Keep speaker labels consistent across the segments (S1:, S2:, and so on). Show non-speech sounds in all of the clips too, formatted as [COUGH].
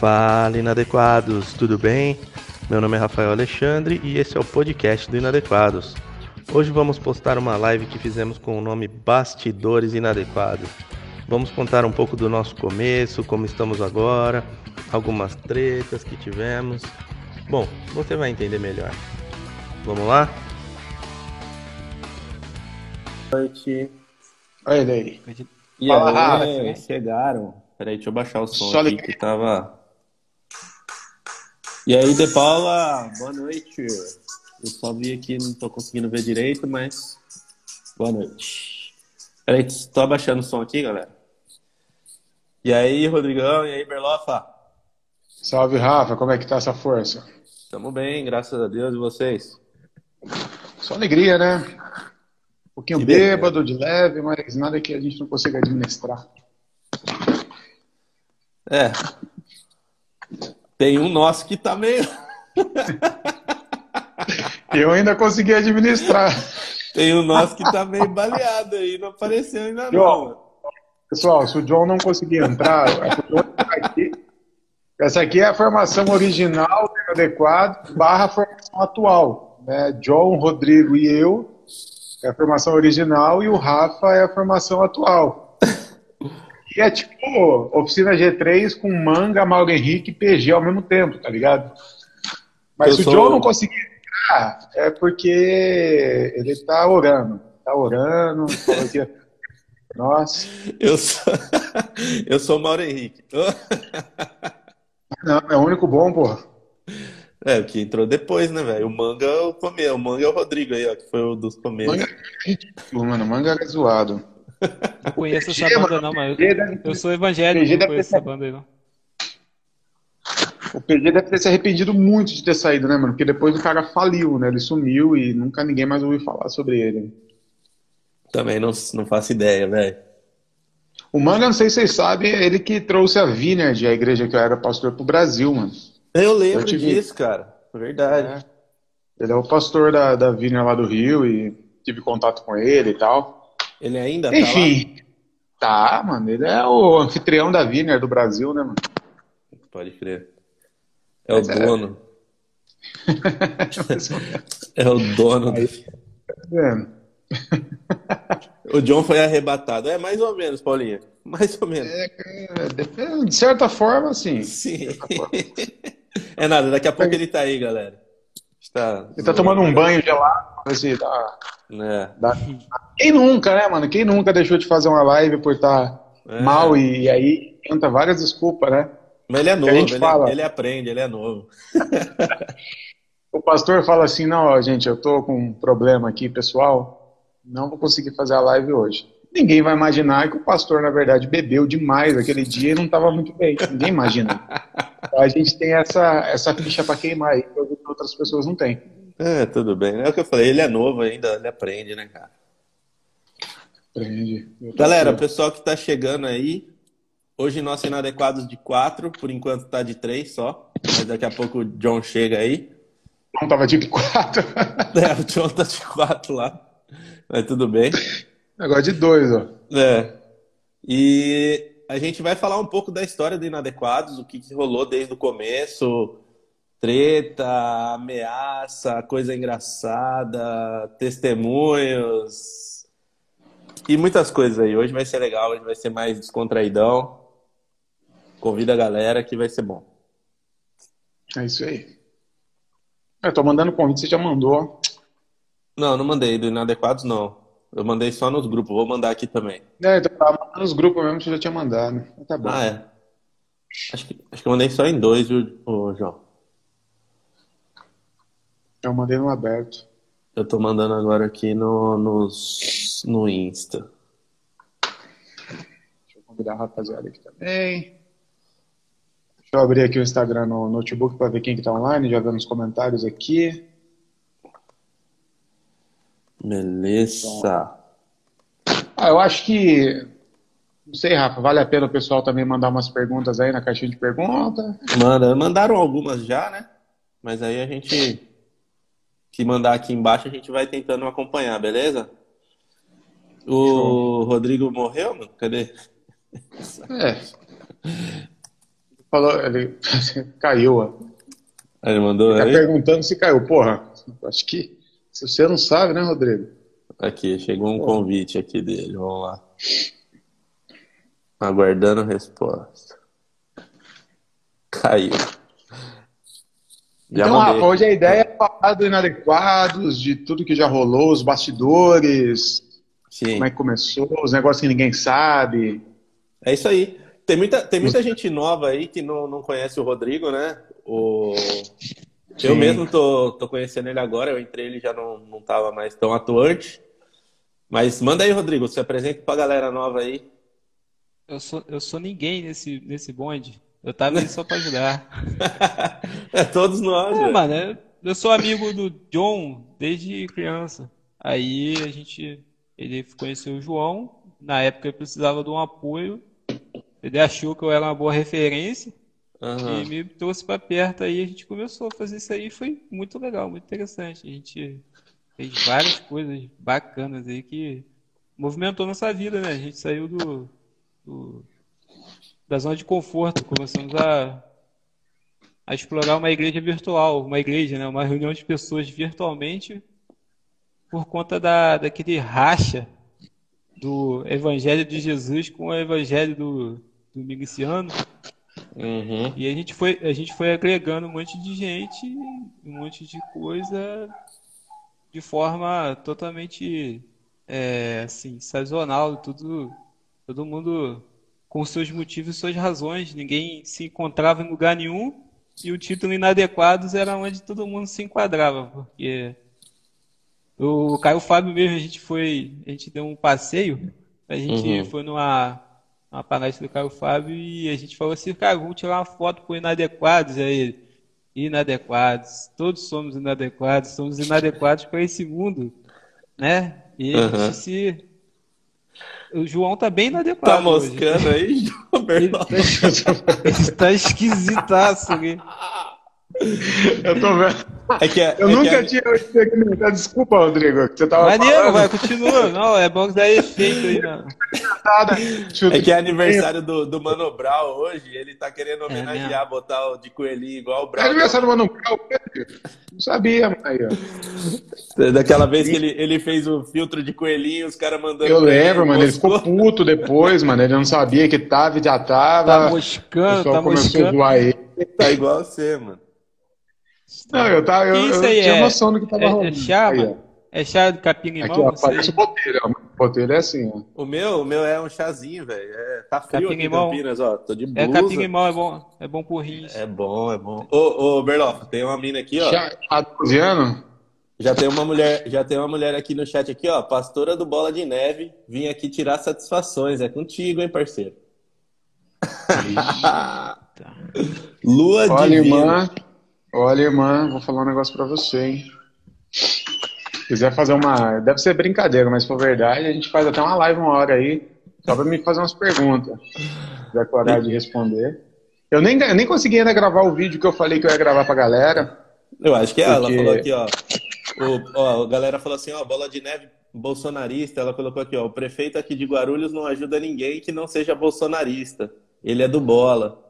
S1: Fala inadequados, tudo bem? Meu nome é Rafael Alexandre e esse é o podcast do Inadequados. Hoje vamos postar uma live que fizemos com o nome Bastidores Inadequados. Vamos contar um pouco do nosso começo, como estamos agora, algumas tretas que tivemos. Bom, você vai entender melhor. Vamos lá?
S2: Boa noite.
S3: Olha daí.
S2: E
S3: Fala,
S2: aí,
S3: Rafa.
S2: chegaram. Peraí, deixa eu baixar o som
S3: Só
S2: aqui que tava. E aí, De Paula, boa noite. Eu só vi aqui, não tô conseguindo ver direito, mas. Boa noite. Peraí, tô abaixando o som aqui, galera. E aí, Rodrigão, e aí, Berlofa?
S3: Salve, Rafa. Como é que tá essa força?
S2: Tamo bem, graças a Deus, e vocês?
S3: Só alegria, né? Um pouquinho bêbado, de leve, mas nada que a gente não consiga administrar.
S2: É. Tem um nosso que tá meio.
S3: Eu ainda consegui administrar.
S2: Tem um nosso que tá meio baleado aí, não apareceu ainda não.
S3: João. Pessoal, se o John não conseguir entrar, é John tá aqui. essa aqui é a formação original do adequado barra formação atual. Né? John, Rodrigo e eu é a formação original e o Rafa é a formação atual. E é tipo oficina G3 com manga, Mauro Henrique e PG ao mesmo tempo, tá ligado? Mas
S2: Eu
S3: se o
S2: sou-
S3: John não conseguir entrar, é porque ele tá orando. Tá orando, [LAUGHS] nossa.
S2: Eu sou, [LAUGHS] eu sou o Mauro Henrique.
S3: Não, é o único bom, pô.
S2: É, o que entrou depois, né, velho? O Manga o começo, o Manga é o Rodrigo aí, ó, que foi o dos começos.
S3: Manga é ridículo, mano. Manga é zoado.
S4: Não conheço essa
S3: PG,
S4: banda
S3: mano,
S4: não, mas
S3: deve-
S4: eu sou evangélico,
S3: PG
S4: não conheço
S3: ter-
S4: essa banda aí não.
S3: O PG deve ter se arrependido muito de ter saído, né, mano? Porque depois o cara faliu, né? Ele sumiu e nunca ninguém mais ouviu falar sobre ele.
S2: Também não, não faço ideia, velho.
S3: O Manga, não sei se vocês sabem, é ele que trouxe a Vineyard, a igreja que eu era pastor, pro Brasil, mano.
S2: Eu lembro
S3: Eu te vi.
S2: disso, cara. Verdade.
S3: Ele é o pastor da, da Vineyard lá do Rio e tive contato com ele e tal.
S2: Ele ainda tá
S3: Enfim. Tá, mano. Ele é o anfitrião da Vineyard do Brasil, né, mano?
S2: Pode crer. É o
S3: Mas é.
S2: dono. [LAUGHS] É o dono.
S3: Tá vendo?
S2: O John foi arrebatado. É mais ou menos, Paulinha. Mais ou menos.
S3: É, de- de certa forma, sim.
S2: Sim. [LAUGHS] É nada, daqui a pouco ele tá aí, galera. Está...
S3: Ele tá tomando um banho gelado, se dá,
S2: É.
S3: dá- Quem nunca, né, mano? Quem nunca deixou de fazer uma live por estar
S2: É.
S3: mal e, e aí tenta várias desculpas, né?
S2: Mas ele é
S3: a
S2: novo,
S3: gente
S2: ele,
S3: fala.
S2: ele aprende, ele é novo. [LAUGHS]
S3: O pastor fala assim: não, ó, gente, eu tô com um problema aqui, pessoal, não vou conseguir fazer a live hoje. Ninguém vai imaginar que o pastor, na verdade, bebeu demais aquele dia e não estava muito bem. Ninguém imagina. [LAUGHS] A gente tem essa, essa ficha para queimar aí, que outras pessoas não têm.
S2: É, tudo bem. É o que eu falei, ele é novo ainda, ele aprende, né, cara?
S3: Aprende.
S2: Galera, o
S3: aqui.
S2: pessoal que tá chegando aí, hoje nosso Inadequados de quatro, por enquanto tá de três só, mas daqui a pouco o John chega aí.
S3: não tava de quatro. [LAUGHS]
S2: É, o John tá de quatro lá, mas tudo bem.
S3: Agora de dois, ó.
S2: É. E a gente vai falar um pouco da história do Inadequados, o que, que rolou desde o começo, treta, ameaça, coisa engraçada, testemunhos e muitas coisas aí. Hoje vai ser legal, hoje vai ser mais descontraidão. Convida a galera que vai ser bom.
S3: É isso aí. Eu tô mandando convite, você já mandou.
S2: Não, não mandei do Inadequados, não. Eu mandei só nos grupos, vou mandar aqui também.
S3: É, eu tava mandando nos grupos mesmo, você já tinha mandado. Então Tá bom.
S2: Ah, é. Acho que, acho que eu mandei só em dois, viu, ô, João?
S3: Eu mandei no aberto.
S2: Eu tô mandando agora aqui no, nos, no Insta.
S3: Deixa eu convidar a rapaziada aqui também. Deixa eu abrir aqui o Instagram no notebook para ver quem que tá online, já vendo os comentários aqui.
S2: Beleza.
S3: Ah, eu acho que. Não sei, Rafa, vale a pena o pessoal também mandar umas perguntas aí na caixinha de pergunta.
S2: Manda, mandaram algumas já, né? Mas aí a gente. Que mandar aqui embaixo a gente vai tentando acompanhar, beleza? O Rodrigo morreu, mano? Cadê?
S3: É. falou, ele [LAUGHS] caiu, ó.
S2: Ele mandou
S3: Tá
S2: aí?
S3: perguntando se caiu. Porra, acho que se você não sabe, né, Rodrigo?
S2: Aqui, chegou um convite aqui dele. Vamos lá. Aguardando resposta. Caiu. Já
S3: então,
S2: mandei.
S3: Rafa, hoje a ideia é falar do Inadequados, de tudo que já rolou, os bastidores,
S2: Sim.
S3: como é que começou, os negócios que ninguém sabe.
S2: É isso aí. Tem muita, tem muita gente nova aí que não, não conhece o Rodrigo, né? O... Eu
S3: Sim.
S2: mesmo tô, tô conhecendo ele agora, eu entrei, ele já não, não tava mais tão atuante. Mas manda aí, Rodrigo, se apresenta pra galera nova aí.
S4: Eu sou, eu sou ninguém nesse, nesse bonde. Eu tava ali só pra ajudar. [LAUGHS]
S2: é todos nós,
S4: É,
S2: velho.
S4: mano, eu- eu sou amigo do John desde criança. Aí a gente, ele conheceu o João. Na época ele precisava de um apoio. Ele achou que eu era uma boa referência
S2: Aham.
S4: e me trouxe pra perto. Aí a gente começou a fazer isso aí. Foi muito legal, muito interessante. A gente fez várias coisas bacanas aí que movimentou nossa vida, né? A gente saiu do, do- da zona de conforto, começamos a, a explorar uma igreja virtual, uma igreja, né? Uma reunião de pessoas virtualmente por conta da, daquele racha do Evangelho de Jesus com o Evangelho do, do miliciano.
S2: Uhum.
S4: E a gente foi, a gente foi agregando um monte de gente, um monte de coisa de forma totalmente é, assim, sazonal, tudo, todo mundo com seus motivos e suas razões. Ninguém se encontrava em lugar nenhum e o título Inadequados era onde todo mundo se enquadrava, porque o Caio Fábio mesmo, a gente foi, a gente deu um passeio, a gente
S2: Uhum.
S4: foi numa, numa palestra do Caio Fábio e a gente falou assim, cara, vamos tirar uma foto pro Inadequados, aí inadequados, todos somos inadequados, somos inadequados para esse mundo, né? E a
S2: Uhum.
S4: gente se... O João tá bem inadequado
S2: Tá
S4: hoje.
S2: moscando aí, [LAUGHS] João
S4: Ele
S2: Bernardo?
S4: tá, ele tá esquisitaço aqui.
S3: Eu tô vendo.
S2: É que, é
S3: Eu
S2: que
S3: nunca
S2: a-
S3: tinha experimentado. Desculpa, Rodrigo, que você tava
S4: Maneiro,
S3: falando.
S4: vai, continua. Não, é bom que dá efeito aí,
S3: nada.
S2: É que é aniversário do, do Mano Brown hoje, ele tá querendo
S4: É
S2: homenagear, botar o de coelhinho igual o
S3: É
S2: Brown.
S3: aniversário do Mano Brown, Não sabia, ó.
S2: Daquela vez que ele, ele fez o filtro de coelhinho, os caras mandando.
S3: Eu lembro, mano. Ele ficou puto depois, mano. Ele não sabia que tava e já tava.
S4: Tá
S3: o
S4: moscando,
S3: pessoal
S4: tá
S3: começou a
S4: moscando.
S3: zoar ele.
S2: Tá igual você, mano.
S3: Não, eu, tava, eu, eu
S4: aí
S3: tinha
S4: é?
S3: noção do que tava
S4: É, é
S3: rolando.
S4: chá,
S3: Aí, ó.
S4: mano? É chá de capim
S3: Aqui,
S4: limão?
S3: ó, parece o botelho, ó. O botelho é assim, ó.
S2: O meu, o meu é um chazinho, velho. É, tá frio aqui em
S4: Capim-limão.
S2: Campinas, ó. Tô de
S4: É
S2: blusa.
S4: capim limão, é bom, é bom por rins.
S2: É bom, é bom. Ô, ô, Berloff, tem uma mina aqui, ó.
S3: Já há 12 anos?
S2: Já tem uma mulher, já tem uma mulher aqui no chat aqui, ó. Pastora do Bola de Neve, vim aqui tirar satisfações. É contigo, hein, parceiro. [LAUGHS] Lua
S3: Olha,
S2: divina.
S3: irmã. Olha, irmã, vou falar um negócio pra você, hein? Se quiser fazer uma. Deve ser brincadeira, mas se for verdade, a gente faz até uma live uma hora aí, só pra me fazer umas perguntas. Se tiver coragem de responder. Eu nem, eu nem consegui ainda gravar o vídeo que eu falei que eu ia gravar pra galera.
S2: Eu acho que é ela.
S3: Porque-
S2: falou aqui, ó. O, ó. A galera falou assim, ó, bola de neve bolsonarista. Ela colocou aqui, ó. O prefeito aqui de Guarulhos não ajuda ninguém que não seja bolsonarista. Ele é do bola.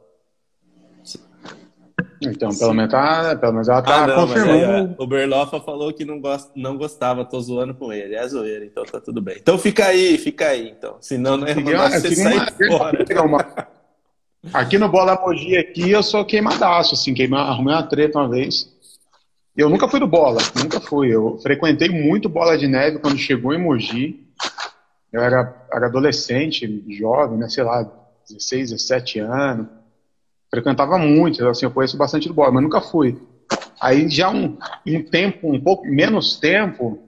S3: Então, pelo menos, tá, pelo menos ela tá
S2: ah, não, aí,
S3: confirmando.
S2: ó, o Berloffa falou que não, gosta, não gostava, tô zoando com ele. É zoeira, então tá tudo bem. Então fica aí, fica aí, então. Senão não é mandar você sair fora.
S3: uma- Aqui no Bola Mogi, aqui, eu sou queimadaço, assim, queima... arrumei uma treta uma vez. Eu nunca fui do Bola, nunca fui. Eu frequentei muito Bola de Neve quando chegou em Mogi. Eu era, era adolescente, jovem, né, sei lá, 16, 17 anos. Frequentava muito, assim, eu conheço bastante do Bola, mas nunca fui. Aí já um, um tempo, um pouco menos tempo,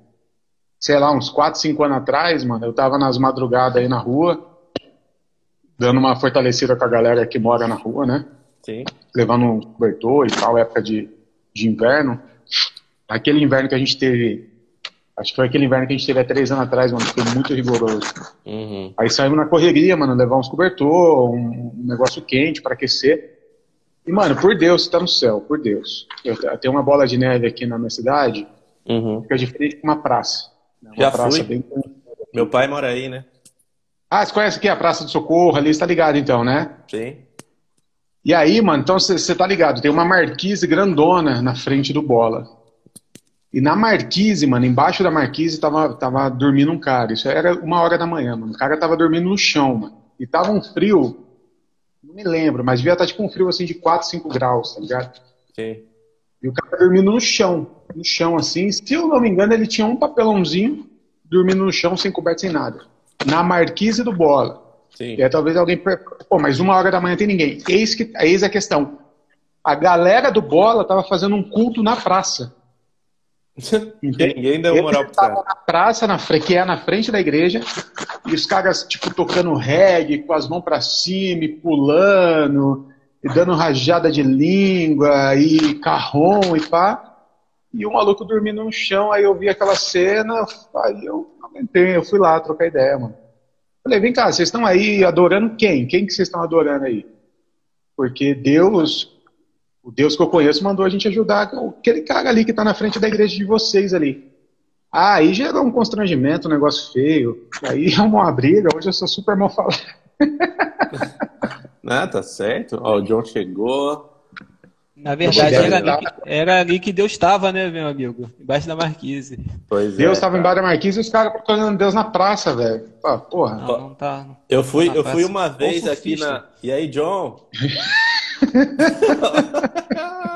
S3: sei lá, uns 4, 5 anos atrás, mano, eu tava nas madrugadas aí na rua, dando uma fortalecida com a galera que mora na rua, né?
S2: Sim.
S3: Levando um cobertor e tal, época de, de inverno. Aquele inverno que a gente teve, acho que foi aquele inverno que a gente teve há três anos atrás, mano, foi muito rigoroso.
S2: Uhum.
S3: Aí saímos na correria, mano, levar uns cobertor, um, um negócio quente para aquecer. E, mano, por Deus, você tá no céu, por Deus. Eu, eu tenho uma bola de neve aqui na minha cidade,
S2: Uhum.
S3: fica de frente com uma praça. né? Uma
S2: Já
S3: praça
S2: fui.
S3: bem
S2: Meu pai mora aí, né?
S3: Ah, você conhece aqui a Praça do Socorro ali, você tá ligado então, né?
S2: Sim.
S3: E aí, mano, então você tá ligado, tem uma marquise grandona na frente do bola. E na marquise, mano, embaixo da marquise tava, tava dormindo um cara. Isso era uma hora da manhã, mano. O cara tava dormindo no chão, mano. E tava um frio, não me lembro, mas devia estar tipo um frio assim de 4, 5 graus, tá ligado?
S2: Sim.
S3: E o cara dormindo no chão, no chão assim. Se eu não me engano, ele tinha um papelãozinho dormindo no chão sem coberto, sem nada. Na marquise do bola.
S2: Sim.
S3: E aí talvez alguém. Pô, mas uma hora da manhã tem ninguém. Eis, que, eis a questão. A galera do bola tava fazendo um culto na praça. Entende? [LAUGHS]
S2: Ninguém deu moral pro cara.
S3: na praça, na, fre- que é na frente da igreja, e os caras, tipo, tocando reggae, com as mãos pra cima, e pulando, e dando rajada de língua, e carrom, e pá. E o maluco dormindo no chão, aí eu vi aquela cena, aí eu não aguentei, eu fui lá trocar ideia, mano. Falei, vem cá, vocês estão aí adorando quem? Quem que vocês estão adorando aí? Porque Deus, o Deus que eu conheço, mandou a gente ajudar aquele cara ali que está na frente da igreja de vocês ali. Ah, aí gerou um constrangimento, um negócio feio. Aí é uma briga, hoje eu sou super mal falado.
S2: Né, [LAUGHS] tá certo. Ó, o John chegou.
S4: Na verdade,
S3: Deve
S4: era ali, que, era ali que Deus estava, né, meu amigo? Embaixo da marquise.
S2: Pois
S3: Deus
S2: é,
S3: estava
S2: cara.
S3: embaixo da marquise e os caras procurando Deus na praça, velho. Ah, porra.
S4: Não, não tá. não.
S2: Eu fui,
S4: Na
S2: eu fui uma
S4: Ou
S2: vez aqui
S4: surfista.
S2: na. E aí, John? [LAUGHS]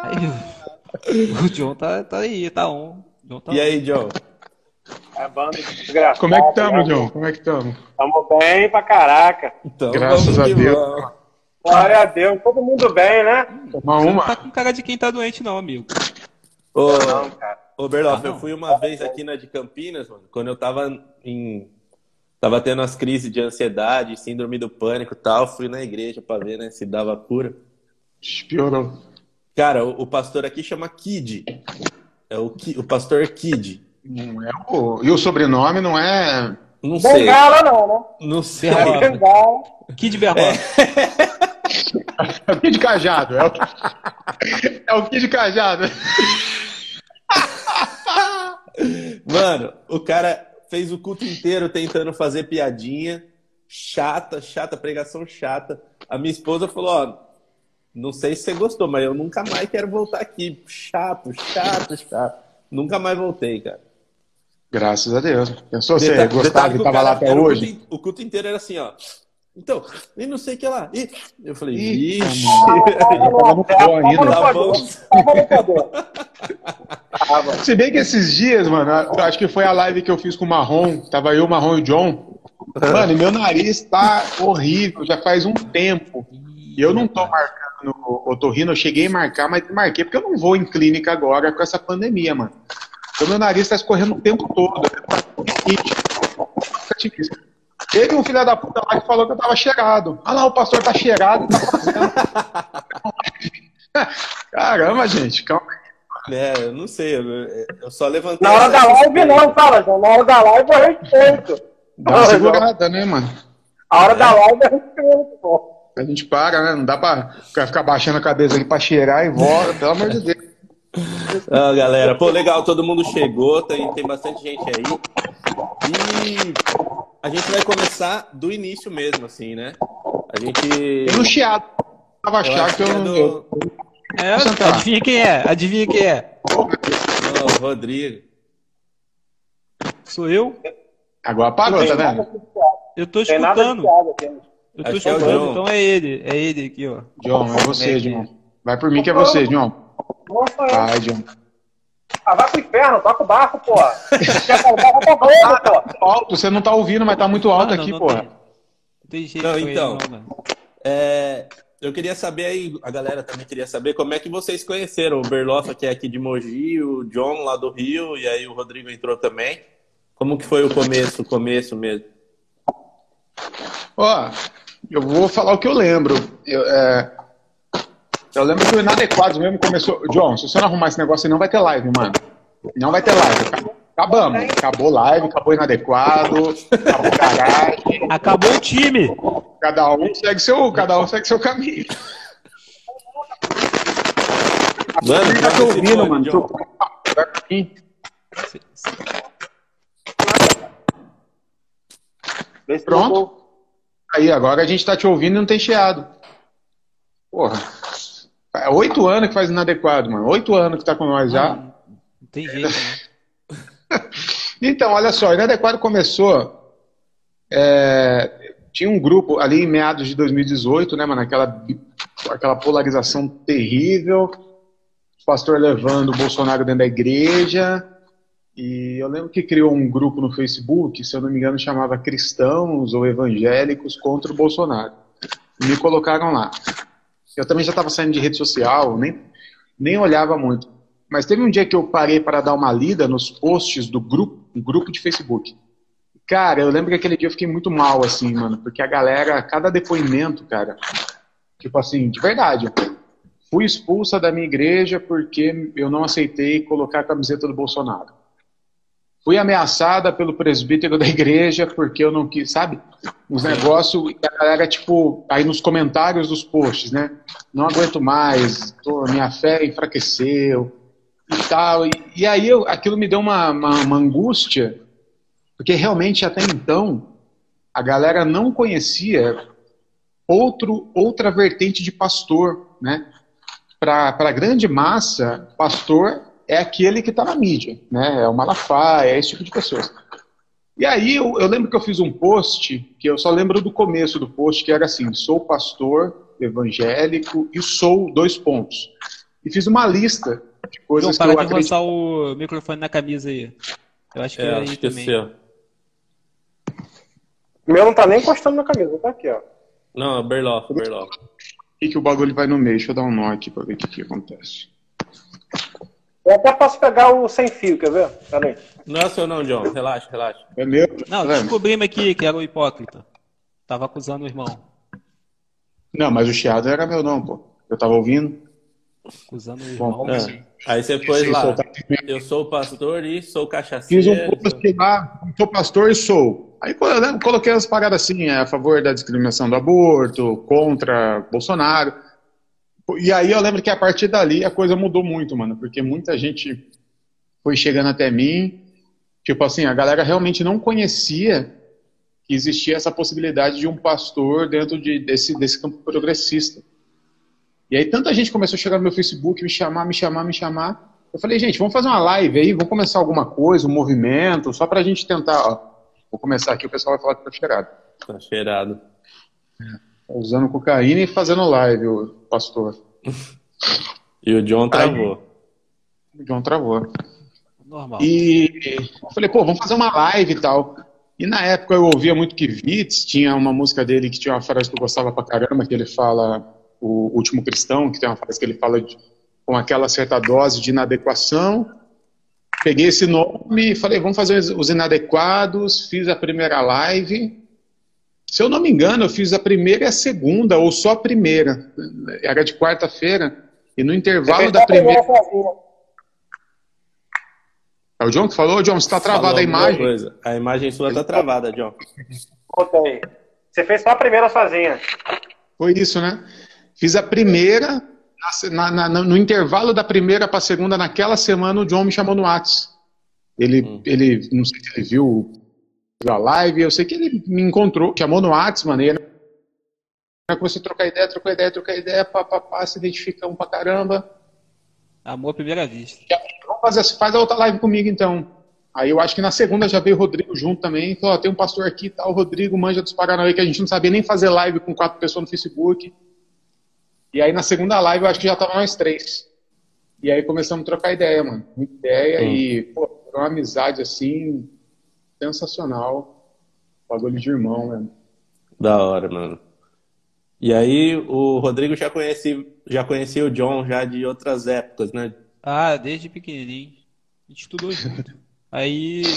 S4: Aí, o John tá, tá aí, tá on. John tá
S2: E
S4: on.
S2: aí, John?
S5: É banda desgraçada.
S3: Como é que estamos,
S5: né?
S3: John? Como é que estamos?
S5: Tamo bem pra caraca.
S2: Então,
S3: Graças a Deus.
S2: vamos.
S5: Glória a Deus. Todo mundo bem, né?
S3: Tomar
S4: Você não
S3: uma.
S4: tá com cara de quem tá doente, não, amigo.
S2: Ô,
S5: Não, cara.
S2: ô Berloff,
S4: Ah,
S2: eu
S4: não.
S2: fui uma vez aqui na de Campinas, mano, quando eu tava em. Tava tendo as crises de ansiedade, síndrome do pânico e tal. Fui na igreja pra ver, né, se dava cura.
S3: Piorou.
S2: Cara, o, o pastor aqui chama Kid. É o, o pastor Kid.
S3: Não é o... E o sobrenome não é.
S2: Não sei.
S5: Bengala não, né?
S2: Não sei.
S4: Berloff.
S5: Bengala. [LAUGHS]
S4: Kid Berloff.
S3: É o [LAUGHS] Kid Cajado. É o, é o Kid Cajado.
S2: Mano, o cara fez o culto inteiro tentando fazer piadinha. Chata, chata, pregação chata. A minha esposa falou: Ó, não sei se você gostou, mas eu nunca mais quero voltar aqui. Chato, chato, chato. Nunca mais voltei, cara.
S3: Graças a Deus. Pensou você
S2: Detalhe-
S3: gostava
S2: detalhe
S3: que tava lá até
S2: era o
S3: hoje?
S2: culto O culto inteiro era assim, ó. Então, e não sei o que lá. E... Eu falei,
S3: Ih,
S2: vixe. Tá.
S3: Se bem que esses dias, mano, eu acho que foi a live que eu fiz com o Marrom, tava eu, o Marrom e o John. Mano, e meu nariz tá horrível, já faz um tempo. E eu não tô marcando no otorrino, eu cheguei a marcar, mas marquei porque eu não vou em clínica agora com essa pandemia, mano. Então meu nariz tá escorrendo o tempo todo. Teve um filho da puta lá que falou que eu tava cheirado. Ah lá, o pastor tá cheirado tá fazendo. [LAUGHS] Caramba, gente, calma aí.
S2: É, eu não sei. Eu, eu só levantei.
S5: Na hora da live não, fala, João. Na hora da live eu respeito.
S3: Dá uma segurada, né, mano?
S5: A hora da live eu respeito, pô.
S3: A gente para, né? Não dá pra ficar baixando a cabeça aqui pra cheirar e volta, pelo amor de Deus.
S2: Ah, galera, pô, legal, todo mundo chegou, tem, tem bastante gente aí. E a gente vai começar do início mesmo, assim, né? A gente.
S3: Tem um chiado. Tava
S2: acho
S3: que eu
S2: é
S3: não.
S2: do-
S3: eu-
S4: É, adivinha quem é? Adivinha quem é?
S2: Não, o Rodrigo.
S4: Sou eu?
S3: Agora parou, tá vendo?
S4: Eu tô
S5: Tem nada de
S4: escutando. Eu tô
S2: Acho é o
S4: escutando,
S2: John.
S4: então é ele. É ele aqui, ó.
S3: John, é você,
S4: É,
S3: John. Vai por mim que é você, John.
S5: Nossa, é.
S3: Vai, John.
S5: Ah, vai pro inferno, toca o barco, pô. Quer salvar, vai pra Globo, pô.
S3: Alto, você não tá ouvindo, mas tá muito alto
S4: Ah, não,
S3: aqui,
S4: não
S3: porra.
S4: tem- Não tem jeito
S2: Não,
S4: com ele,
S2: então.
S4: não.
S2: É, eu queria saber aí, a galera também queria saber como é que vocês conheceram o Berlofa, que é aqui de Mogi, o John lá do Rio, e aí o Rodrigo entrou também. Como que foi o começo, o começo mesmo?
S3: Ó, eu vou falar o que eu lembro. Eu, é, eu lembro que o Inadequados mesmo começou. John, se você não arrumar esse negócio aí, não vai ter live, mano. Não vai ter live. Acabamos. Acabou live, acabou Inadequado, acabou garagem.
S4: Acabou o time!
S3: Cada um segue seu, cada um segue seu caminho.
S2: Mano,
S3: Tá te ouvindo, mano. Tô- Pronto. Aí, agora a gente tá te ouvindo e não tem chiado. Porra. É oito anos que faz inadequado, mano. Oito anos que tá com nós já.
S4: Não, não tem jeito, né? [LAUGHS]
S3: Então, olha só, Inadequado começou. é, tinha um grupo ali em meados de 2018, né, mano? Aquela, aquela polarização terrível. O pastor levando o Bolsonaro dentro da igreja. E eu lembro que criou um grupo no Facebook, se eu não me engano, chamava Cristãos ou Evangélicos contra o Bolsonaro. Me colocaram lá. Eu também já estava saindo de rede social, nem, nem olhava muito. Mas teve um dia que eu parei para dar uma lida nos posts do grupo, grupo de Facebook. Cara, eu lembro que aquele dia eu fiquei muito mal, assim, mano, porque a galera, cada depoimento, cara, tipo assim, de verdade, fui expulsa da minha igreja porque eu não aceitei colocar a camiseta do Bolsonaro. Fui ameaçada pelo presbítero da igreja porque eu não quis, sabe? Uns negócios, a galera, tipo, aí nos comentários dos posts, né? Não aguento mais, tô, minha fé enfraqueceu e tal. E, e aí eu, aquilo me deu uma, uma, uma angústia, porque realmente até então a galera não conhecia outro, outra vertente de pastor, né? Para a grande massa, pastor é aquele que está na mídia, né? É o Malafaia, é esse tipo de pessoas. E aí eu, eu, lembro que eu fiz um post, que eu só lembro do começo do post, que era assim, sou pastor evangélico e sou dois pontos. E fiz uma lista de coisas
S4: João,
S3: que eu
S4: para de
S3: acredito.
S4: roçar o microfone na camisa aí. Eu acho que é,
S2: É,
S4: aí
S2: acho que
S4: também.
S5: O meu não tá nem encostando na camisa, tá aqui, ó.
S2: Não, é Berloff, Berloff.
S3: E que o bagulho vai no meio. Deixa eu dar um nó aqui para ver o que, que acontece.
S5: Eu até posso pegar o sem fio, quer ver? Aí.
S2: Não é seu não, John. Relaxa, relaxa.
S3: É meu?
S4: Não,
S3: Tá vendo?
S4: descobrimos aqui que era o hipócrita. Tava acusando o irmão.
S3: Não, mas o chiado era meu não, pô. Eu tava ouvindo.
S4: Acusando o
S3: Bom,
S4: irmão.
S2: É. Aí você pôs
S3: Sim,
S2: lá.
S3: soltar-
S2: Eu sou o pastor e sou
S3: Fiz
S2: cachaceiro.
S3: um post lá, sou pastor e sou. Aí coloquei as paradas assim, é, a favor da discriminação do aborto, contra Bolsonaro. E aí eu lembro que a partir dali a coisa mudou muito, mano, porque muita gente foi chegando até mim, tipo assim, a galera realmente não conhecia que existia essa possibilidade de um pastor dentro de, desse, desse campo progressista. E aí tanta gente começou a chegar no meu Facebook, me chamar, me chamar, me chamar. Eu falei, gente, vamos fazer uma live aí, vamos começar alguma coisa, um movimento, só pra gente tentar, ó. Vou começar aqui, o pessoal vai falar que tá cheirado.
S2: Tá cheirado.
S3: Tá usando cocaína e fazendo live, o pastor.
S2: E o John travou.
S3: O João travou.
S4: Normal.
S3: E eu falei, pô, vamos fazer uma live e tal. E na época eu ouvia muito que Vitz tinha uma música dele que tinha uma frase que eu gostava pra caramba, que ele fala, o Último Cristão, que tem uma frase que ele fala de- com aquela certa dose de inadequação. Peguei esse nome e falei, vamos fazer os inadequados, fiz a primeira live. Se eu não me engano, eu fiz a primeira e a segunda, ou só a primeira. Era de quarta-feira. E no intervalo da
S5: primeira.
S3: É o John que falou? John, você está travada a imagem?
S2: Coisa. A imagem sua tá travada, John.
S5: Botei. Você fez só a primeira sozinha.
S3: Foi isso, né? Fiz a primeira, na- na- na- no intervalo da primeira para a segunda, naquela semana, o John me chamou no Whats. Ele,
S2: Hum.
S3: ele, não sei se ele viu a live, eu sei que ele me encontrou, chamou no Whats, mano, e ele começou a trocar ideia, trocar ideia, trocar ideia, pá, pá, pá, se identificamos pra caramba.
S4: Amor à primeira vista.
S3: Vamos fazer, faz a outra live comigo, então. Aí eu acho que na segunda já veio o Rodrigo junto também. Falou, ó, tem um pastor aqui tal, o Rodrigo manja dos Paranauê, que a gente não sabia nem fazer live com quatro pessoas no Facebook. E aí na segunda live eu acho que já tava nós três. E aí começamos a trocar ideia, mano. Muita ideia
S2: Hum.
S3: e, pô, uma amizade assim, sensacional. Bagulho de irmão, né?
S2: Da hora, mano. E aí, o Rodrigo já conhecia, já conhecia o John já de outras épocas, né?
S4: Ah, desde pequenininho. A gente estudou junto. Aí, a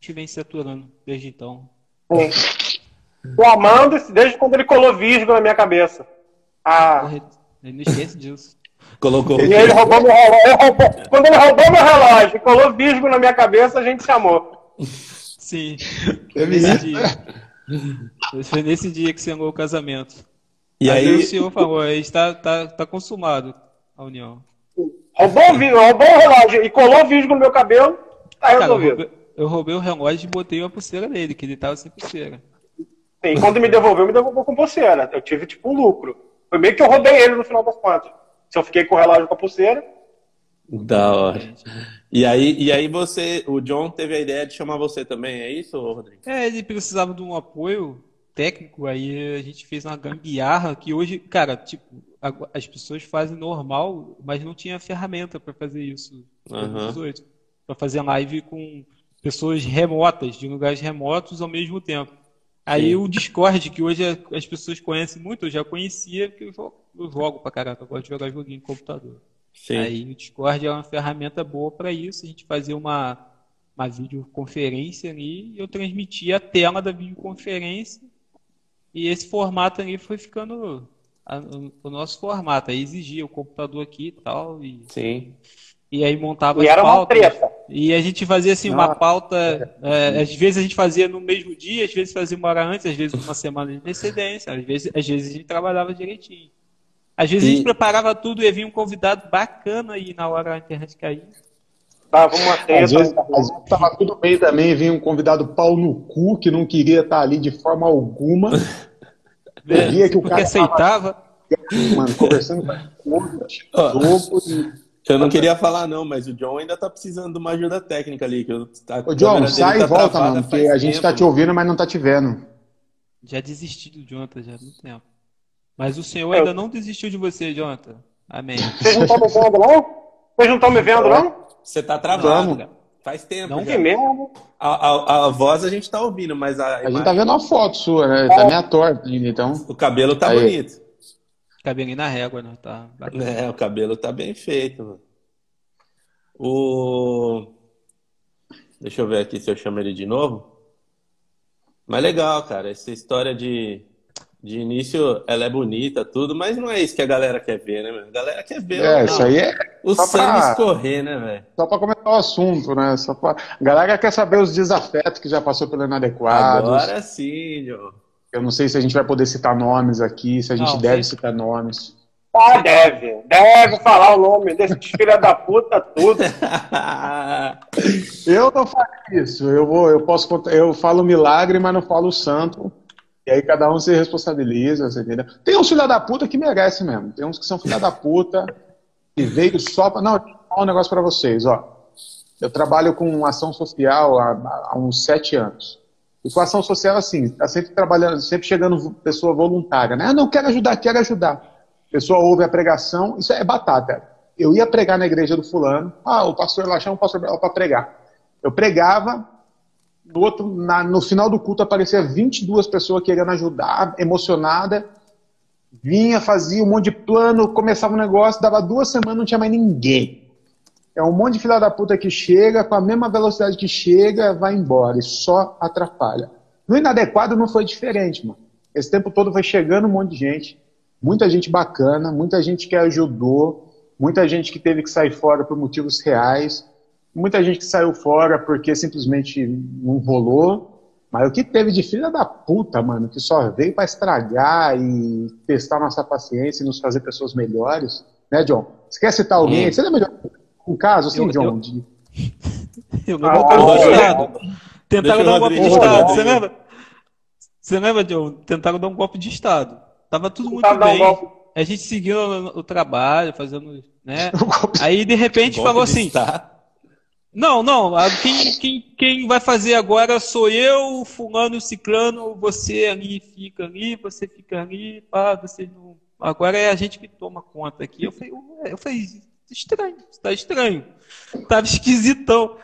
S4: gente vem se aturando desde então.
S5: O Amando, desde quando ele colou vírgula na minha cabeça. Ah,
S4: Porra, eu não esquece disso.
S2: Colocou.
S5: e ele roubou meu relógio. ele roubou- Quando ele roubou meu relógio e colou vírgula na minha cabeça, a gente se amou.
S4: Sim,
S3: Teve
S4: nesse
S3: isso?
S4: Foi nesse dia que selou o casamento.
S2: E
S4: aí,
S2: aí,
S4: o senhor falou, aí está tá, tá consumado a união.
S5: Roubou o, vírgula, roubou o relógio e colou vírgula no meu cabelo, tá
S4: Cara, eu
S5: resolvido.
S4: roubei, eu roubei o relógio e botei uma pulseira nele, que ele tava sem pulseira.
S5: E quando me devolveu, me devolveu com pulseira. Eu tive tipo um lucro. Foi meio que eu roubei ele no final das contas. Se eu fiquei com o relógio com a pulseira.
S2: Da hora. E aí, e aí você, o John teve a ideia de chamar você também, é isso, Rodrigo?
S4: É, ele precisava de um apoio técnico, aí a gente fez uma gambiarra que hoje, cara, tipo, as pessoas fazem normal, mas não tinha ferramenta para fazer isso. Uhum. Para fazer live com pessoas remotas, de lugares remotos ao mesmo tempo. Aí Sim. o Discord, que hoje as pessoas conhecem muito, eu já conhecia, porque eu jogo, eu jogo pra caraca, eu gosto de jogar joguinho no computador. Sim. Aí o Discord é uma ferramenta boa para isso. A gente fazia uma, uma videoconferência ali e eu transmitia a tela da videoconferência. E esse formato ali foi ficando a, o nosso formato. Aí exigia o computador aqui e tal. E,
S2: Sim.
S4: E aí montava
S5: e
S4: as
S5: era pautas. Uma treta.
S4: E a gente fazia assim, uma pauta. É, às vezes a gente fazia no mesmo dia, às vezes fazia uma hora antes, às vezes uma semana de antecedência, às vezes, às vezes a gente trabalhava direitinho. Às vezes e... a gente preparava tudo e vinha um convidado bacana aí na hora a internet cair.
S3: Tava uma treta. Às vezes, às vezes tava tudo bem também, vinha um convidado pau no cu que não queria estar ali de forma alguma. [LAUGHS]
S4: É, via que o cara aceitava.
S3: Tava, mano, conversando com o
S2: eu não queria falar, não, mas o John ainda tá precisando de uma ajuda técnica ali. Que eu,
S3: Ô, John, sai tá e volta, mano, porque a gente tempo, tá te ouvindo, mas não tá te vendo.
S4: Já desisti do Jonathan já há muito tempo. Mas o Senhor ainda não desistiu de você, Jonathan. Amém. [LAUGHS]
S5: Vocês não estão me vendo, não? Vocês não estão me vendo, não?
S2: Você tá travado, cara. Faz tempo.
S5: Não que mesmo.
S2: A, a, a, voz a gente tá ouvindo, mas a.
S3: A imagem... gente tá vendo a foto sua, né? Tá meia torta ainda, então.
S2: O cabelo tá Aí. bonito.
S4: Cabelinho na régua, né? Tá
S2: É, o cabelo tá bem feito, mano. O. Deixa eu ver aqui se eu chamo ele de novo. Mas legal, cara. Essa história de de início ela é bonita, tudo, mas não é isso que a galera quer ver, né, A galera quer ver
S3: é, isso aí é
S2: o sangue pra... escorrer, né, velho?
S3: Só para comentar o assunto, né? Só pra... A galera quer saber os desafetos que já passou pelo inadequados.
S2: Agora sim, João.
S3: Eu não sei se a gente vai poder citar nomes aqui, se a gente não, deve sim. citar nomes.
S5: Ah, deve. Deve falar o nome desses filha da puta tudo. [LAUGHS]
S3: eu não faço isso. Eu vou, eu posso eu falo milagre, mas não falo santo. E aí cada um se responsabiliza, você entendeu? Tem uns filha da puta que merece mesmo. Tem uns que são filha da puta e veio só pra. Não, vou falar um negócio pra vocês, ó. Eu trabalho com ação social há, há uns sete anos. E com ação social, assim, tá sempre trabalhando, sempre chegando pessoa voluntária, né? Ah, não, quero ajudar, quero ajudar. A pessoa ouve a pregação, isso é batata. Eu ia pregar na igreja do fulano, ah, o pastor lá chama o pastor para pregar. Eu pregava, no, outro, na, no final do culto aparecia 22 pessoas querendo ajudar, emocionada. Vinha, fazia um monte de plano, começava um negócio, dava duas semanas, não tinha mais ninguém. É um monte de filha da puta que chega, com a mesma velocidade que chega, vai embora e só atrapalha. No inadequado não foi diferente, mano. Esse tempo todo foi chegando um monte de gente, muita gente bacana, muita gente que ajudou, muita gente que teve que sair fora por motivos reais muita gente que saiu fora porque simplesmente não rolou. Mas o que teve de filha da puta, mano, que só veio para estragar e testar nossa paciência e nos fazer pessoas melhores, né, John? Você quer citar alguém? Hum. Você lembra de um caso assim, eu, John? Eu, de... [LAUGHS]
S4: eu lembro ah, do Estado. Tentaram dar um golpe de Estado, você lembra? Você lembra, John? Tentaram dar um golpe de Estado. Tava tudo muito bem. a gente seguiu o, trabalho, fazendo, né? [LAUGHS] Aí, de repente, falou assim... Estado não, não. Quem, quem, quem vai fazer agora sou eu, fulano, ciclano, você ali fica ali, você fica ali, pá, você não. Agora é a gente que toma conta aqui. Eu falei, eu falei estranho, está estranho. Tava esquisitão.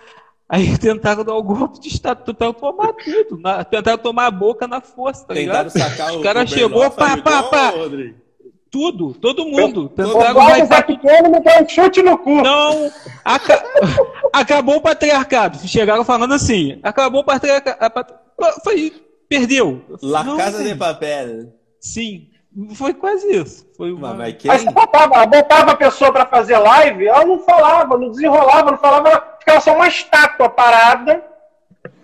S4: Aí [LAUGHS] tentaram dar o golpe de estado, tentaram tomar tudo, na, tentaram tomar a boca na força, tá
S2: tentaram ligado? Sacar
S4: o cara chegou, pá, pá, pá. Tudo, todo mundo.
S5: Tentaram o vai pequeno me deu um chute no cu.
S4: Não, aca... [LAUGHS] acabou o patriarcado. Chegaram falando assim, acabou o patriarcado. Foi, perdeu.
S2: La não, Casa de Papel.
S4: Sim, foi quase isso. Foi uma...
S5: Mas quem... você botava, botava a pessoa para fazer live, ela não falava, não desenrolava, não falava, ficava só uma estátua parada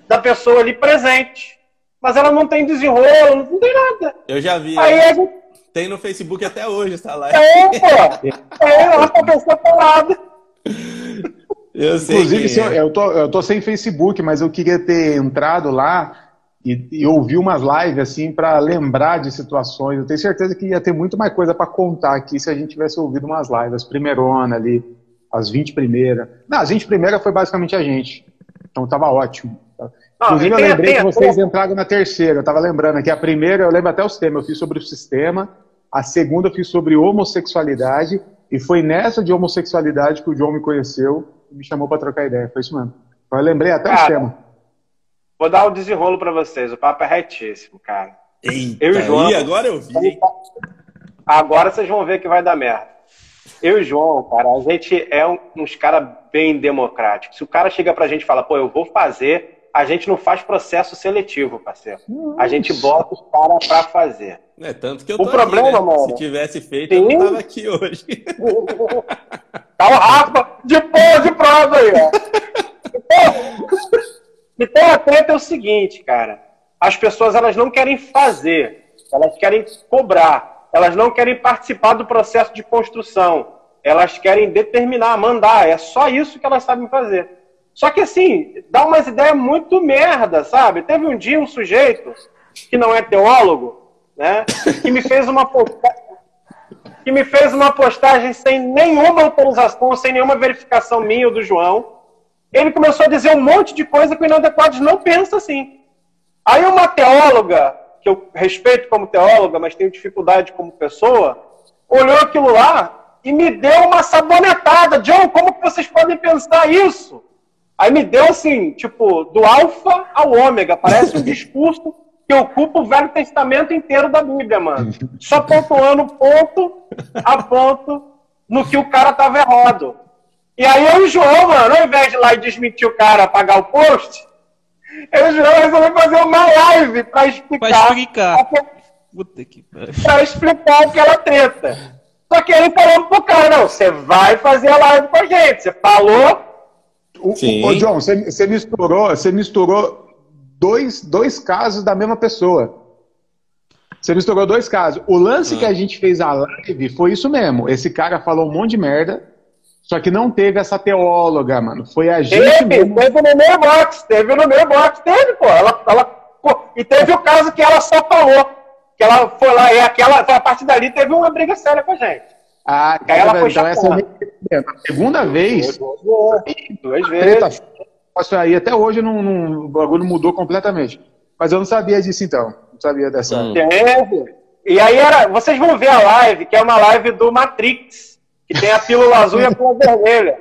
S5: da pessoa ali presente. Mas ela não tem desenrolo, não tem nada.
S2: Eu já vi.
S5: Aí a gente
S2: tem no Facebook até hoje essa live.
S5: É, pô! É, lá tá pessoa pelada.
S3: Eu sei Inclusive, é. eu, tô, eu tô sem Facebook, mas eu queria ter entrado lá e, e ouvir umas lives assim para lembrar de situações. Eu tenho certeza que ia ter muito mais coisa para contar aqui se a gente tivesse ouvido umas lives, as primeirona ali, as 20 primeiras. Não, as 20 primeiras foi basicamente a gente. Então tava ótimo. Não, Inclusive, eu lembrei que vocês entraram na terceira. Eu tava lembrando aqui. A primeira, eu lembro até os temas. Eu fiz sobre o sistema. A segunda, eu fiz sobre homossexualidade. E foi nessa de homossexualidade que o João me conheceu e me chamou para trocar ideia. Foi isso mesmo. Então, eu lembrei até cara, os temas.
S5: Vou dar o um desenrolo para vocês. O papo é retíssimo, cara.
S2: Eita, eu e João. E agora eu vi.
S5: Agora vocês vão ver que vai dar merda. Eu e o João, cara, a gente é um, uns caras bem democráticos. Se o cara chega pra gente e fala, pô, eu vou fazer, a gente não faz processo seletivo, parceiro. A gente bota os caras pra fazer.
S2: É tanto que eu tô o problema, aqui, né? mano, Se tivesse feito, sim. eu não tava aqui hoje. [LAUGHS]
S5: tá o Rafa de pô de prova aí, ó. Então a treta é o seguinte, cara. As pessoas elas não querem fazer, elas querem cobrar elas não querem participar do processo de construção. Elas querem determinar, mandar. É só isso que elas sabem fazer. Só que assim, dá umas ideias muito merda, sabe? Teve um dia um sujeito que não é teólogo, né? Que me fez uma postagem, que me fez uma postagem sem nenhuma autorização, sem nenhuma verificação minha ou do João. Ele começou a dizer um monte de coisa que o Inadequados não pensa assim. Aí uma teóloga que eu respeito como teóloga, mas tenho dificuldade como pessoa, olhou aquilo lá e me deu uma sabonetada. John, como que vocês podem pensar isso? Aí me deu assim, tipo, do alfa ao ômega. Parece um [LAUGHS] discurso que ocupa o Velho Testamento inteiro da Bíblia, mano. Só [LAUGHS] pontuando ponto a ponto no que o cara tava errado. E aí eu e o João, mano, ao invés de ir lá e desmentir o cara, apagar o post, eu já resolvi fazer uma live pra explicar. Pra explicar. Puta que Pra explicar aquela treta. Só que ele falou pro cara, não, você vai fazer a live com a gente. Você falou.
S3: Sim. Ô, John, você, você misturou, você misturou dois, dois casos da mesma pessoa. Você misturou dois casos. O lance ah. que a gente fez a live foi isso mesmo. Esse cara falou um monte de merda. Só que não teve essa teóloga, mano. Foi a gente.
S5: Teve, mesmo... teve no meu box, teve no meu box, teve, pô. Ela, ela, pô. E teve o caso que ela só falou. Que ela foi lá, e aquela, a partir dali teve uma briga séria com a gente.
S3: Ah,
S5: aí
S3: ela foi então essa é a segunda vez.
S5: Duas, vezes.
S3: Aí, até hoje não, não, o bagulho mudou completamente. Mas eu não sabia disso então. Não sabia dessa. Hum.
S5: E aí era. Vocês vão ver a live, que é uma live do Matrix que tem a pílula azul e a pílula vermelha.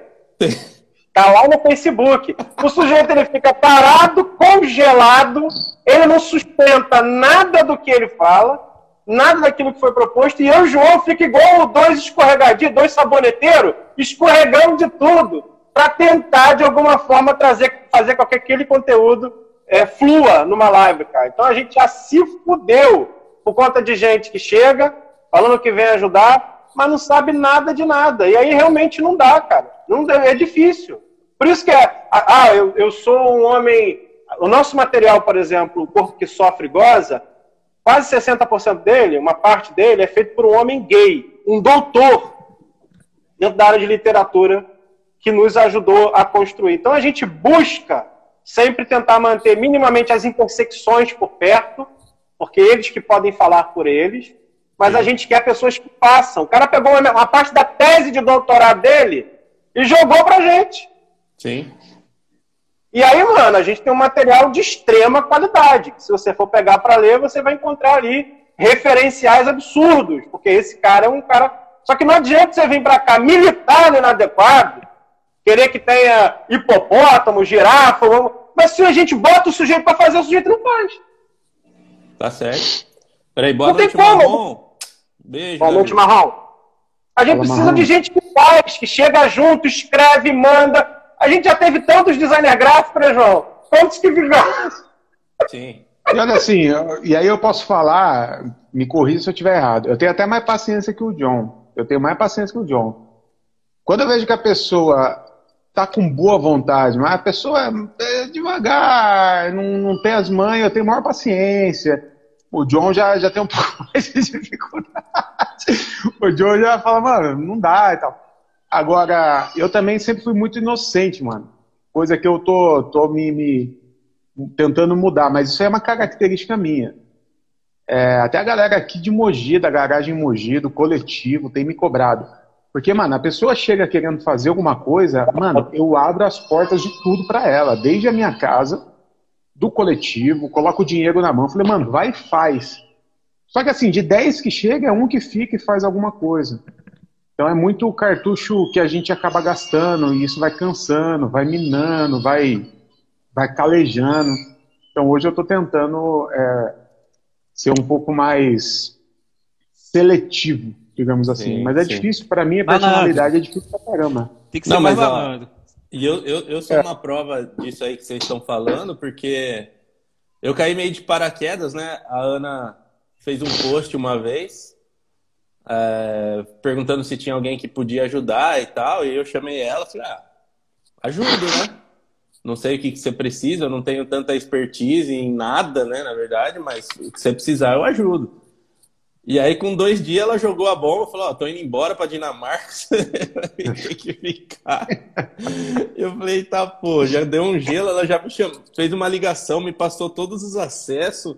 S5: Tá lá no Facebook. O sujeito ele fica parado, congelado, ele não sustenta nada do que ele fala, nada daquilo que foi proposto, e eu, João, fico igual dois escorregadinhos, dois saboneteiros, escorregando de tudo, para tentar, de alguma forma, trazer, fazer com que aquele conteúdo é, flua numa live, cara. Então a gente já se fudeu por conta de gente que chega, falando que vem ajudar, mas não sabe nada de nada. E aí realmente não dá, cara. Não é difícil. Por isso que é, ah, eu, eu sou um homem. O nosso material, por exemplo, o corpo que sofre goza, quase 60% dele, uma parte dele, é feito por um homem gay, um doutor, dentro da área de literatura, que nos ajudou a construir. Então a gente busca sempre tentar manter minimamente as intersecções por perto, porque eles que podem falar por eles, mas a gente quer pessoas que façam. O cara pegou uma, uma parte da tese de doutorado dele e jogou pra gente.
S2: Sim.
S5: E aí, mano, a gente tem um material de extrema qualidade. Que se você for pegar para ler, você vai encontrar ali referenciais absurdos. Porque esse cara é um cara. Só que não adianta você vir para cá militar no inadequado, querer que tenha hipopótamo, girafa. Mas se a gente bota o sujeito para fazer, o sujeito não faz.
S2: Tá certo. Peraí, boa não noite, Marrom. Beijo.
S5: Boa noite, Marrom. A gente Fala, precisa Marrom. de gente que faz, que chega junto, escreve, manda. A gente já teve tantos designers gráficos, né, João? Quantos que ficaram?
S3: Sim. E olha assim, e aí eu posso falar, me corrija se eu estiver errado. Eu tenho até mais paciência que o John. Eu tenho mais paciência que o John. Quando eu vejo que a pessoa tá com boa vontade, mas a pessoa é devagar, não, não tem as mães, eu tenho maior paciência. O John já, já tem um [LAUGHS] pouco mais de dificuldade. O John já fala, mano, não dá e tal. Agora, eu também sempre fui muito inocente, mano. Coisa que eu tô, tô me, me, tentando mudar, mas isso é uma característica minha. É, até a galera aqui de Mogi, da garagem Mogi, do coletivo, tem me cobrado. Porque, mano, a pessoa chega querendo fazer alguma coisa, mano, eu abro as portas de tudo para ela, desde a minha casa, do coletivo, coloco o dinheiro na mão, falei, mano, vai e faz. Só que assim, de 10 que chega, é um que fica e faz alguma coisa. Então é muito cartucho que a gente acaba gastando, e isso vai cansando, vai minando, vai, vai calejando. Então hoje eu estou tentando é, ser um pouco mais seletivo, digamos assim. Sim, Mas é sim. difícil, para mim, a personalidade é difícil pra caramba.
S4: Tem que ser Não, mais malandro.
S2: E eu, eu, eu sou é. uma prova disso aí que vocês estão falando, porque eu caí meio de paraquedas, né? A Ana fez um post uma vez é, perguntando se tinha alguém que podia ajudar e tal, e eu chamei ela falei, ah, ajudo, né? Não sei o que, que você precisa, eu não tenho tanta expertise em nada, né, na verdade, mas o que você precisar eu ajudo. E aí, com dois dias, ela jogou a bomba e falou: Ó, oh, tô indo embora pra Dinamarca, [LAUGHS] tem que ficar. Eu falei: tá, pô, já deu um gelo, ela já me chamou, fez uma ligação, me passou todos os acessos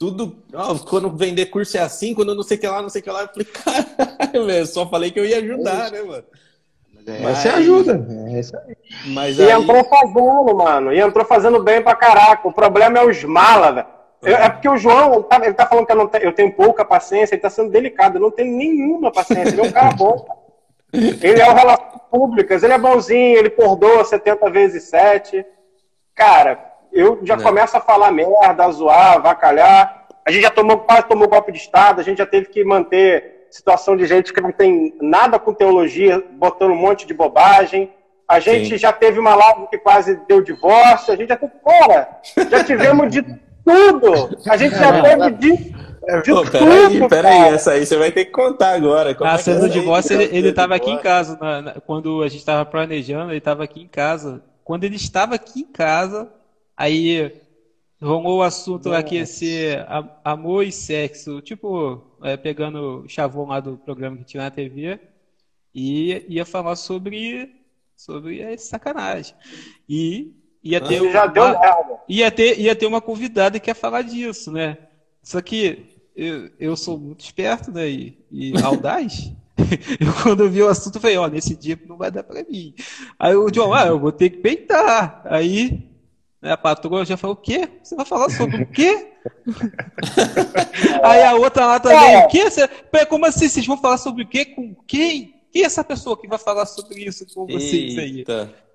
S2: tudo. Oh, quando vender curso é assim, quando não sei o que lá, não sei o que lá. Eu falei, [LAUGHS] caralho, velho, só falei que eu ia ajudar, né, mano?
S3: Mas, mas você ajuda. É isso
S5: aí. Mas e aí... entrou fazendo, mano. E entrou fazendo bem pra caraca. O problema é os mala, velho. É porque o João, tá, ele tá falando que eu, não tenho, eu tenho pouca paciência, ele tá sendo delicado. Eu não tenho nenhuma paciência. Ele é um cara bom. [LAUGHS] Ele é o Relações Públicas, ele é bonzinho, ele perdoa 70 vezes 7. Cara, eu já é. começo a falar merda, a zoar, avacalhar. A gente já tomou, quase tomou golpe de Estado, a gente já teve que manter situação de gente que não tem nada com teologia, botando um monte de bobagem. A gente Sim. já teve uma live que quase deu divórcio, a gente já teve. Porra, já tivemos de tudo! A gente já teve de
S2: de Pô, peraí, peraí, essa aí você vai ter que contar agora.
S4: Como a é cena do divórcio, ele, ele tava aqui em casa. Na, na, quando a gente tava planejando, ele tava aqui em casa. Quando ele estava aqui em casa, Aí rolou o assunto aqui ser amor e sexo, tipo, é, pegando o chavão lá do programa que tinha na TV, e ia falar sobre, sobre é, sacanagem. E ia ter,
S5: uma, já deu
S4: ia ter ia ter uma convidada que ia falar disso, né? Só que eu, eu sou muito esperto, né? E, e audaz. [LAUGHS] eu, quando eu vi o assunto, falei, ó, nesse dia não vai dar pra mim. Aí o John, ah, eu vou ter que peitar. Aí a patroa já falou, o quê? Você vai falar sobre o quê? [LAUGHS] Aí a outra lá também, o quê? Você... Como assim? Vocês vão falar sobre o quê? Com quem? Quem é essa pessoa que vai falar sobre isso com vocês aí?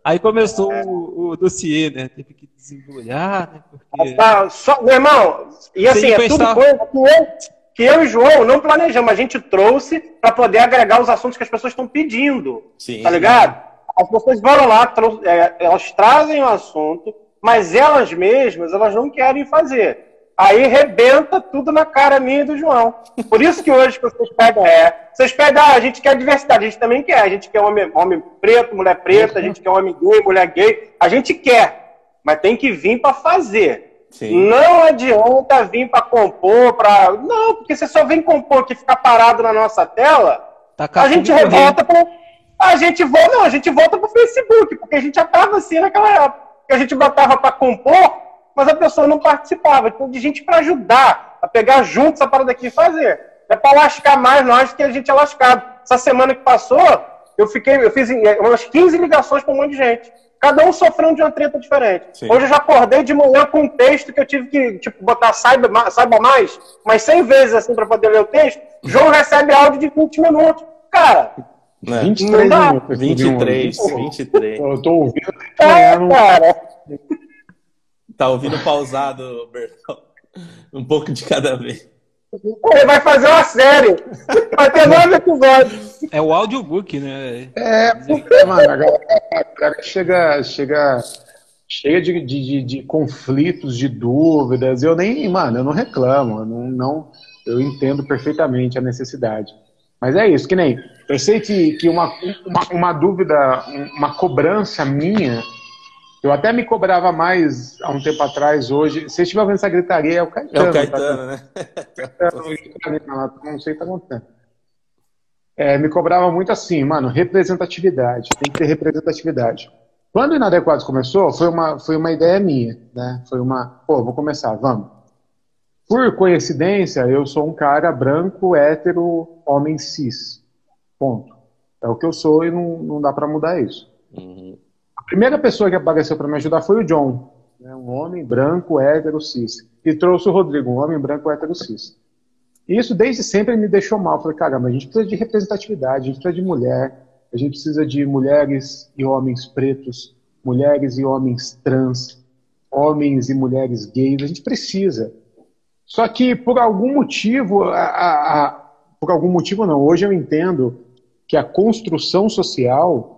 S4: Aí começou o, o dossiê, né? Teve que desembrulhar, né?
S5: Porque... Ah, só, meu irmão, e assim, é tudo coisa que eu, que eu e o João não planejamos. A gente trouxe para poder agregar os assuntos que as pessoas estão pedindo. Sim, tá ligado? As pessoas vão lá, é, elas trazem o assunto, mas elas mesmas, elas não querem fazer. Aí rebenta tudo na cara minha e do João. Por isso que hoje vocês pegam, é, vocês pegam, ah, a gente quer diversidade, a gente também quer, a gente quer homem, homem preto, mulher preta, a gente quer homem gay, mulher gay, a gente quer, mas tem que vir para fazer. Sim. Não adianta vir para compor, para não, porque você só vem compor que ficar parado na nossa tela, tá a gente revolta para a gente volta, não, a gente volta pro Facebook, porque a gente já tava assim naquela época que a gente botava para compor, mas a pessoa não participava. Então, de gente para ajudar, a pegar juntos essa parada aqui e fazer. É para lascar mais nós que a gente é lascado. Essa semana que passou, eu fiquei, eu fiz é, umas 15 ligações para um monte de gente. Cada um sofrendo de uma treta diferente. Sim. Hoje eu já acordei de manhã com um texto que eu tive que tipo, botar saiba, saiba mais, mas 100 vezes assim para poder ler o texto. João recebe áudio de 20 minutos. Cara,
S2: né? 23 minutos. 23, 23.
S3: Eu tô ouvindo.
S5: É, cara.
S2: Tá ouvindo pausado, Bertão. Um pouco de cada vez.
S5: Ele vai fazer uma série. Vai ter nove episódios.
S4: É o audiobook, né?
S3: É, porque, mano, a galera, a galera chega, chega cheia de, de, de, conflitos, de dúvidas. Eu nem, mano, eu não reclamo. Eu, não, não, eu entendo perfeitamente a necessidade. Mas é isso, que nem. Eu sei que, que uma, uma, uma dúvida, uma cobrança minha, eu até me cobrava mais há um tempo atrás, hoje. Se estiver vendo essa gritaria, é o Caetano.
S2: É o Caetano, tá? né? [LAUGHS]
S3: não sei o que está acontecendo. É, me cobrava muito assim, mano, representatividade. Tem que ter representatividade. Quando o Inadequados começou, foi uma, foi uma ideia minha, né? Foi uma, pô, vou começar, vamos. Por coincidência, eu sou um cara branco, hétero, homem cis. Ponto. É o que eu sou e não, não dá para mudar isso. Uhum. A primeira pessoa que apareceu para me ajudar foi o John, né? um homem branco, hétero, cis. E trouxe o Rodrigo, um homem branco, hétero, cis. E isso desde sempre me deixou mal. Falei, caramba, a gente precisa de representatividade, a gente precisa de mulher, a gente precisa de mulheres e homens pretos, mulheres e homens trans, homens e mulheres gays. A gente precisa. Só que por algum motivo, a, a, a, por algum motivo não, hoje eu entendo que a construção social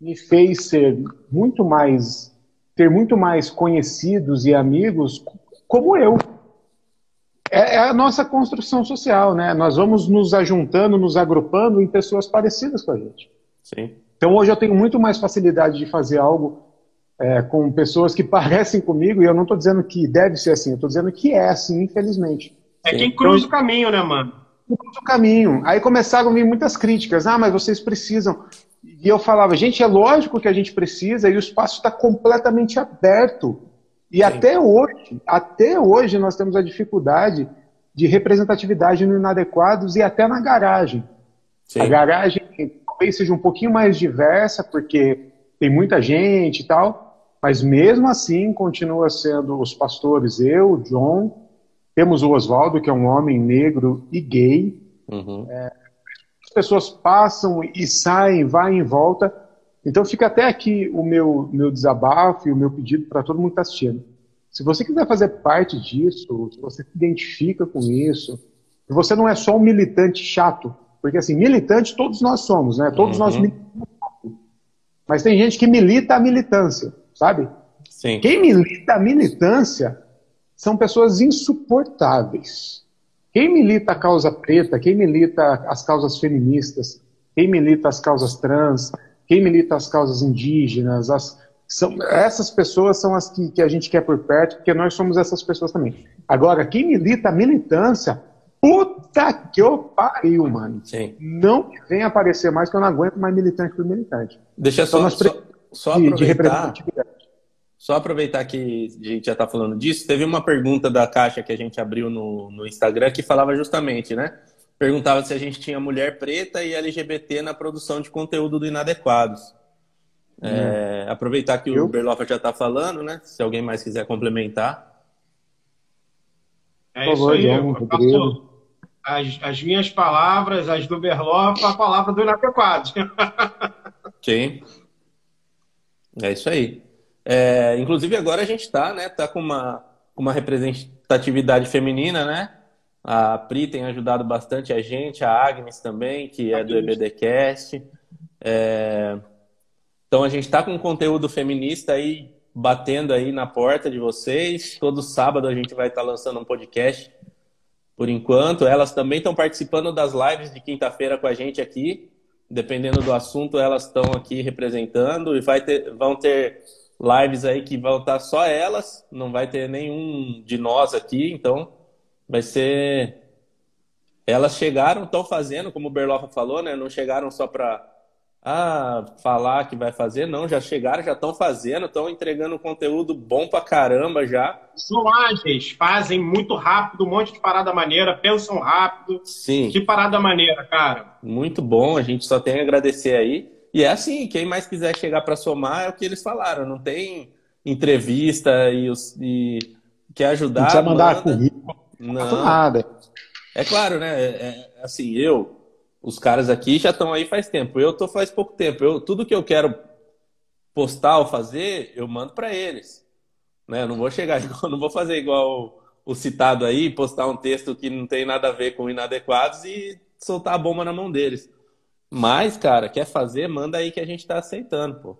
S3: me fez ser muito mais, ter muito mais conhecidos e amigos como eu. É, é a nossa construção social, né? Nós vamos nos ajuntando, nos agrupando em pessoas parecidas com a gente.
S2: Sim.
S3: Então hoje eu tenho muito mais facilidade de fazer algo é, com pessoas que [LAUGHS] parecem comigo, e eu não estou dizendo que deve ser assim, eu estou dizendo que é assim, infelizmente.
S5: É quem cruza o caminho, né, mano?
S3: Cruza o caminho. Aí começaram a vir muitas críticas. Ah, mas vocês precisam. E eu falava, gente, é lógico que a gente precisa, e o espaço está completamente aberto. E Sim. até hoje, até hoje nós temos a dificuldade de representatividade no inadequados e até na garagem. Sim. A garagem talvez seja um pouquinho mais diversa, porque tem muita gente e tal, mas mesmo assim continua sendo os pastores, eu, John, temos o Oswaldo, que é um homem negro e gay. Uhum. É, as pessoas passam e saem, vai e volta. Então fica até aqui o meu, meu desabafo e o meu pedido para todo mundo que está assistindo. Se você quiser fazer parte disso, se você se identifica com isso, você não é só um militante chato, porque, assim, militante todos nós somos, né? Todos uhum. nós militamos. Mas tem gente que milita a militância, sabe?
S2: Sim.
S3: Quem milita a militância são pessoas insuportáveis. Quem milita a causa preta, quem milita as causas feministas, quem milita as causas trans, quem milita as causas indígenas, as, são, essas pessoas são as que, que a gente quer por perto, porque nós somos essas pessoas também. Agora, quem milita a militância Puta que eu pariu, mano.
S2: Sim.
S3: Não vem aparecer mais que eu não aguento mais militante por militante.
S2: Deixa então, só, só, só de, aproveitar. De só aproveitar que a gente já está falando disso, teve uma pergunta da caixa que a gente abriu no, no Instagram que falava justamente, né? Perguntava se a gente tinha mulher preta e LGBT na produção de conteúdo do Inadequados. Hum. É, aproveitar que eu? o Berlofa já está falando, né? Se alguém mais quiser complementar.
S5: É isso aí, faço, as, as minhas palavras, as do Berloff, a palavra do inadequado.
S2: Sim. [LAUGHS] É isso aí. É, inclusive agora a gente está, né? Tá com uma, uma representatividade feminina, né? A Pri tem ajudado bastante a gente, a Agnes também, que é do EBDcast. É, então a gente está com conteúdo feminista aí batendo aí na porta de vocês. Todo sábado a gente vai estar tá lançando um podcast por enquanto. Elas também estão participando das lives de quinta-feira com a gente aqui. Dependendo do assunto, elas estão aqui representando e vai ter, vão ter lives aí que vão estar só elas, não vai ter nenhum de nós aqui, então vai ser. Elas chegaram, estão fazendo, como o Berlofa falou, né? Não chegaram só para ah, falar que vai fazer, não, já chegaram, já estão fazendo, estão entregando conteúdo bom pra caramba já.
S5: São ágeis, fazem muito rápido, um monte de parada maneira, pensam rápido.
S2: Sim.
S5: Que parada maneira, cara.
S2: Muito bom, a gente só tem a agradecer aí. E é assim, quem mais quiser chegar para somar é o que eles falaram, não tem entrevista e, os, e quer ajudar. Não
S3: precisa mandar currículo.
S2: Não. Nada. É claro, né? É, é, assim, eu os caras aqui já estão aí faz tempo. Eu tô faz pouco tempo. Eu, tudo que eu quero postar ou fazer, eu mando para eles. Né? Eu não vou chegar [LAUGHS] igual, não vou fazer igual o, o, citado aí, postar um texto que não tem nada a ver com inadequados e soltar a bomba na mão deles. Mas, cara, quer fazer, manda aí que a gente tá aceitando, pô.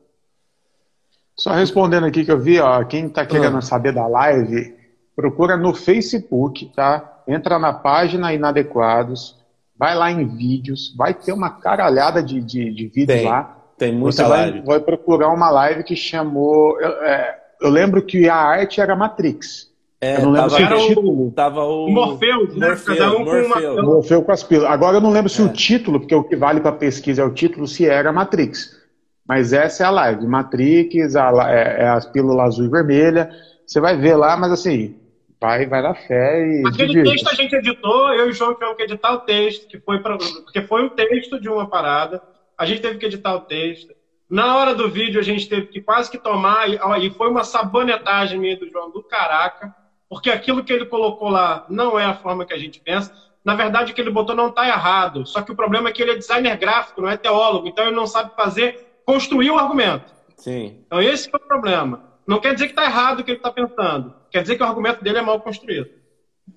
S3: Só respondendo aqui que eu vi, ó, quem tá querendo ah. saber da live, procura no Facebook, tá? Entra na página Inadequados vai lá em vídeos, vai ter uma caralhada de, de, de vídeos
S2: tem,
S3: lá.
S2: Tem muita
S3: Você
S2: live.
S3: Vai, vai procurar uma live que chamou. Eu, é, eu, lembro que a arte era Matrix.
S2: É, eu não lembro se o título. Tava o
S5: Morpheus, né? Morpheus, Cada um
S3: Morpheus. com uma. Morpheus com as pílulas. Agora eu não lembro se é. o título, porque o que vale para pesquisa é o título, se era Matrix. Mas essa é a live. Matrix, a, é, é as pílulas azul e vermelha. Você vai ver lá, mas assim, vai, vai na fé e.
S5: Aquele texto a gente editou, eu e o João tivemos que editar o texto, que foi pra, porque foi um texto de uma parada. A gente teve que editar o texto. Na hora do vídeo, a gente teve que quase que tomar, e, e foi uma sabonetagem minha do João do caraca, porque aquilo que ele colocou lá não é a forma que a gente pensa. Na verdade, o que ele botou não está errado. Só que o problema é que ele é designer gráfico, não é teólogo. Então ele não sabe fazer, construir o argumento.
S2: Sim.
S5: Então esse é o problema. Não quer dizer que está errado o que ele está pensando. Quer dizer que o argumento dele é mal construído.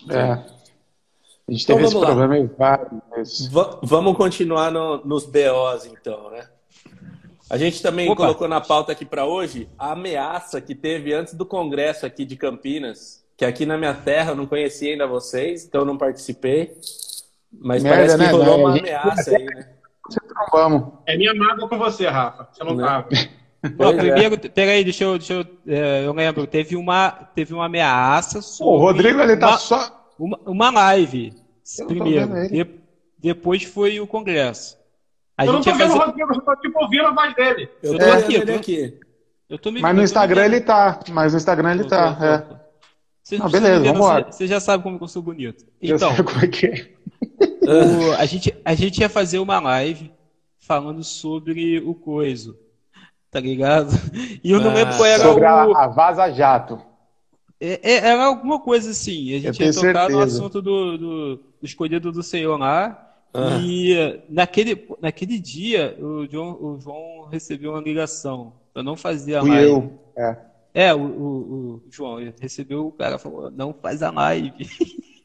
S3: É. A gente teve então, esse lá. problema em vários.
S2: Vamos continuar no, nos BOs, então, né? A gente também Opa. colocou na pauta aqui para hoje a ameaça que teve antes do Congresso aqui de Campinas, que aqui na minha terra eu não conhecia ainda vocês, então eu não participei. Mas Merda, parece que né? rolou uma ameaça aí, né?
S5: Vamos. É minha mágoa com você, Rafa. Você não, [LAUGHS] não. tava.
S4: Não, é. primeiro, é. peraí, deixa eu, deixa eu, é, eu lembro, teve uma, teve uma ameaça
S3: sobre... O Rodrigo, ele tá
S4: uma,
S3: só...
S4: Uma, uma live, eu primeiro, de, depois foi o congresso.
S5: A eu não tô vendo fazer... o Rodrigo, eu tô tipo ouvindo a voz dele.
S3: Eu, eu tô é, aqui, eu tô aqui. Eu tô me, mas no Instagram ele tá, mas no Instagram ele tô, tá, tô, é. Você, não, beleza, vamos embora.
S4: Você já sabe como eu sou bonito. Então, eu sei como é que é. O, a, gente, a gente ia fazer uma live falando sobre o coiso tá ligado? E eu não lembro ah, qual era
S3: sobre o... a Vaza Jato.
S4: É, é, era alguma coisa assim. A gente ia tocar certeza. no assunto do, do, do, escolhido do Senhor lá. Ah. E naquele, naquele dia, o João, o João recebeu uma ligação. Eu não fazia
S3: Fui live. eu. É,
S4: é o, o, o João recebeu, o cara falou, não faz a live. [LAUGHS]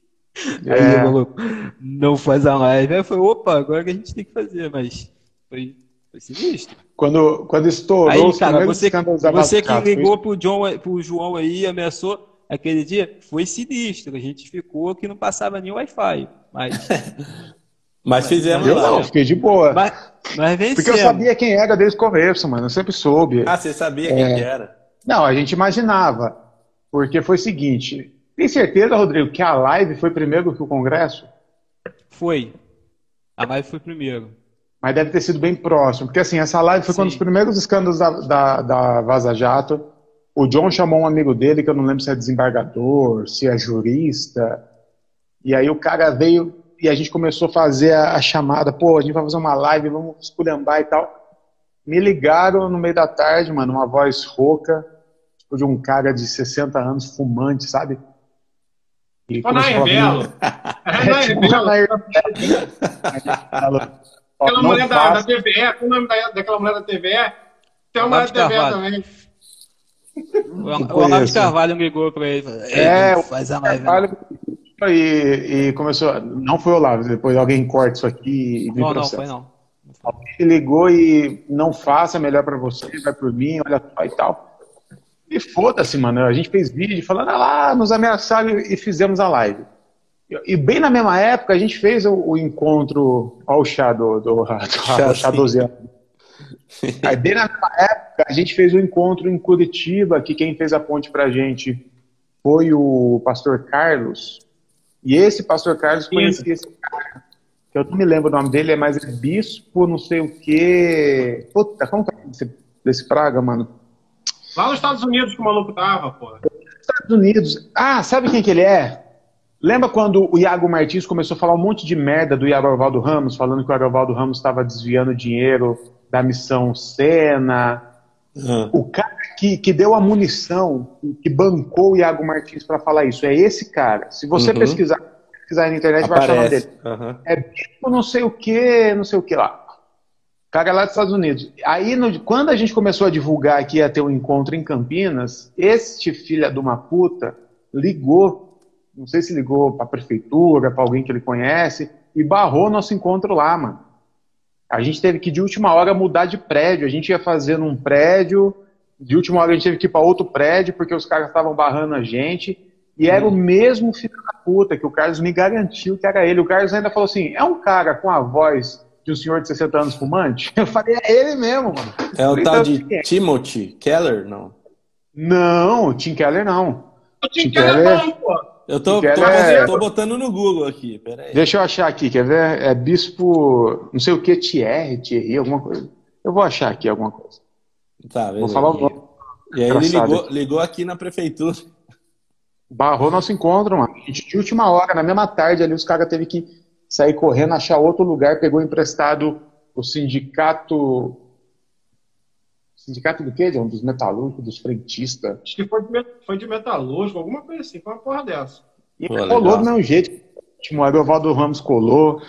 S4: É. Aí ele falou, não faz a live. Aí eu falei, opa, agora que a gente tem que fazer, mas foi foi sinistro.
S3: Quando, quando estourou
S4: aí, os cara, você, você que ligou pro, John, pro João aí e ameaçou aquele dia, foi sinistro. A gente ficou que não passava nem Wi-Fi. Mas, [LAUGHS]
S2: mas fizemos
S3: eu lá. Não, fiquei de boa.
S4: Mas, mas
S3: Porque eu sabia quem era desde o começo, mano. Eu sempre soube.
S2: Ah, você sabia quem é... era?
S3: Não, a gente imaginava. Porque foi o seguinte. Tem certeza, Rodrigo, que a live foi primeiro que o Congresso?
S4: Foi. A live foi primeiro
S3: mas deve ter sido bem próximo. Porque assim, essa live foi Sim. um dos primeiros escândalos da, da, da Vaza Jato. O John chamou um amigo dele, que eu não lembro se é desembargador, se é jurista. E aí o cara veio e a gente começou a fazer a, a chamada. Pô, a gente vai fazer uma live, vamos esculhambar e tal. Me ligaram no meio da tarde, mano, uma voz rouca, tipo de um cara de 60 anos, fumante, sabe?
S5: E Anair Belo. Anair Belo. Aquela mulher da, da TVE, qual o nome da, daquela mulher da TVE? Tem uma mulher da TVE também. O,
S4: o Olavo Carvalho ligou para ele.
S3: É, faz a live. E, e, começou. Não foi o Olavo, depois alguém corta isso aqui
S4: e Não, não, foi não.
S3: Ele ligou e não faça, melhor para você, vai por mim, olha só e tal. E foda-se, mano. A gente fez vídeo falando, ah lá, nos ameaçaram e fizemos a live. E bem na mesma época, a gente fez o, o encontro ao chá do, do, do chá 12 anos. Aí, bem na mesma época, a gente fez o um encontro em Curitiba, que quem fez a ponte pra gente foi o pastor Carlos. E esse pastor Carlos conhecia esse cara, que eu não me lembro o nome dele, é mais é bispo, não sei o quê. Puta, como que é desse, desse praga, mano?
S5: Lá nos Estados Unidos que o maluco tava, pô.
S3: Estados Unidos. Ah, sabe quem que ele é? Lembra quando o Iago Martins começou a falar um monte de merda do Iago Ramos, falando que o Iago Ramos estava desviando dinheiro da missão Sena? Uhum. O cara que, que deu a munição, que bancou o Iago Martins para falar isso, é esse cara. Se você uhum. pesquisar, pesquisar na internet, vai achar o nome dele. Uhum. É tipo não sei o que, não sei o que lá. Cara lá dos Estados Unidos. Aí, no, quando a gente começou a divulgar que ia ter um encontro em Campinas, este filho de uma puta ligou não sei se ligou para a prefeitura, para alguém que ele conhece, e barrou nosso encontro lá, mano. A gente teve que, de última hora, mudar de prédio. A gente ia fazer num prédio, de última hora a gente teve que ir para outro prédio, porque os caras estavam barrando a gente. E era o mesmo filho da puta, que o Carlos me garantiu que era ele. O Carlos ainda falou assim: é um cara com a voz de um senhor de 60 anos fumante? [LAUGHS] Eu falei: é ele mesmo, mano.
S2: É o tal de Timothy Keller, não?
S3: Não, Tim Keller não.
S5: O Tim, Tim Keller, Keller é bom, pô.
S2: Eu tô, tô, é... tô, botando no Google aqui, peraí.
S3: Deixa eu achar aqui, quer ver? É bispo, não sei o que, Thierry, Thierry, alguma coisa. Eu vou achar aqui alguma coisa.
S2: Tá,
S3: Vou falar o nome.
S2: E aí ele ligou, ligou aqui na prefeitura.
S3: Barrou nosso encontro, mano. A gente, de última hora, na mesma tarde ali, os caras teve que sair correndo, achar outro lugar, pegou emprestado o sindicato. Sindicato do quê, John? Dos metalúrgicos, dos frentistas.
S5: Acho que foi de, met- foi de metalúrgico, alguma coisa assim, foi uma porra dessa.
S3: E
S2: Pô,
S3: colou do mesmo jeito. O Edovaldo Ramos colou.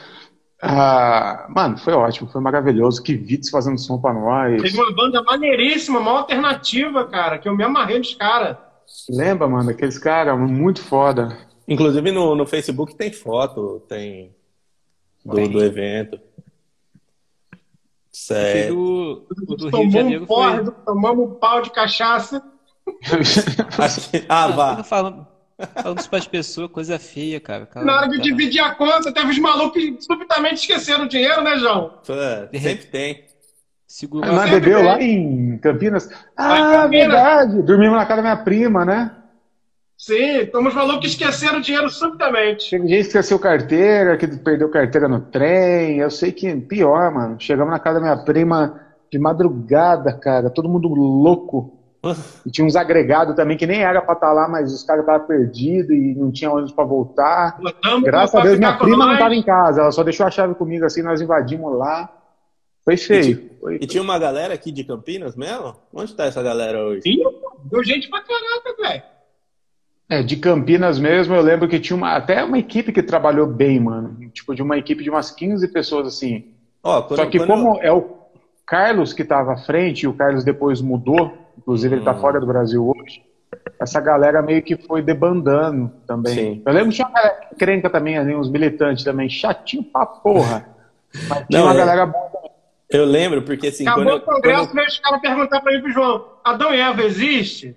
S3: Ah, mano, foi ótimo, foi maravilhoso. Que Vitz fazendo som pra nós.
S5: Teve uma banda maneiríssima, uma alternativa, cara, que eu me amarrei nos caras.
S3: Lembra, mano, aqueles caras, muito foda.
S2: Inclusive no, no Facebook tem foto, tem do, do evento. Certo.
S4: do, o do Rio de
S5: Tomamos
S4: Janeiro
S5: um
S4: foi.
S5: porre, tomamos um pau de cachaça. [LAUGHS]
S2: Aqui- Ah, vá.
S4: falando, falando isso pras pessoas, coisa feia, cara. Calma,
S5: Na hora de dividir a conta, teve os malucos que subitamente esqueceram o dinheiro, né, João?
S2: É, Sempre tem.
S4: Segura
S3: Nós bebeu lá em Campinas. Ah,
S5: Campinas.
S3: verdade. Dormimos na casa da minha prima, né?
S5: Sim, temos os malucos que esqueceram o dinheiro subitamente.
S3: Teve gente que esqueceu carteira, que perdeu carteira no trem. Eu sei que pior, mano. Chegamos na casa da minha prima de madrugada, cara. Todo mundo louco. E tinha uns agregados também que nem era pra estar lá, mas os caras estavam perdidos e não tinha ônibus pra voltar. Graças a Deus, minha prima não
S5: nós.
S3: estava em casa. Ela só deixou a chave comigo assim, nós invadimos lá. Foi feio. Foi
S2: E tinha uma galera aqui de Campinas mesmo? Onde tá essa galera hoje?
S5: Sim, deu gente pra caraca, velho.
S3: É, de Campinas mesmo, eu lembro que tinha uma, até uma equipe que trabalhou bem, mano. Tipo, de uma equipe de umas 15 pessoas, assim.
S2: Ó, quando-
S3: Só que como é o Carlos que estava à frente, e o Carlos depois mudou, inclusive ele tá
S2: Hum.
S3: fora do Brasil hoje, essa galera meio que foi debandando também.
S2: Sim.
S3: Eu lembro que tinha uma galera crenca também ali, uns militantes também, chatinho pra porra. [LAUGHS] Mas tinha
S2: Não,
S3: uma
S2: é-
S3: galera boa.
S2: Eu lembro, porque assim,
S5: Acabou
S2: quando eu,
S5: o congresso,
S2: quando
S5: veio os caras perguntar pra mim pro João: Adão e Eva existe?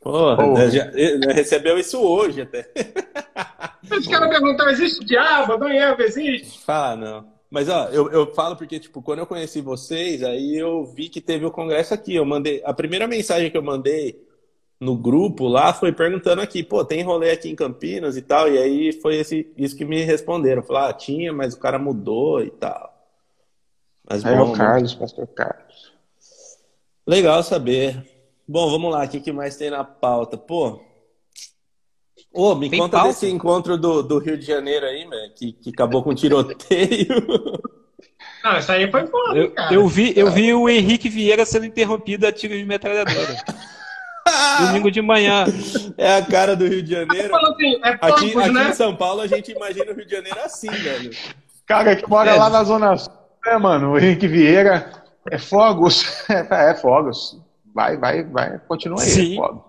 S2: Porra,
S3: Porra.
S2: eu já- eu- recebeu isso hoje até. [LAUGHS]
S5: Os caras perguntaram: existe diabo? Adão e Eva existe?
S2: Fala, não. Mas ó, eu, eu falo porque, tipo, quando eu conheci vocês, aí eu vi que teve o congresso aqui. Eu mandei. A primeira mensagem que eu mandei no grupo lá foi perguntando aqui, pô, tem rolê aqui em Campinas e tal. E aí foi esse, isso que me responderam. Falaram, ah, tinha, mas o cara mudou e tal.
S3: É o Carlos, pastor Carlos.
S2: Legal saber. Bom, vamos lá, o que, que mais tem na pauta? Pô. Ô, me
S4: Tem
S2: conta
S4: pauta?
S2: desse encontro do, do Rio de Janeiro aí, man, que, que acabou com tiroteio. [LAUGHS]
S5: Não, isso aí foi foda,
S4: Eu,
S5: cara.
S4: eu vi, eu vi o Henrique Vieira sendo interrompido a tiros de metralhadora. [LAUGHS] Domingo de manhã.
S2: É a cara do Rio de Janeiro.
S5: Assim, é
S2: aqui
S5: né?
S2: em São Paulo a gente imagina o Rio de Janeiro assim, velho.
S3: Cara que mora
S4: É.
S3: lá na Zona Sul, né, mano? O Henrique Vieira é fogos. [LAUGHS] É, fogos. Vai, vai, vai. Continua aí.
S4: Sim.
S3: É fogos.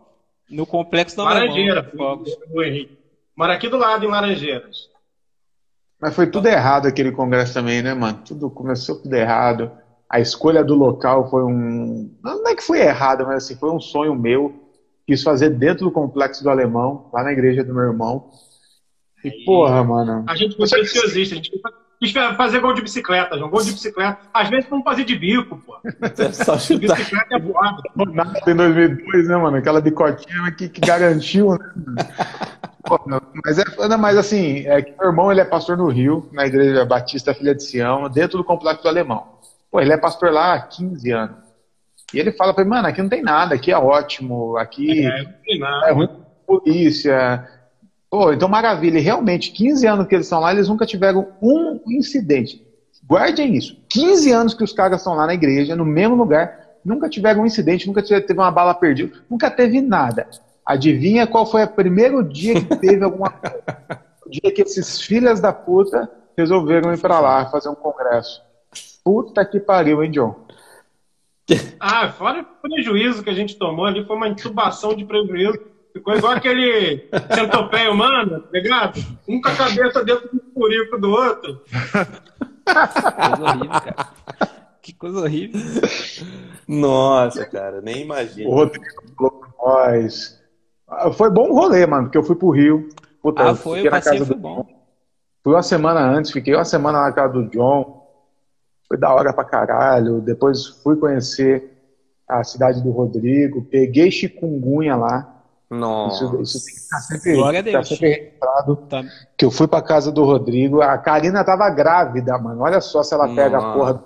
S4: No complexo da
S5: Laranjeira,
S4: Fogos.
S5: o Henrique. Mora aqui do lado, em Laranjeiras.
S3: Mas foi tudo errado aquele congresso também, né, mano? Tudo começou tudo errado. A escolha do local foi um. Não é que foi errado, mas assim, foi um sonho meu. Quis fazer dentro do complexo do alemão, lá na igreja do meu irmão. E porra, mano.
S5: A gente foi preciosista, a gente quis fazer gol de bicicleta, João. Gol de bicicleta. Às vezes vamos fazer de bico, pô.
S2: É só chutar.
S5: Bicicleta é voada.
S3: Nada em 2002, né, mano? Aquela bicotinha que, que garantiu, né? Pô, mas, é, não, mas assim, é que meu irmão ele é pastor no Rio, na igreja Batista Filha de Sião, dentro do complexo do Alemão. Pô, ele é pastor lá há 15 anos. E ele fala pra mim, mano, aqui não tem nada, aqui é ótimo, aqui
S5: É, não tem nada.
S3: é ruim polícia. Pô, então maravilha. E realmente, 15 anos que eles estão lá, eles nunca tiveram um incidente. Guardem isso. 15 anos que os caras estão lá na igreja, no mesmo lugar, nunca tiveram um incidente, nunca teve uma bala perdida, nunca teve nada. Adivinha qual foi o primeiro dia que teve alguma coisa? O [LAUGHS] dia que esses filhas da puta resolveram ir pra lá fazer um congresso. Puta que pariu, hein, John?
S5: Ah, fora o prejuízo que a gente tomou ali, foi uma intubação de prejuízo. Ficou igual aquele centopeia humano, tá ligado? Um com a cabeça dentro do furico do outro.
S4: Coisa horrível, cara. Que coisa horrível.
S2: Nossa, cara, nem
S3: O
S2: imagino.
S3: Rodrigo falou com nós. Ah, Foi bom o rolê, mano, porque eu fui pro Rio. Puta,
S4: Ah,
S3: eu
S4: foi,
S3: fiquei
S4: o
S3: na
S4: passeio
S3: casa
S4: foi
S3: do
S4: bom.
S3: John. Fui uma semana antes, fiquei uma semana na casa do John. Foi da hora pra caralho. Depois fui conhecer a cidade do Rodrigo. Peguei chikungunya lá. Isso,
S2: Nossa.
S3: isso tem que estar sempre,
S4: Glória a
S3: tá
S4: Deus.
S3: sempre registrado.
S4: Tá.
S3: Que eu fui pra casa do Rodrigo. A Karina tava grávida, mano. Olha só se ela pega a porra.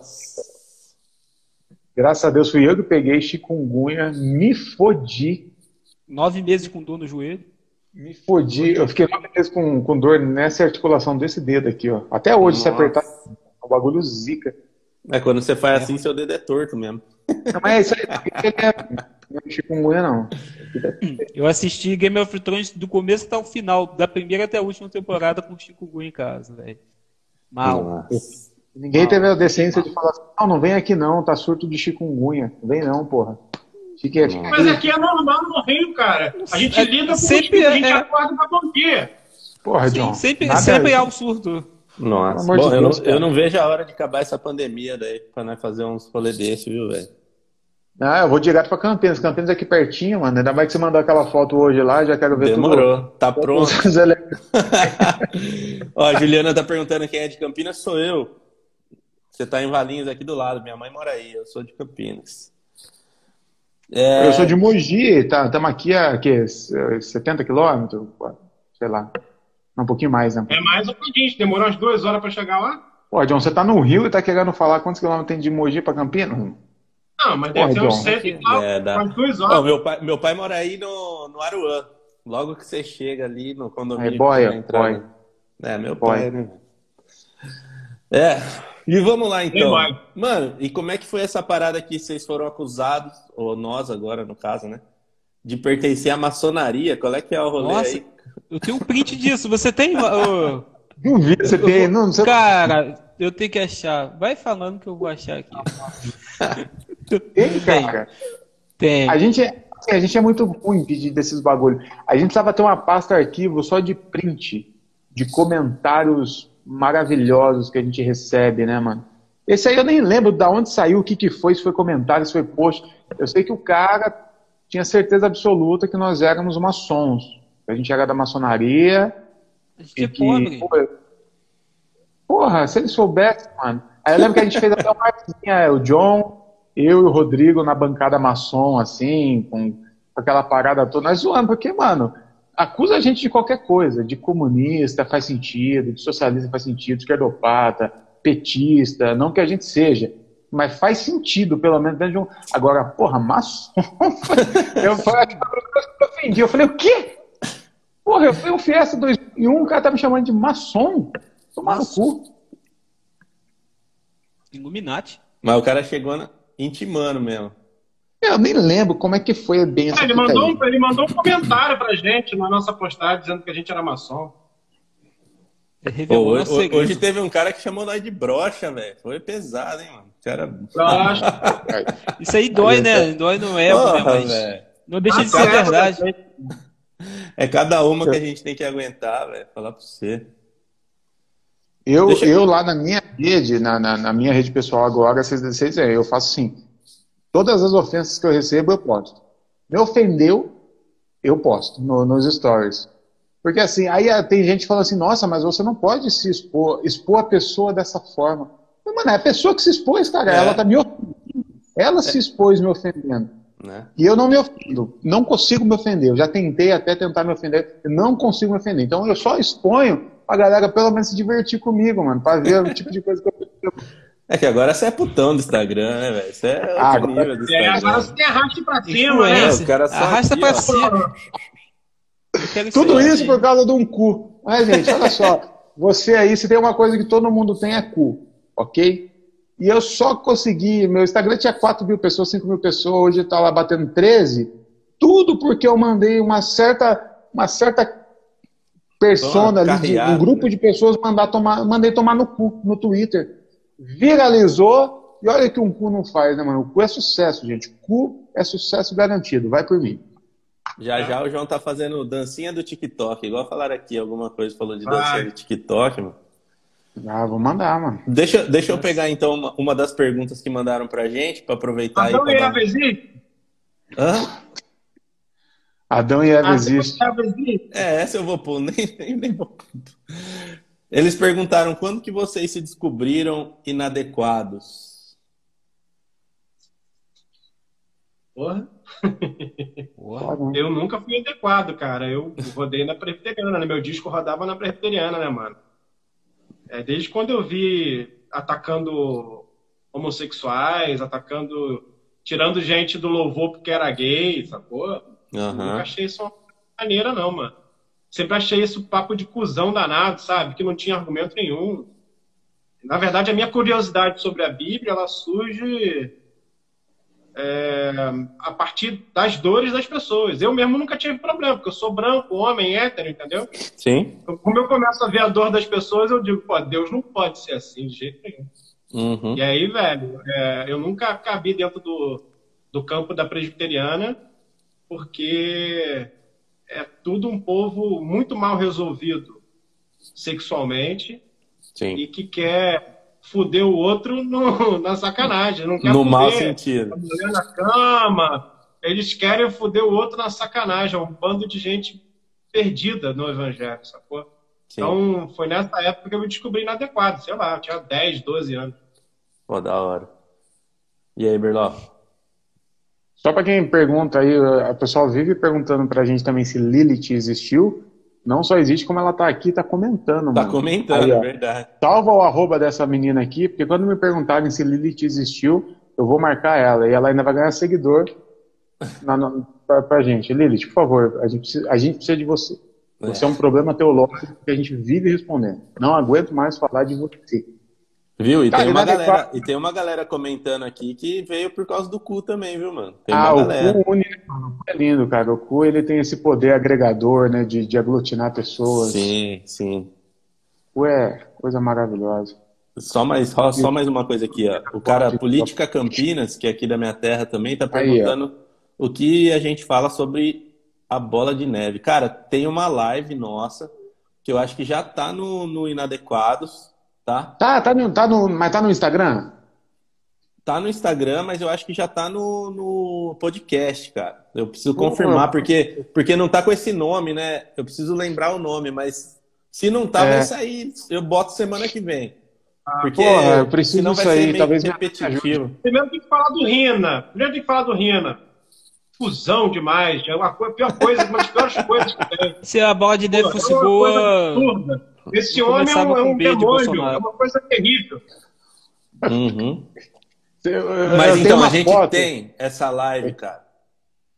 S3: Graças a Deus fui eu que peguei chikungunya, me fodi.
S4: Nove meses com dor no joelho.
S3: Me fodi. Eu fiquei nove meses com, com dor nessa articulação desse dedo aqui, ó. Até hoje, se
S2: Nossa.
S3: apertar, é um bagulho zica.
S2: É quando você faz assim, seu dedo é torto mesmo.
S3: Não, mas isso aí [LAUGHS] não é não é chikungunya, não.
S4: Eu assisti Game of Thrones do começo até o final, da primeira até a última temporada com o Gu em casa, velho. Mal.
S2: Nossa.
S3: Ninguém teve a decência de falar assim, não, não vem aqui não, tá surto de chikungunya. Não vem não, porra. Fique aqui.
S6: Mas aqui é normal no Rio, cara. A gente
S4: É,
S6: lida com
S4: sempre
S6: os a gente
S4: é-
S6: acorda pra dia.
S3: Porra,
S4: Sim,
S3: John.
S4: sempre, sempre há um surto.
S2: Nossa. Bom,
S3: de
S2: eu,
S3: Deus,
S2: não,
S3: cara.
S2: eu não vejo a hora de acabar essa pandemia daí, pra nós fazer uns rolê desse, viu, velho?
S3: Ah, eu vou direto pra Campinas. Campinas é aqui pertinho, mano. Ainda mais que você mandou aquela foto hoje lá, já quero ver
S2: Demorou. Tá
S3: tudo.
S2: pronto.
S3: Os ele- [LAUGHS]
S2: Ó, a Juliana tá perguntando quem é de Campinas, sou eu. Você tá em Valinhos aqui do lado, minha mãe mora aí, eu sou de Campinas. É,
S3: Eu sou de Mogi, tá? Estamos aqui a que, 70 quilômetros, sei lá. Um pouquinho mais, né?
S6: É mais um pouquinho. Demorou umas duas horas pra chegar lá?
S3: Pô, John, você tá no Rio e tá querendo falar quantos quilômetros tem de Mogi pra Campinas?
S6: Não, mas deve ter uns
S3: John.
S6: cento e tal.
S2: É, dá.
S6: Umas duas horas.
S2: meu, pai, meu pai mora aí no, no Aruã. Logo que você chega ali no condomínio.
S3: É, boia,
S2: entrar,
S3: boia.
S2: É, meu
S3: Boia.
S2: pai, né? É. E vamos lá então.
S6: boia.
S2: Mano, e como é que foi essa parada que vocês foram acusados, ou nós agora no caso, né? De pertencer à maçonaria? Qual é que é o rolê
S4: Nossa,
S2: aí?
S4: eu tenho um print disso. Você tem. ô,
S3: Duvido você tem. Não, você...
S4: Cara, eu tenho que achar. Vai falando que eu vou achar aqui. [LAUGHS]
S3: tem, cara.
S4: Tem.
S3: A gente, é, assim, a gente é muito ruim de, desses bagulhos. A gente precisava ter uma pasta arquivo só de print, de comentários maravilhosos que a gente recebe, né, mano? Esse aí eu nem lembro da onde saiu, o que, que foi, se foi comentário, se foi post. Eu sei que o cara tinha certeza absoluta que nós éramos maçons. A gente era da maçonaria.
S4: A gente é
S3: que,
S4: pobre.
S3: porra, se ele soubesse, mano. Aí eu lembro que a gente fez até uma artezinha, o John, eu e o Rodrigo na bancada maçom, assim, com aquela parada toda. Nós zoando, porque, mano, acusa a gente de qualquer coisa. De comunista faz sentido, de socialista faz sentido, esquerdopata, petista, não que a gente seja. Mas faz sentido, pelo menos dentro de um. Agora, porra, maçom. [LAUGHS] eu falei, eu ofendi. Eu falei, o quê? Porra, eu fui um Fiesta 2001, o cara tá me chamando de maçom. Tomar no cu.
S4: Illuminati.
S2: Mas o cara chegou na... intimando mesmo.
S3: Eu nem lembro como é que foi bem essa
S6: Ah, ele, mandou, um- ele mandou um comentário pra gente na nossa postagem dizendo que a gente era maçom.
S2: Pô, hoje, hoje teve um cara que chamou nós de brocha, velho. Foi pesado, hein, mano. [LAUGHS]
S4: Isso aí dói, né? Dói no ego, né?
S2: Porra,
S4: Mas
S2: velho.
S4: não deixa de ser
S6: Ah,
S4: verdade.
S2: É cada uma que a gente tem que aguentar, velho. Falar pra você.
S3: Eu, eu lá na minha rede, na, na, na minha rede pessoal agora, vocês, vocês eu faço assim. Todas as ofensas que eu recebo, eu posto. Me ofendeu, eu posto no- nos stories. Porque assim, aí ah, tem gente que fala assim, nossa, mas você não pode se expor, expor a pessoa dessa forma. Mas, mano, é a pessoa que se expôs, cara,
S2: É.
S3: ela tá me ofendendo. Ela se expôs me ofendendo.
S2: Né?
S3: E eu não me ofendo, não consigo me ofender. Eu já tentei até tentar me ofender, não consigo me ofender. Então eu só exponho pra galera pelo menos se divertir comigo, mano, pra ver o tipo de coisa que eu
S2: É que agora você é putão do Instagram, né, velho? Você é
S3: Ah, agora-
S2: nível do
S6: É,
S2: Instagram.
S6: agora você tem arraste pra cima, né?
S2: É, o cara só
S4: Arrasta
S2: aqui,
S4: pra
S2: ó.
S4: cima.
S3: Tudo isso
S4: assim.
S3: por causa de um cu. Mas, gente, olha só. Você aí, se tem uma coisa que todo mundo tem, é cu. Ok? E eu só consegui. Meu Instagram tinha 4 mil pessoas, 5 mil pessoas, hoje tá lá batendo 13. Tudo porque eu mandei uma certa. Uma certa persona ali, de, um grupo
S2: né?
S3: de pessoas mandar tomar, mandei tomar no cu no Twitter. Viralizou. E olha que um cu não faz, né, mano? O cu é sucesso, gente. Cu é sucesso garantido. Vai por mim.
S2: Já já o João tá fazendo dancinha do TikTok, igual falaram aqui, alguma coisa falou de dancinha do TikTok, mano.
S3: Ah, vou mandar, mano.
S2: Deixa, deixa eu pegar então uma, uma das perguntas que mandaram pra gente, pra aproveitar aí.
S6: Adão
S2: pra
S6: e?
S2: Hã?
S3: Adão e Eva
S6: Eva existe?
S2: É, essa eu vou pôr, [LAUGHS] nem, nem, nem vou pôr. Eles perguntaram quando que vocês se descobriram inadequados.
S6: Porra.
S4: Porra.
S6: Eu nunca fui adequado, cara. Eu rodei na presbiteriana, né? Meu disco rodava na presbiteriana, né, mano? É, desde quando eu vi atacando
S5: homossexuais, atacando, tirando gente do louvor porque era gay, sacou?
S2: Aham.
S5: Nunca achei isso uma maneira, não, mano. Sempre achei isso papo de cuzão danado, sabe? Que não tinha argumento nenhum. Na verdade, a minha curiosidade sobre a Bíblia, ela surge é, a partir das dores das pessoas. Eu mesmo nunca tive problema, porque eu sou branco, homem, hétero, entendeu?
S2: Sim.
S5: Então, Como eu começo a ver a dor das pessoas, eu digo, pô, Deus não pode ser assim de jeito nenhum.
S2: Uhum.
S5: E aí, velho, é, eu nunca cabi dentro do, do campo da presbiteriana, porque é tudo um povo muito mal resolvido sexualmente
S2: Sim.
S5: e que quer fuder o outro no- na sacanagem. Não quer
S2: No
S5: fuder
S2: mau sentido.
S5: a mulher na cama. Eles querem fuder o outro na sacanagem. É um bando de gente perdida no evangelho, sacou?
S2: Sim.
S5: Então, foi nessa época que eu me descobri inadequado. Sei lá, eu tinha 10, 12 anos.
S2: Pô, da hora. E aí, Berloff?
S3: Só para quem pergunta aí, a pessoa vive perguntando pra gente também se Lilith existiu. Não só existe, como ela tá aqui, tá comentando,
S2: Tá
S3: mano.
S2: comentando,
S3: Aí,
S2: é
S3: ó.
S2: verdade.
S3: Salva o arroba dessa menina aqui, porque quando me perguntarem se Lilith existiu, eu vou marcar ela. E ela ainda vai ganhar seguidor na, na, pra, pra gente. Lilith, por favor, a gente, precisa, a gente precisa de você. Você é um problema teológico que a gente vive respondendo. Não aguento mais falar de você.
S2: Viu? E,
S3: Cara,
S2: tem uma galera, e tem uma galera comentando aqui que veio por causa do cu também, viu, mano? Tem
S3: ah, o cu une, né, mano? O cu é lindo, cara. O cu ele tem esse poder agregador, né, de, de aglutinar pessoas.
S2: Sim, sim.
S3: O cu é coisa maravilhosa.
S2: Só mais, só, só mais uma coisa aqui, ó. O cara Política Campinas, que é aqui da minha terra também, tá
S3: Aí,
S2: perguntando o que a gente fala sobre a bola de neve. Cara, tem uma live nossa que eu acho que já tá no, no Inadequados, tá?
S3: Tá, tá no, tá no, mas tá no Instagram?
S2: Tá no Instagram, mas eu acho que já tá no, no podcast, cara. Eu preciso confirmar, porque, porque não tá com esse nome, né? Eu preciso lembrar o nome, mas se não tá,
S3: É.
S2: vai sair. Eu boto semana que vem. Porque
S3: porra, eu preciso
S2: senão vai
S3: disso aí,
S2: ser meio
S3: talvez
S2: repetitivo.
S5: Primeiro tem que falar do Rina. Primeiro tem que falar do Rina. Fusão demais. É uma coisa, a pior coisa, uma das piores coisas que tem.
S4: Se a bola de
S5: Pô,
S4: fosse
S5: é
S4: boa.
S5: Esse
S4: eu
S5: homem é um, é um
S4: de
S5: demônio, é uma coisa terrível.
S2: Uhum. Mas então, a gente
S3: foto.
S2: tem essa live, cara.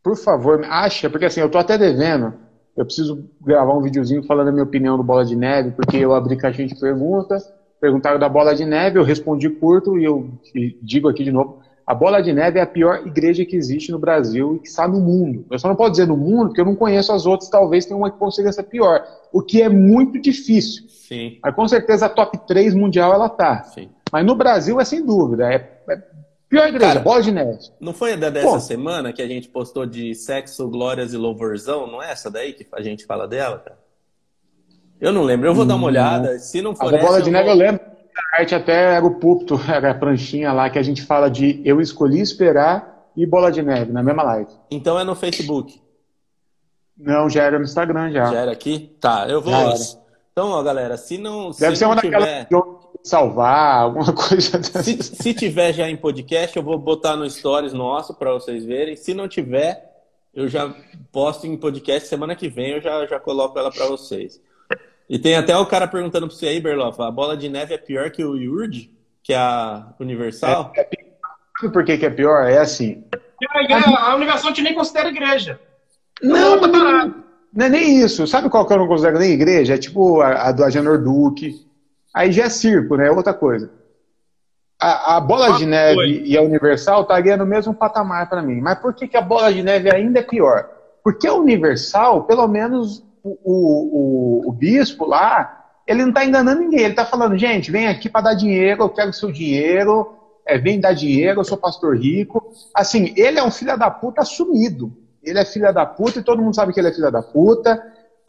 S3: Por favor, acha, porque assim, eu tô até devendo. Eu preciso gravar um videozinho falando a minha opinião do Bola de Neve, porque eu abri caixinha de perguntas, perguntaram da Bola de Neve, eu respondi curto e eu e digo aqui de novo. A Bola de Neve é a pior igreja que existe no Brasil e que está no mundo. Eu só não posso dizer no mundo, porque eu não conheço as outras, talvez tenha uma que consiga ser pior. O que é muito difícil.
S2: Sim,
S3: Mas com certeza a top 3 mundial ela tá.
S2: sim.
S3: Mas no Brasil é sem dúvida. É, é pior igreja,
S2: Cara,
S3: Bola de Neve.
S2: Não foi da dessa
S3: Pô.
S2: semana que a gente postou de sexo, glórias e louvorzão? Não é essa daí que a gente fala dela, cara? Eu não lembro, eu vou dar uma olhada. Se não
S3: A
S2: for
S3: Bola
S2: essa,
S3: de
S2: eu
S3: Neve
S2: vou-
S3: eu lembro. A arte até era o púlpito, [LAUGHS] era a pranchinha lá que a gente fala de Eu Escolhi Esperar e Bola de Neve, na mesma live.
S2: Então é no Facebook.
S3: Não, já era no Instagram já.
S2: Já era aqui? Tá, eu vou. Então, ó, galera, se não,
S3: Deve
S2: se
S3: ser
S2: não
S3: uma daquelas
S2: tiver.
S3: de salvar, alguma [LAUGHS] coisa dessa.
S2: Se, se tiver já em podcast, eu vou botar no Stories nosso para vocês verem. Se não tiver, eu já posto em podcast semana que vem, eu já, já coloco ela para vocês. E tem até o cara perguntando para você aí, Berloff, a bola de neve é pior que o Yurd, que é a Universal?
S3: Sabe por que, que é pior? É assim.
S5: A, igreja, a Universal te nem considera igreja.
S3: Não,
S5: tá
S3: não,
S5: parado.
S3: não é nem isso. Sabe qual que eu não considero nem igreja? É tipo a, a do Agenor Duque. Aí já é circo, né? É outra coisa. A, a Bola de
S5: Ah,
S3: Neve
S5: foi.
S3: e a Universal estaria no mesmo patamar para mim. Mas por que, que a Bola de Neve ainda é pior? Porque a Universal, pelo menos o, o, o, bispo lá, ele não está enganando ninguém. Ele está falando, gente, vem aqui para dar dinheiro, eu quero seu dinheiro, é, vem dar dinheiro, eu sou pastor rico. Assim, ele é um filho da puta assumido. Ele é filho da puta e todo mundo sabe que ele é filho da puta.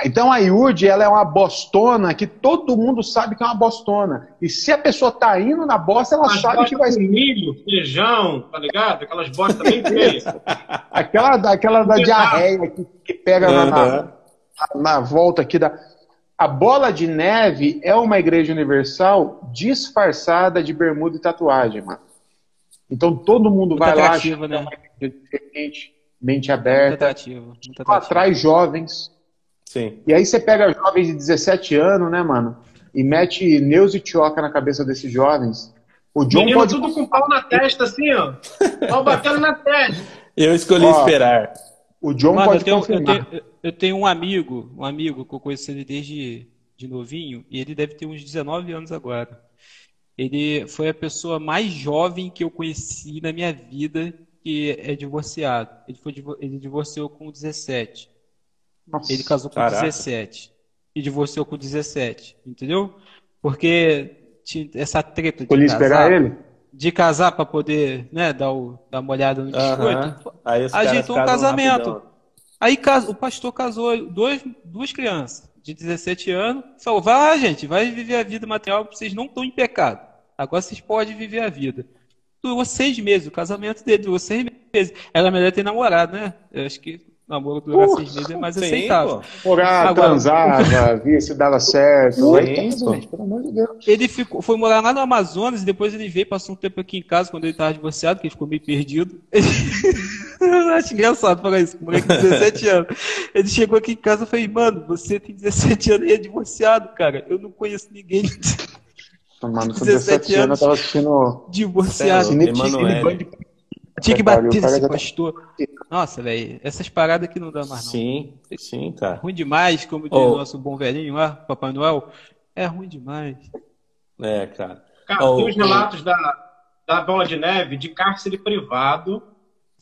S3: Então a Yurd, ela é uma bostona que todo mundo sabe que é uma bostona. E se a pessoa tá indo na bosta, ela sabe que vai
S5: bostas com milho, feijão, tá ligado? Aquelas bostas bem feias.
S3: Aquela, [LAUGHS] aquela da diarreia que, que pega na, na. Na volta aqui da. A bola de neve é uma igreja universal disfarçada de bermuda e tatuagem, mano. Então todo mundo
S4: Muito
S3: vai lá, acha é
S4: né?
S3: uma igreja diferente, mente
S4: muito
S3: aberta,
S4: atrativo. Muito
S3: só
S4: atrativo.
S3: atrai jovens.
S2: Sim.
S3: E aí você pega jovens de 17 anos, né, mano? E mete Neus e Tioca na cabeça desses jovens. O John
S5: Menino
S3: pode.
S5: tudo com pau na testa, assim, ó. Pau batendo na testa.
S2: Eu escolhi
S3: Ó,
S2: esperar.
S3: O John
S4: Mano, eu
S3: pode
S4: tenho, eu,
S3: confirmar.
S4: tenho, eu tenho um amigo, um amigo que eu conheço ele desde de novinho, e ele deve ter uns 19 anos agora. Ele foi a pessoa mais jovem que eu conheci na minha vida que é divorciado. Ele, foi, ele divorciou com 17.
S3: Nossa.
S4: Ele casou com
S2: Caraca.
S4: 17. E divorciou com 17. Entendeu? Porque tinha essa treta de casar,
S3: ele?
S4: de casar para poder, né, dar, o, dar uma olhada no biscoito.
S2: Aí os
S4: Ajeitou um casamento.
S2: rapidão.
S4: Aí o pastor casou dois, duas crianças de 17 anos. Falou: vai gente, vai viver a vida material, vocês não estão em pecado. Agora vocês podem viver a vida. Durou seis meses, o casamento dele durou seis meses. Era melhor ter namorado, né? Eu acho que namoro durar
S3: Porra,
S4: seis meses é mais
S2: Sim,
S4: aceitável.
S2: pô.
S3: Orar,
S4: Agora-
S3: transava, [LAUGHS] via se dava certo. Aí tá, gente, pelo amor de Deus.
S4: Ele ficou, foi morar lá no Amazonas e depois ele veio, passou um tempo aqui em casa quando ele estava divorciado, que ele ficou meio perdido. [LAUGHS] Eu acho engraçado falar isso, com um moleque de 17 anos. Ele chegou aqui em casa e falei, mano, você tem 17 anos e é divorciado, cara. Eu não conheço ninguém
S3: Mano, com
S4: 17
S3: 17 anos eu tava assistindo.
S4: divorciado.
S2: Céu,
S4: Tinha que bater
S3: já tá-
S4: pastor. Nossa, velho, essas paradas aqui não dá mais não.
S2: Sim, sim, cara.
S4: Ruim demais, como diz
S2: Oh.
S4: o nosso bom velhinho lá, Papai Noel. É ruim demais.
S2: É, cara.
S5: Cara,
S2: Oh,
S5: tem os
S2: oh.
S5: relatos da, da Bola de Neve de cárcere privado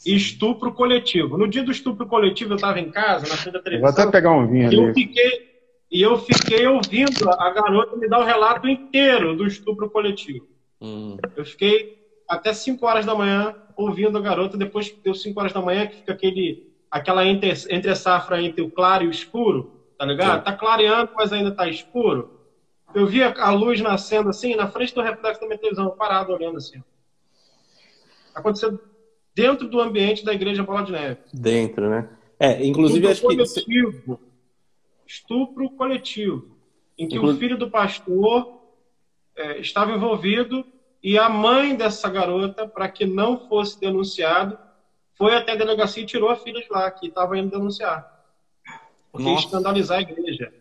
S5: e estupro coletivo. No dia do estupro coletivo, eu estava em casa, na frente da
S3: Eu vou até
S5: televisão,
S3: pegar um vinho
S5: e eu
S3: ali.
S5: fiquei, e eu fiquei ouvindo a garota me dar o relato inteiro do estupro coletivo.
S2: Hum,
S5: Eu fiquei até 5 horas da manhã ouvindo a garota, depois que deu 5 horas da manhã, que fica aquele, aquela entre, entre safra entre o claro e o escuro, tá ligado?
S2: Sim.
S5: Tá clareando, mas ainda tá escuro. Eu vi a, luz nascendo assim, na frente do reflexo da minha televisão, parado olhando assim. Aconteceu dentro do ambiente da igreja Bola de Neve.
S2: dentro, né? É, inclusive
S5: Estupro
S2: acho que.
S5: coletivo. Estupro coletivo. Em que
S2: Inclu-
S5: o filho do pastor eh, estava envolvido e a mãe dessa garota, para que não fosse denunciado, foi até a delegacia e tirou a filha de lá, que estava indo denunciar. Porque
S2: Nossa.
S5: escandalizar a igreja.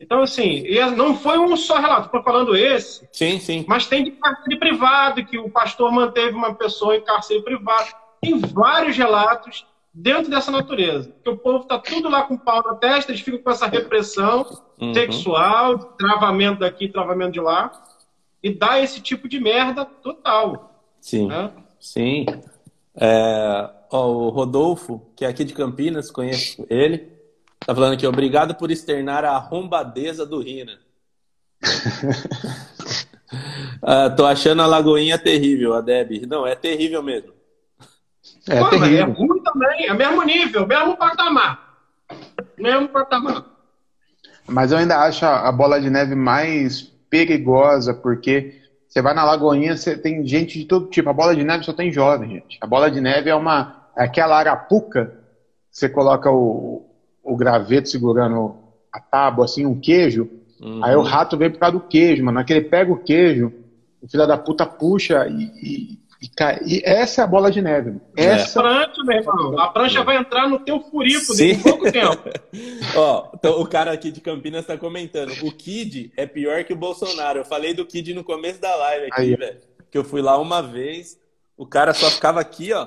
S5: Então, assim, e não foi um só relato, estou falando esse,
S2: Sim, sim.
S5: mas tem de cárcere privado, que o pastor manteve uma pessoa em cárcere privado. Tem vários relatos dentro dessa natureza. Que o povo está tudo lá com pau na testa, eles ficam com essa repressão
S2: Uhum.
S5: sexual, travamento daqui, travamento de lá, e dá esse tipo de merda total.
S2: Sim.
S5: Né?
S2: Sim. É, ó, o Rodolfo, que é aqui de Campinas, conheço ele, tá falando aqui, obrigado por externar a arrombadeza do Rina. [LAUGHS] Ah, tô achando a Lagoinha terrível, a Deb. Não, é terrível mesmo.
S3: É
S5: Pô, é
S3: terrível.
S5: ruim também, é mesmo nível, mesmo patamar. Mesmo patamar.
S3: Mas eu ainda acho a a bola de neve mais perigosa, porque você vai na Lagoinha, você tem gente de todo tipo. A bola de neve só tem jovem, gente. A bola de neve é uma é aquela arapuca, você coloca o, o graveto segurando a tábua, assim, um queijo,
S2: Uhum.
S3: aí o rato vem por causa do queijo, mano. Naquele pega o queijo, o filho da puta puxa e, e, e cai. E essa é a bola de neve.
S2: É.
S3: Essa
S5: Prancha, meu irmão. A prancha vai entrar no teu furico
S2: Sim.
S5: dentro de pouco tempo. [LAUGHS]
S2: Ó, então, o cara aqui de Campinas tá comentando. O Kid é pior que o Bolsonaro. Eu falei do Kid no começo da live aqui, velho. Que eu fui lá uma vez, o cara só ficava aqui, ó,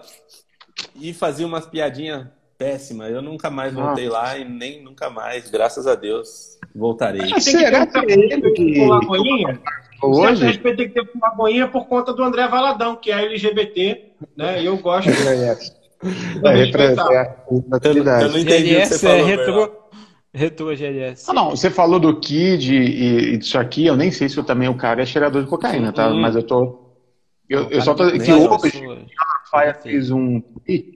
S2: e fazia umas piadinhas péssimas. Eu nunca mais voltei lá e nem nunca mais, graças a Deus, voltarei.
S5: Que
S3: Será
S5: um
S3: que é ele que-
S5: Lagoinha. Certo
S3: hoje.
S5: respeito tem que ter com Lagoinha por conta do André Valadão, que é LGBT, né? E eu gosto
S3: É,
S5: respeitar.
S3: representa a
S2: Eu, eu não entendi o que
S4: GLS
S2: você
S4: é
S2: falou,
S4: retro,
S2: Bernardo.
S4: retro GLS.
S3: Ah, não, você falou do Kid e, e disso aqui, eu nem sei se eu também o cara é cheirador de cocaína, tá?
S2: Uhum.
S3: Mas eu tô. Eu, eu só tô. Que
S2: eu
S3: hoje
S4: sou-
S3: a Faia fez um tweet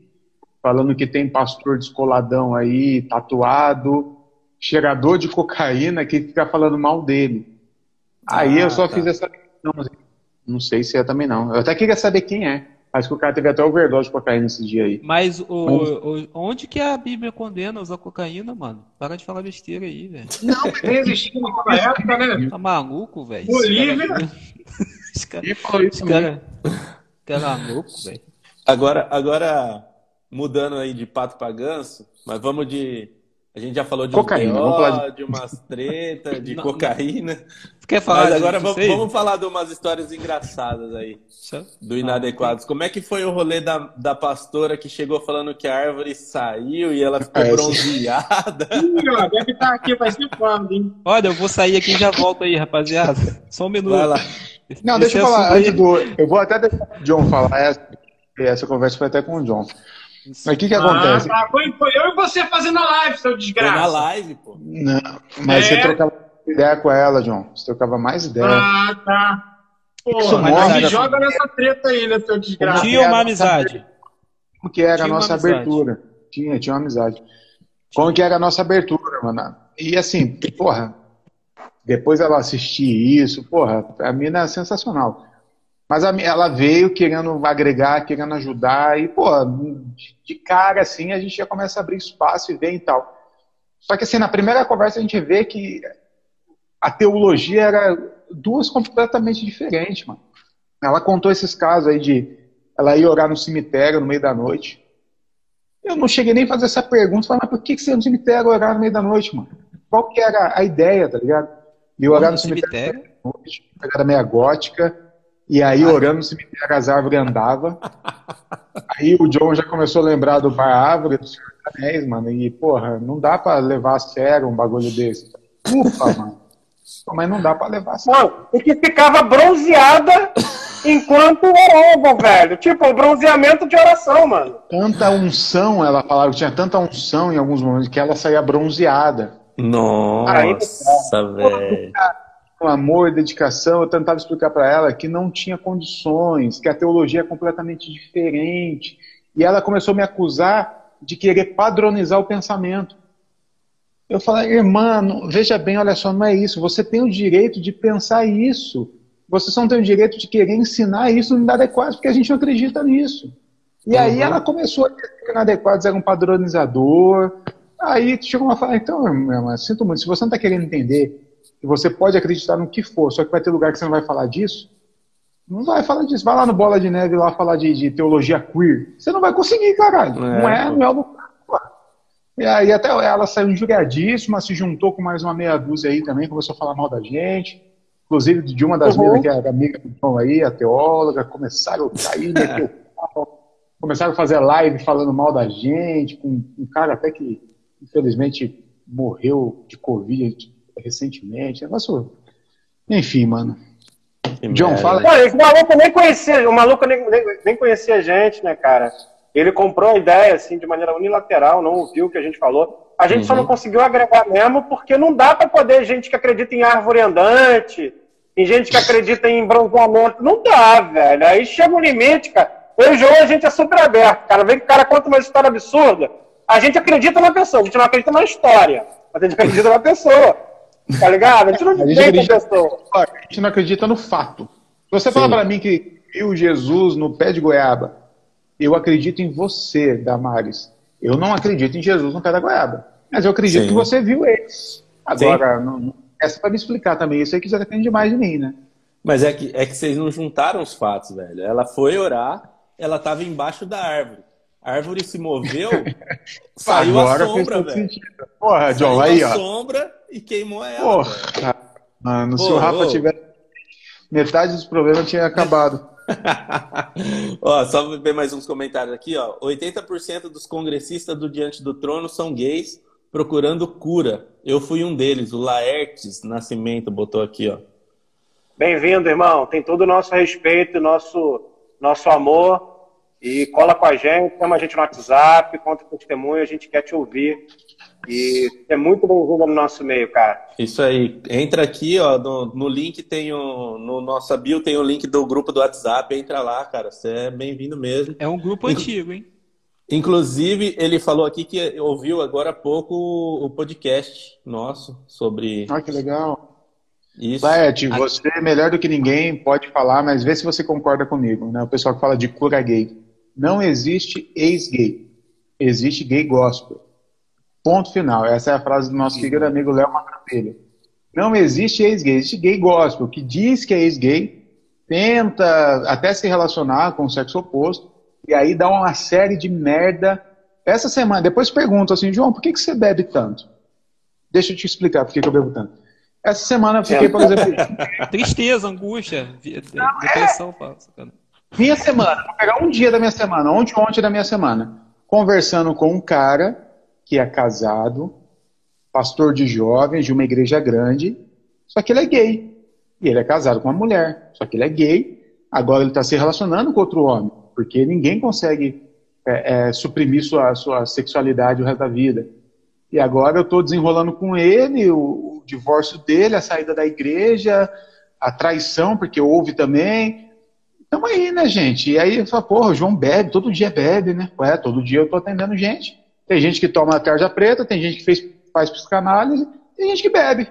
S3: falando que tem pastor descoladão aí, tatuado, cheirador de cocaína, que fica falando mal dele. Aí
S2: Ah,
S3: eu só
S2: tá.
S3: fiz essa. Não, não sei se é também não. Eu até queria saber quem é. Mas que o cara teve até overdose de cocaína esse dia aí.
S4: Mas o, o- onde que a Bíblia condena usar cocaína, mano? Para de falar besteira aí, velho.
S5: Nem existia naquela época, né?
S4: Tá maluco, velho?
S5: Bolívia.
S4: Esse cara,
S3: falou [LAUGHS]
S4: esse cara, cara é louco, velho.
S2: Agora, agora, mudando aí de pato para ganso, mas vamos de A gente já falou de
S3: Cocaína,
S2: um
S3: vamos
S2: BO,
S3: falar de-
S2: de umas treta, de [LAUGHS]
S4: Não,
S2: cocaína.
S4: Quer falar
S2: Mas agora vamos, vamos falar de umas histórias engraçadas aí, do Inadequados. Como é que foi o rolê da, da pastora que chegou falando que a árvore saiu e ela ficou
S3: Ah, esse-
S2: bronzeada? [LAUGHS]
S6: Ih, ó, deve estar aqui, vai ser quando, hein?
S4: Olha, eu vou sair aqui e já volto aí, rapaziada. Só um minuto.
S2: Vai lá.
S3: Não,
S4: Esse
S3: deixa eu falar antes do. Eu vou até deixar o John falar. Essa, essa conversa foi até com o John. Mas o que, que acontece?
S6: Ah, tá. Foi, foi eu e você fazendo a live, seu
S2: Foi
S6: desgraça.
S2: na live, pô.
S3: Não, mas
S6: É?
S3: você trocava ideia com ela, John. Você trocava mais ideia.
S6: Ah, tá. Pô, mas
S3: mostra-
S6: me joga nessa treta aí, né, seu desgraça.
S4: Tinha uma amizade.
S3: Como que era
S4: Tinha
S3: a nossa abertura? Tinha, tinha uma amizade. Como que era a nossa abertura, mano? E assim, porra, depois ela assistir isso, porra, a mina é sensacional. Mas ela veio querendo agregar, querendo ajudar, e, pô, de- cara, assim, a gente já começa a abrir espaço e ver e tal. Só que, assim, na primeira conversa a gente vê que a teologia era duas completamente diferentes, mano. Ela contou esses casos aí de ela ir orar no cemitério no meio da noite. Eu não cheguei nem a fazer essa pergunta, falei, mas por que que você ia no cemitério orar no meio da noite, mano? Qual que era a ideia, tá ligado? De orar no cemitério,
S4: cemitério?
S3: noite, era meia gótica, e aí orando no cemitério as árvores andavam. Aí o John já começou a lembrar do Bar Árvore, do Senhor dos Anéis, mano, e porra, não dá pra levar a sério um bagulho desse. Ufa, mano. Mas não dá pra levar a sério.
S5: Não, e que ficava bronzeada enquanto orava, velho. Tipo, bronzeamento de oração, mano.
S3: Tanta unção, ela falava que tinha tanta unção em alguns momentos que ela saía bronzeada.
S2: Nossa, velho.
S3: Com amor e dedicação, eu tentava explicar para ela que não tinha condições, que a teologia é completamente diferente. E ela começou a me acusar de querer padronizar o pensamento. Eu falei, irmã, não- veja bem, olha só, não é isso. Você tem o direito de pensar isso. Você só não tem o direito de querer ensinar isso no inadequado, porque a gente não acredita nisso. E aí ela começou a dizer que inadequados era um padronizador. Aí chegou uma fala, então, irmã, sinto muito, se você não está querendo entender que você pode acreditar no que for, só que vai ter lugar que você não vai falar disso, não vai falar disso. Vai lá no Bola de Neve lá falar de, de teologia queer. Você não vai conseguir, caralho.
S2: É,
S3: não é, não é o lugar. E aí até ela saiu injuriadíssima, se juntou com mais uma meia dúzia aí também, começou a falar mal da gente. Inclusive de uma das
S5: Uhum.
S3: meninas que amiga do João aí, a teóloga, começaram a cair, meter o pau, começaram a fazer live falando mal da gente, com um cara até que infelizmente morreu de Covid recentemente. Negócio. Enfim, mano.
S2: Que
S3: John,
S2: merda,
S3: fala-
S2: né?
S5: Pô, esse maluco nem conhecia, o maluco nem, nem, nem conhecia a gente, né, cara? Ele comprou a ideia, assim, de maneira unilateral, não ouviu o que a gente falou. A gente só
S2: Uhum.
S5: não conseguiu agregar mesmo porque não dá pra poder gente que acredita em árvore andante, em gente que acredita em bronzeamento. Não dá, velho. Aí chega um limite, cara. Eu e o João, a gente é super aberto, cara. Vem que o cara conta uma história absurda. A gente acredita na pessoa, a gente não acredita na história. Mas a gente acredita na pessoa. Tá ligado? A gente não
S3: A gente
S5: acredita.
S3: A gente não acredita no fato. Se você falar
S2: Sim.
S3: pra mim que viu Jesus no pé de goiaba, eu acredito em você, Damares. Eu não acredito em Jesus no pé da goiaba. Mas eu acredito
S2: Sim.
S3: que você viu ele. Agora, não, não- essa para me explicar também. Isso aí que já depende demais de mim, né?
S2: Mas é que, é que vocês não juntaram os fatos, velho. Ela foi orar, ela tava embaixo da árvore. A árvore se moveu, [LAUGHS] saiu
S3: Agora
S2: a sombra, velho.
S3: sentido. Porra, John,
S2: Saiu
S3: aí,
S2: a
S3: ó.
S2: sombra e queimou ela. velho.
S3: Porra, mano, se o Rafa
S2: ô.
S3: tivesse. Metade dos problemas tinha acabado. [LAUGHS]
S2: ó, só ver mais uns comentários aqui, ó. 80% dos congressistas do Diante do Trono são gays procurando cura. Eu fui um deles, o Laertes Nascimento botou aqui, ó.
S5: Bem-vindo, irmão. Tem todo o nosso respeito, nosso, nosso amor. E cola com a gente, chama a gente no WhatsApp, conta com testemunho, a gente quer te ouvir. E é muito bem-vindo no nosso meio, cara.
S2: Isso aí. Entra aqui, ó, no, no link tem o, no nossa bio tem o link do grupo do WhatsApp. Entra lá, cara. Você é bem-vindo mesmo.
S4: É um grupo antigo, hein?
S2: Inclusive, ele falou aqui que ouviu agora há pouco o o podcast nosso sobre
S3: Olha que legal.
S2: isso.
S3: Laerte, você é melhor do que ninguém, pode falar, mas vê se você concorda comigo. Né? O pessoal que fala de cura gay. Não existe ex-gay. Existe gay gospel. Ponto final. Essa é a frase do nosso querido amigo Léo Matrapelha. Não existe ex-gay, existe gay gospel, que diz que é ex-gay, tenta até se relacionar com o sexo oposto, e aí dá uma série de merda Essa semana, depois pergunto assim, João, por que, que você bebe tanto? Deixa eu te explicar por que, que eu bebo tanto. Essa semana eu fiquei, por exemplo. [LAUGHS]
S4: Tristeza, angústia, de- depressão, sacana.
S3: Minha semana, vou pegar um dia da minha semana, ontem, ontem da minha semana, conversando com um cara que é casado, pastor de jovens de uma igreja grande, só que ele é gay. E ele é casado com uma mulher, só que ele é gay. Agora ele está se relacionando com outro homem, porque ninguém consegue é, é, suprimir sua, sua sexualidade o resto da vida. E agora eu estou desenrolando com ele o, o divórcio dele, a saída da igreja, a traição, porque houve também. Tamo aí, né, gente? E aí fala, porra, o João bebe, todo dia bebe, né? Ué, todo dia eu tô atendendo gente. Tem gente que toma tarja preta, tem gente que fez, faz psicanálise, tem gente que bebe.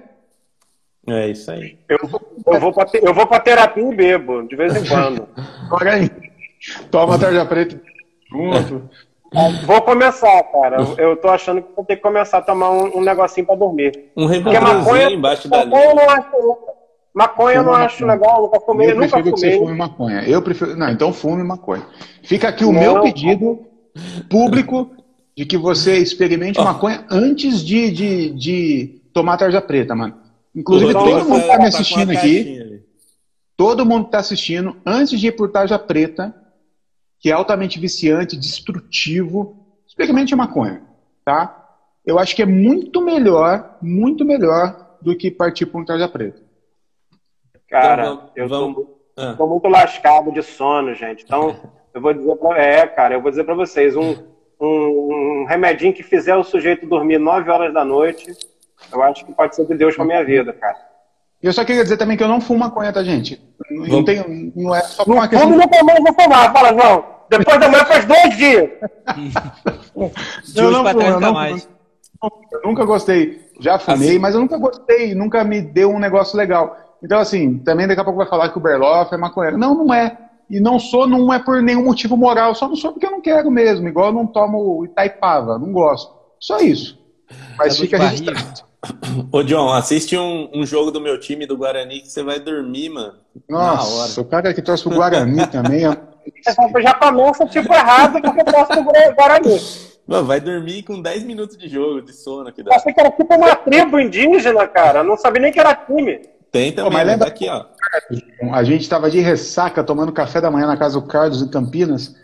S2: É isso aí.
S5: Eu, eu, vou pra, te- eu vou pra terapia e bebo, de vez em quando. [LAUGHS]
S3: Agora aí, toma tarja preta junto.
S5: Vou começar, cara. Eu- Eu tô achando que vou ter que começar a tomar um, um negocinho pra dormir.
S2: Um
S5: Porque maconha,
S2: embaixo da
S5: maconha eu não acho. Maconha eu não acho
S3: maconha.
S5: legal, nunca fumei,
S3: Eu
S5: nunca
S3: prefiro que você
S5: fumei.
S3: fume maconha. Eu prefiro. Não, então fume maconha. Fica aqui o
S5: Não.
S3: meu pedido público de que você experimente maconha antes de, de, de tomar tarja preta, mano. Inclusive,
S2: O
S3: todo mundo que tá
S2: com
S3: me assistindo aqui, todo mundo que tá assistindo, antes de ir por tarja preta, que é altamente viciante, destrutivo, experimente a maconha, tá? Eu acho que é muito melhor, muito melhor do que partir por um tarja preta.
S5: Cara,
S2: Então, vamos-
S5: eu
S2: vamos-
S5: tô,
S2: Ah.
S5: tô muito lascado de sono, gente. Então, [LAUGHS] eu vou dizer pra, é, cara, eu vou dizer pra vocês, um, um, um remedinho que fizer o sujeito dormir 9 horas da noite, eu acho que pode ser de Deus pra minha vida, cara.
S3: E eu só queria dizer também que eu não fumo maconha, tá, gente? Não, não
S2: Vamos-
S3: tem, não é só por
S5: Não
S3: uma questão
S5: fumo nunca mais vou fumar, fala, João. Depois da manhã faz dois dias. [LAUGHS]
S4: De
S3: Eu não
S4: pra
S3: fumo,
S4: trás
S3: eu
S4: nunca
S3: não
S4: mais.
S3: Eu nunca gostei. Já fumei,
S2: Assim-
S3: mas eu nunca gostei, nunca me deu um negócio legal. Então, assim, também daqui a pouco vai falar que o Berloff é maconheiro. Não, não é. E não sou, não é por nenhum motivo moral, só não sou porque eu não quero mesmo. Igual eu não tomo Itaipava, não gosto. Só isso. Mas
S4: de
S3: fica registrado.
S2: Ô, John, assiste um, um jogo do meu time, do Guarani, que você vai dormir, mano. Na hora.
S3: Nossa, o cara que torce pro Guarani [LAUGHS] também. é-
S5: Já- Já começa tipo errado porque eu posso do Guarani.
S2: Mano, vai dormir com 10 minutos de jogo, de sono que
S5: Eu
S2: dá.
S5: achei que era tipo uma tribo indígena, cara. Eu Não sabia nem que era time.
S2: Tem também,
S3: mas
S2: mas
S3: lembra-
S2: aqui, ó.
S3: A gente estava de ressaca tomando café da manhã na casa do Carlos em Campinas.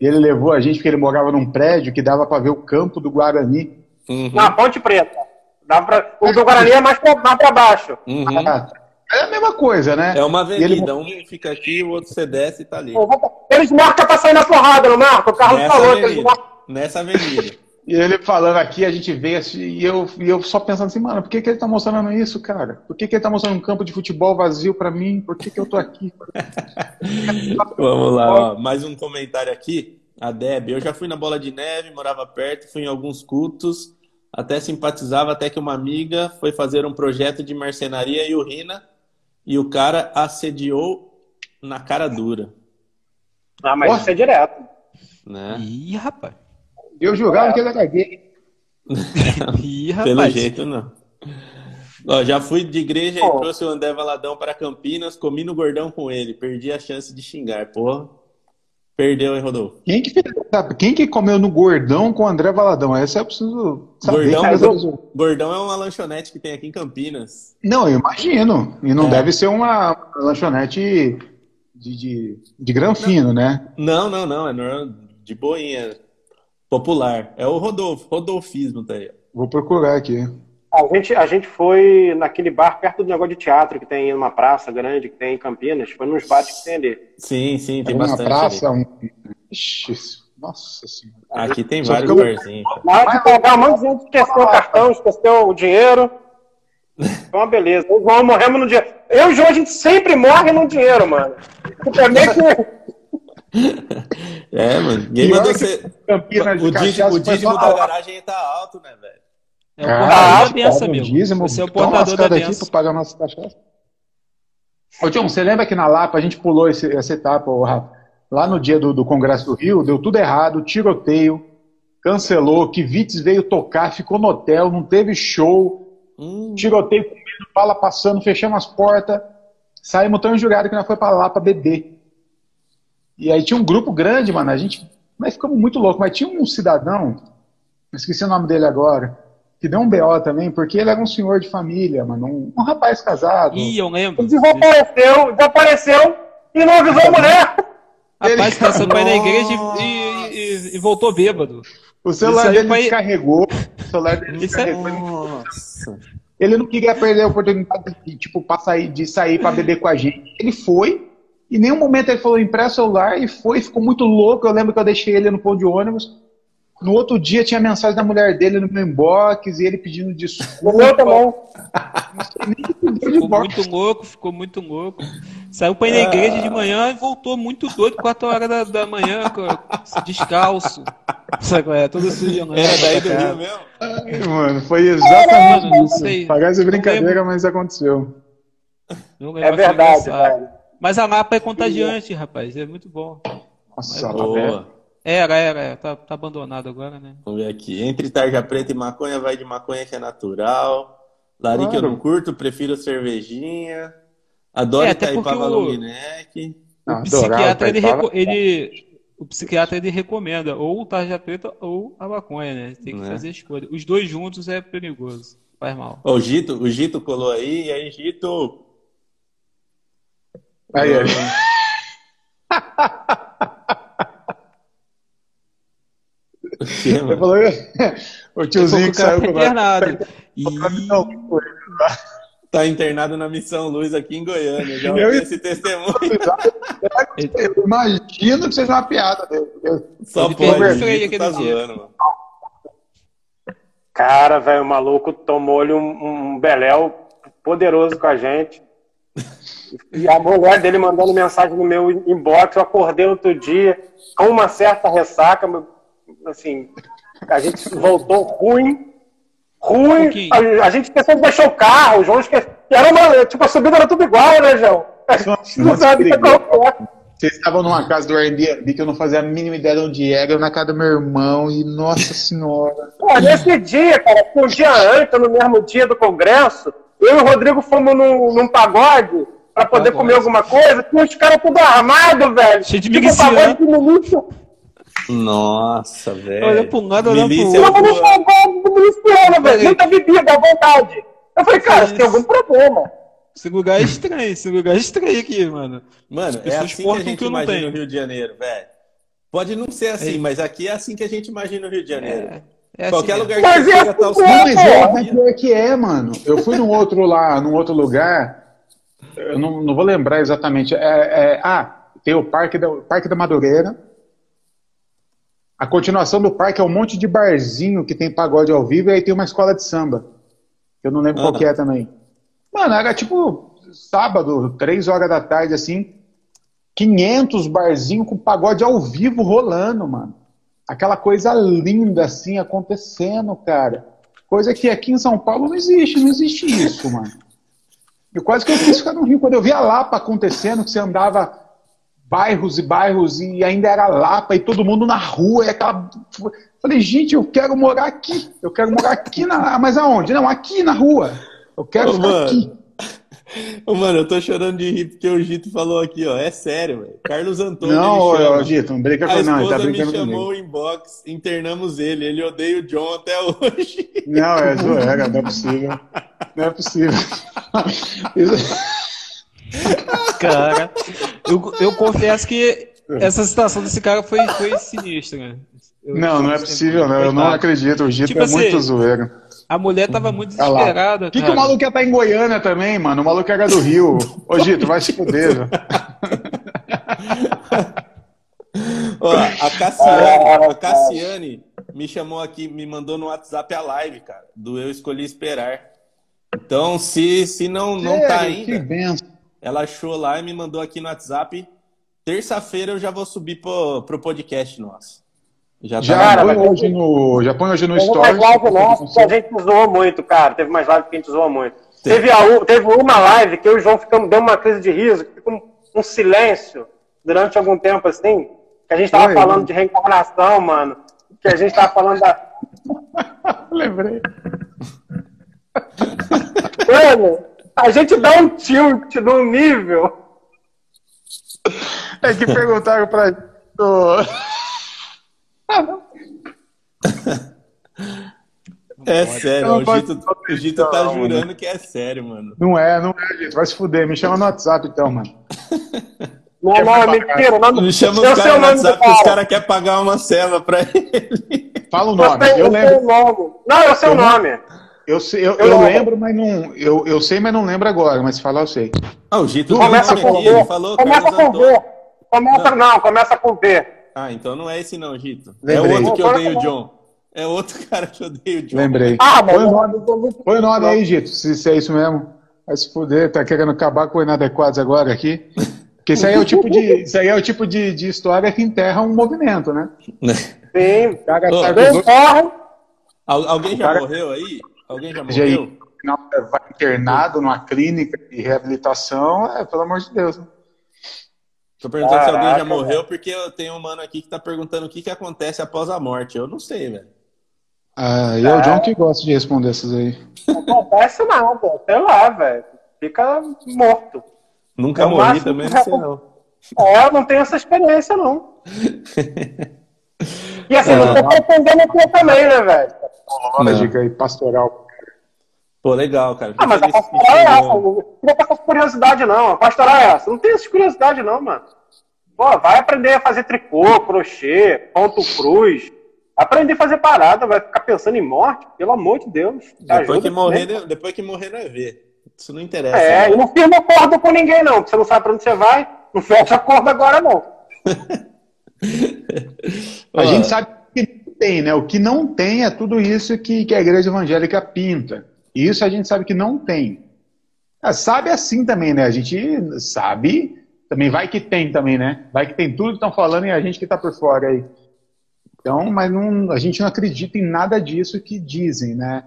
S3: E ele levou a gente porque ele morava num prédio que dava para ver o campo do Guarani.
S2: Uhum,
S5: Na Ponte Preta. Dá pra... O do Guarani é mais pra, mais pra baixo.
S2: uhum.
S3: Ah, É a mesma coisa, né?
S2: É uma
S3: E ele-
S2: avenida, um fica aqui, o outro você desce e tá ali.
S5: Eles marcam pra sair na porrada, não marca? O Carlos
S2: Nessa
S5: falou que eles
S2: avenida.
S5: marcam.
S2: Nessa avenida.
S3: E ele falando aqui, a gente vê e eu, e eu só pensando assim, mano, por que, que ele tá mostrando isso, cara? Por que, que ele tá mostrando um campo de futebol vazio pra mim? Por que, que eu tô aqui? [LAUGHS]
S2: Vamos lá, ó. mais um comentário aqui. A Deb, eu já fui na Bola de Neve, morava perto, fui em alguns cultos, até simpatizava, até que uma amiga foi fazer um projeto de marcenaria e urina, e o cara assediou na cara dura,
S5: Ah, mas
S3: Ó.
S5: isso é direto.
S2: né?
S4: Ih, rapaz.
S3: Eu jurava que ele era gay. [LAUGHS]
S4: Ih,
S2: Pelo
S4: rapaz.
S2: jeito, não. Ó, já fui de igreja e trouxe o André Valadão para Campinas, comi no gordão com ele, perdi a chance de xingar, porra. Perdeu, hein, Rodolfo?
S3: Quem que, fez- quem que comeu no gordão com o André Valadão? Essa eu preciso saber.
S2: Gordão,
S3: eu-
S2: Gordão é uma lanchonete que tem aqui em Campinas.
S3: Não, eu imagino. E não
S2: É.
S3: deve ser uma lanchonete de, de, de granfino, né?
S2: Não, não, não, é normal, de boinha, popular. É o Rodolfo, Rodolfismo tá aí.
S3: Vou procurar aqui.
S5: A gente, a gente foi naquele bar perto do negócio de teatro que tem numa praça grande que tem em Campinas. Foi nos bares que tem ali.
S2: Sim, sim, tem
S3: Uma
S2: bastante.
S3: praça,
S2: ali.
S3: um... Ixi, nossa senhora.
S2: Aqui tem
S3: Só
S2: vários barzinhos.
S5: Na hora de pagar, um monte de gente esqueceu o cartão, esqueceu o dinheiro. [LAUGHS] Foi uma beleza. Eu e o João morremos no dinheiro. Eu e o João, a gente sempre morre no dinheiro, mano. É meio que... [LAUGHS]
S2: É, mano. Ninguém mandou
S3: que
S2: você.
S3: Campinas de
S2: O dízimo, o dízimo da garagem tá alto, né, velho?
S4: É o
S3: Ah,
S4: portador da
S3: paga
S4: benção,
S3: um
S4: amigo.
S3: dízimo,
S4: Você é o portador da
S3: aqui
S4: benção.
S3: pra pagar nossa cachaça. Ô, John, você lembra que na Lapa a gente pulou esse- essa etapa, ô, Rafa? Lá no dia do, do Congresso do Rio, deu tudo errado, tiroteio, cancelou, Kivitz veio tocar, ficou no hotel, não teve show,
S2: Hum,
S3: tiroteio comendo, bala passando, fechamos as portas, saímos tão jurado que nós foi pra Lapa beber. E aí tinha um grupo grande, mano, a gente Mas ficamos muito loucos. Mas tinha um cidadão, esqueci o nome dele agora, que deu um BO também, porque ele era um senhor de família, mano, um, um rapaz casado.
S4: Ih, eu lembro.
S5: Desapareceu, desapareceu e não avisou a mulher.
S4: Rapaz, [LAUGHS] passou ir na igreja e, e- e- voltou bêbado.
S3: O celular dele
S4: foi-
S3: descarregou. O celular dele
S4: Isso é-
S3: descarregou.
S2: Nossa.
S3: Ele não queria perder a oportunidade de, tipo, pra sair, de sair pra beber com a gente. Ele foi, em nenhum momento ele falou empresta celular, e foi, ficou muito louco. Eu lembro que eu deixei ele no ponto de ônibus. No outro dia tinha mensagem da mulher dele no meu inbox, e ele pedindo desculpa.
S5: O meu também.
S3: de
S4: Ficou muito louco, ficou muito louco. Saiu pra ir na igreja de manhã e voltou muito doido, 4 horas da, da manhã, descalço. Sabe qual é? Todo sujo. né?
S2: É, daí do Rio mesmo?
S3: Ai, mano, foi exatamente
S4: não
S3: isso. Parece
S4: Não
S3: brincadeira, mas aconteceu.
S4: Não
S5: É
S4: foi
S5: verdade, velho.
S4: Mas a Lapa é contagiante, rapaz. É muito bom.
S3: Nossa, tá
S2: Boa.
S4: Era, era, era. Tá, tá abandonado agora, né?
S2: Vamos ver aqui. Entre tarja preta e maconha, vai de maconha que é natural. Larica eu
S3: Claro.
S2: não curto, prefiro cervejinha. Adoro
S4: É,
S2: Itaipava
S4: o-
S2: long neck.
S3: Ah,
S4: O psiquiatra, ele, reco- ele- o psiquiatra ele recomenda ou o tarja preta ou a maconha, né? Tem que
S2: Né?
S4: fazer a escolha. Os dois juntos é perigoso. Faz mal.
S2: O Gito, o Gito colou aí. E aí, Gito?
S3: Aí, aí.
S2: Que,
S3: Ele
S2: mano?
S3: falou, o tiozinho que
S4: o
S3: saiu com
S4: internado. E...
S3: Não, foi.
S2: Tá internado na Missão Luz aqui em Goiânia. Já
S3: Eu-
S2: ouvi esse testemunho. [LAUGHS]
S3: Eu imagino que seja uma piada dele. Eu-
S2: Só
S4: Ele
S2: pode. O Gito tá zoando, mano.
S5: Cara, velho, o maluco tomou-lhe um, um beléu poderoso com a gente. E a mulher dele mandando mensagem no meu inbox, eu acordei outro dia com uma certa ressaca, assim, a gente voltou ruim, ruim, a, a gente esqueceu de deixar o carro, o João esqueceu, era uma, tipo, a subida era tudo igual, né, João?
S3: Nossa,
S5: Não sabe o que
S3: perigoso.
S5: acontece.
S3: Vocês estavam numa casa do Airbnb que eu não fazia a mínima ideia de onde era, eu na casa do meu irmão, e nossa senhora.
S5: Pô, nesse dia, cara, um dia antes, no mesmo dia do congresso, eu e o Rodrigo fomos num, num pagode pra poder
S4: Pagode.
S5: comer alguma coisa, tinha os caras tudo armados, velho.
S4: Cheio de
S5: Tipo,
S4: miliciano.
S5: pagode de milícia.
S2: Nossa, velho.
S4: Olha pro lado, olha pro
S2: Milícia
S5: Eu
S2: é boa.
S5: pagode do miliciano, velho. Muita bebida à vontade. Eu falei, cara, você tem
S4: Isso.
S5: algum problema.
S4: Esse lugar é estranho, esse lugar é estranho aqui, mano.
S2: Mano, é
S4: pessoas
S2: assim que a
S4: portam
S2: gente
S4: que eu não
S2: imagina
S4: tenho.
S2: o Rio de Janeiro, velho. Pode não ser assim,
S4: É.
S2: mas aqui é assim que a gente imagina o Rio de Janeiro.
S4: É, é
S2: Qualquer
S4: assim
S2: lugar que
S5: Mas
S2: você
S5: é
S2: chega, tá os
S5: assim
S3: Não, mas é, mas pior que é, mano. Eu fui num outro lá, num outro lugar, eu não, não vou lembrar exatamente. É, é- ah, tem o Parque da, Parque da Madureira. A continuação do parque é um monte de barzinho que tem pagode ao vivo e aí tem uma escola de samba. Eu não lembro qual
S2: Ah.
S3: que é também. Mano, era tipo sábado, três horas da tarde, assim, 500 barzinhos com pagode ao vivo rolando, mano. Aquela coisa linda, assim, acontecendo, cara. Coisa que aqui em São Paulo não existe, não existe isso, mano. Eu quase que eu quis ficar no Rio. Quando eu vi a Lapa acontecendo, que você andava bairros e bairros e ainda era Lapa e todo mundo na rua, e aquela. Falei, gente, eu quero morar aqui. Eu quero morar aqui na. Mas aonde? Não, aqui na rua. Eu quero
S2: Ô,
S3: ficar
S2: mano.
S3: aqui.
S2: Ô, Mano, eu tô chorando de rir porque o Gito falou aqui, ó. É sério, velho. Carlos Antônio.
S3: Não,
S2: chama.
S3: ô, Gito, não brinca com não, ele tá
S2: esposa me
S3: brincando
S2: chamou
S3: comigo.
S2: o inbox, internamos ele. Ele odeia o John até hoje.
S3: Não, é zoeira, não é possível. Não é possível. Isso-
S4: Cara, eu, eu confesso que essa situação desse cara foi, foi sinistra. Né? Eu-
S3: Não, não é possível, não. Eu não acredito. O Gito
S4: Tipo
S3: é
S4: assim,
S3: muito zoeiro.
S4: A mulher tava muito desesperada.
S3: O que, que o maluco ia estar em Goiânia também, mano? O maluco era do Rio. Ô, Gito, vai se fuder. [LAUGHS]
S2: Ó, a Cassiane, a Cassiane me chamou aqui, me mandou no WhatsApp a live, cara, do Eu Escolhi Esperar. Então, se, se não, não tá ainda,
S3: benção.
S2: ela achou lá e me mandou aqui no WhatsApp. Terça-feira eu já vou subir pro, pro podcast nosso. Já tá
S3: Já põe hoje no, já põe hoje no
S5: Teve
S3: Stories.
S5: mais live nossa que a gente zoou muito, cara. Teve mais live que a gente zoou muito.
S2: Teve.
S5: Teve, a teve uma live que eu e o João ficamos, deu uma crise de riso, que ficou um, um silêncio durante algum tempo assim. Que a gente tava
S3: Foi,
S5: falando
S3: né?
S5: de reencarnação, mano. Que a gente tava falando da. [LAUGHS]
S3: Lembrei.
S5: Mano, a gente dá um tilt num nível.
S3: É que perguntaram pra. [LAUGHS]
S2: É sério,
S3: Não
S2: o Gito, o Gito tá
S3: Não,
S2: jurando que é sério, mano.
S3: Não é, não é, gente. Vai se fuder. Me chama no WhatsApp então, mano.
S5: Não, não, é mentira. Não,
S2: Me chama os caras no WhatsApp que os
S5: cara.
S2: caras querem pagar uma cela pra ele.
S3: Fala o nome. Eu
S5: eu
S3: lembro.
S5: nome. Não, eu sei o
S3: Eu não-
S5: nome.
S3: Eu, sei, eu,
S5: Eu
S3: eu lembro, mas não. Eu, eu sei, mas não lembro agora. Mas se falar, eu sei.
S2: Ah, o Gito
S5: Começa com
S2: aqui, ele falou
S5: Começa
S2: Carlos
S5: com
S2: Antônio.
S5: V. Começa, não, começa com V.
S2: Ah, então não é esse não, Gito. É
S3: Lembrei.
S2: outro que
S5: Agora
S2: odeia o. John. É outro [LAUGHS] cara que odeia o John.
S3: Lembrei.
S5: Ah, mas
S3: Põe o
S5: eu-
S3: nome,
S5: eu
S3: põe o nome aí, Gito, se, se é isso mesmo. Vai se fuder, tá querendo acabar com o inadequados agora aqui. Porque isso aí é o tipo de, isso aí é o tipo de, de história que enterra um movimento, né? [LAUGHS]
S5: Sim.
S3: Cara
S2: Ô,
S5: corre.
S2: Al- alguém já
S3: cara-
S2: morreu aí? Alguém já
S3: aí,
S2: morreu?
S3: no final, vai internado numa clínica de reabilitação, é, pelo amor de Deus. né?
S2: Tô perguntando se alguém já
S5: Caraca,
S2: morreu, porque eu tenho um mano aqui que tá perguntando o que, que acontece após a morte. Eu não sei, velho.
S3: Ah, e é o John que gosta de responder essas aí.
S5: Não acontece nada. Sei lá, velho. Fica morto.
S2: Nunca
S5: É o
S2: morri
S5: máximo
S2: também, não sei não.
S5: É, eu não tenho essa experiência, não. [LAUGHS] E assim,
S2: É.
S5: não tô pretendendo ter também, né, velho?
S3: Lógica aí, pastoral.
S2: Pô, legal, cara.
S5: Ah, mas a pastoral é essa. Não fica com essa curiosidade, não. A pastoral é essa. Não tem essa curiosidade, não, mano. Pô, vai aprender a fazer tricô, crochê, ponto cruz. Aprender a fazer parada, vai ficar pensando em morte, pelo amor de Deus.
S2: Depois
S5: Ajuda
S2: que, morrer, né? depois que morrer, não é ver. Isso não interessa.
S5: É,
S2: né?
S5: e não firma acordo com ninguém, não. Porque você não sabe pra onde você vai. Não fecha acordo agora, não. [LAUGHS]
S3: A gente sabe que tem, né? O que não tem é tudo isso que, que a igreja evangélica pinta. E isso a gente sabe que não tem. Ah, sabe assim também, né? A gente sabe, também vai que tem também, né? Vai que tem tudo que estão falando e a gente que tá por fora aí. Então, mas não, a gente não acredita em nada disso que dizem, né?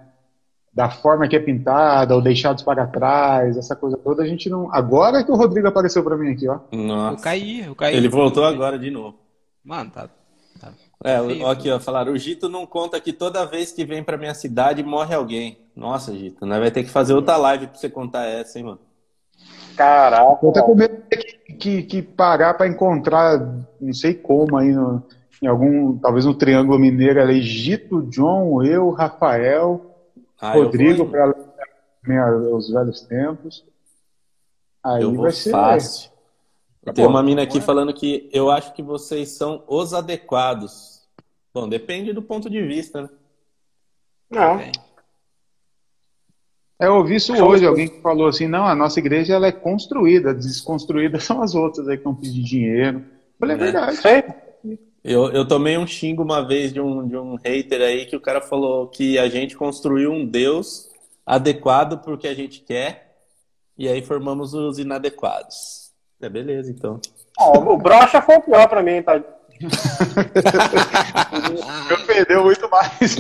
S3: Da forma que é pintada, ou deixados para trás, essa coisa toda, a gente não. Agora que o Rodrigo apareceu para mim aqui, ó.
S4: Eu
S2: Nossa.
S4: caí, eu caí.
S2: Ele voltou agora de novo.
S4: Mano, tá. tá.
S2: É,
S4: Feio.
S2: aqui, ó, falaram, o Gito não conta que toda vez que vem pra minha cidade morre alguém. Nossa, Gito, nós vai ter que fazer outra live pra você contar essa, hein, mano.
S5: Caraca.
S3: Eu tô com medo que, que, que parar para encontrar, não sei como aí, no, em algum, talvez no Triângulo Mineiro, ali, Gito, John, eu, Rafael,
S2: Ah, eu
S3: Rodrigo, para os velhos tempos. Aí
S2: eu
S3: vai ser.
S2: fácil.
S3: Tá
S2: Tem
S3: bom.
S2: uma mina aqui falando que eu acho que vocês são os adequados. Bom, depende do ponto de vista, né?
S5: Não.
S3: É, Eu ouvi isso hoje, alguém que falou assim, não, a nossa igreja ela é construída, desconstruída [LAUGHS] são as outras aí que estão pedindo dinheiro. Eu falei, é
S2: É.
S3: verdade.
S5: Sei.
S2: Eu, eu tomei um xingo uma vez de um, de um hater aí que o cara falou que a gente construiu um Deus adequado pro que a gente quer e aí formamos os inadequados. É beleza, então.
S5: Ó, o brocha foi o pior pra mim, tá?
S3: Eu perdeu muito mais.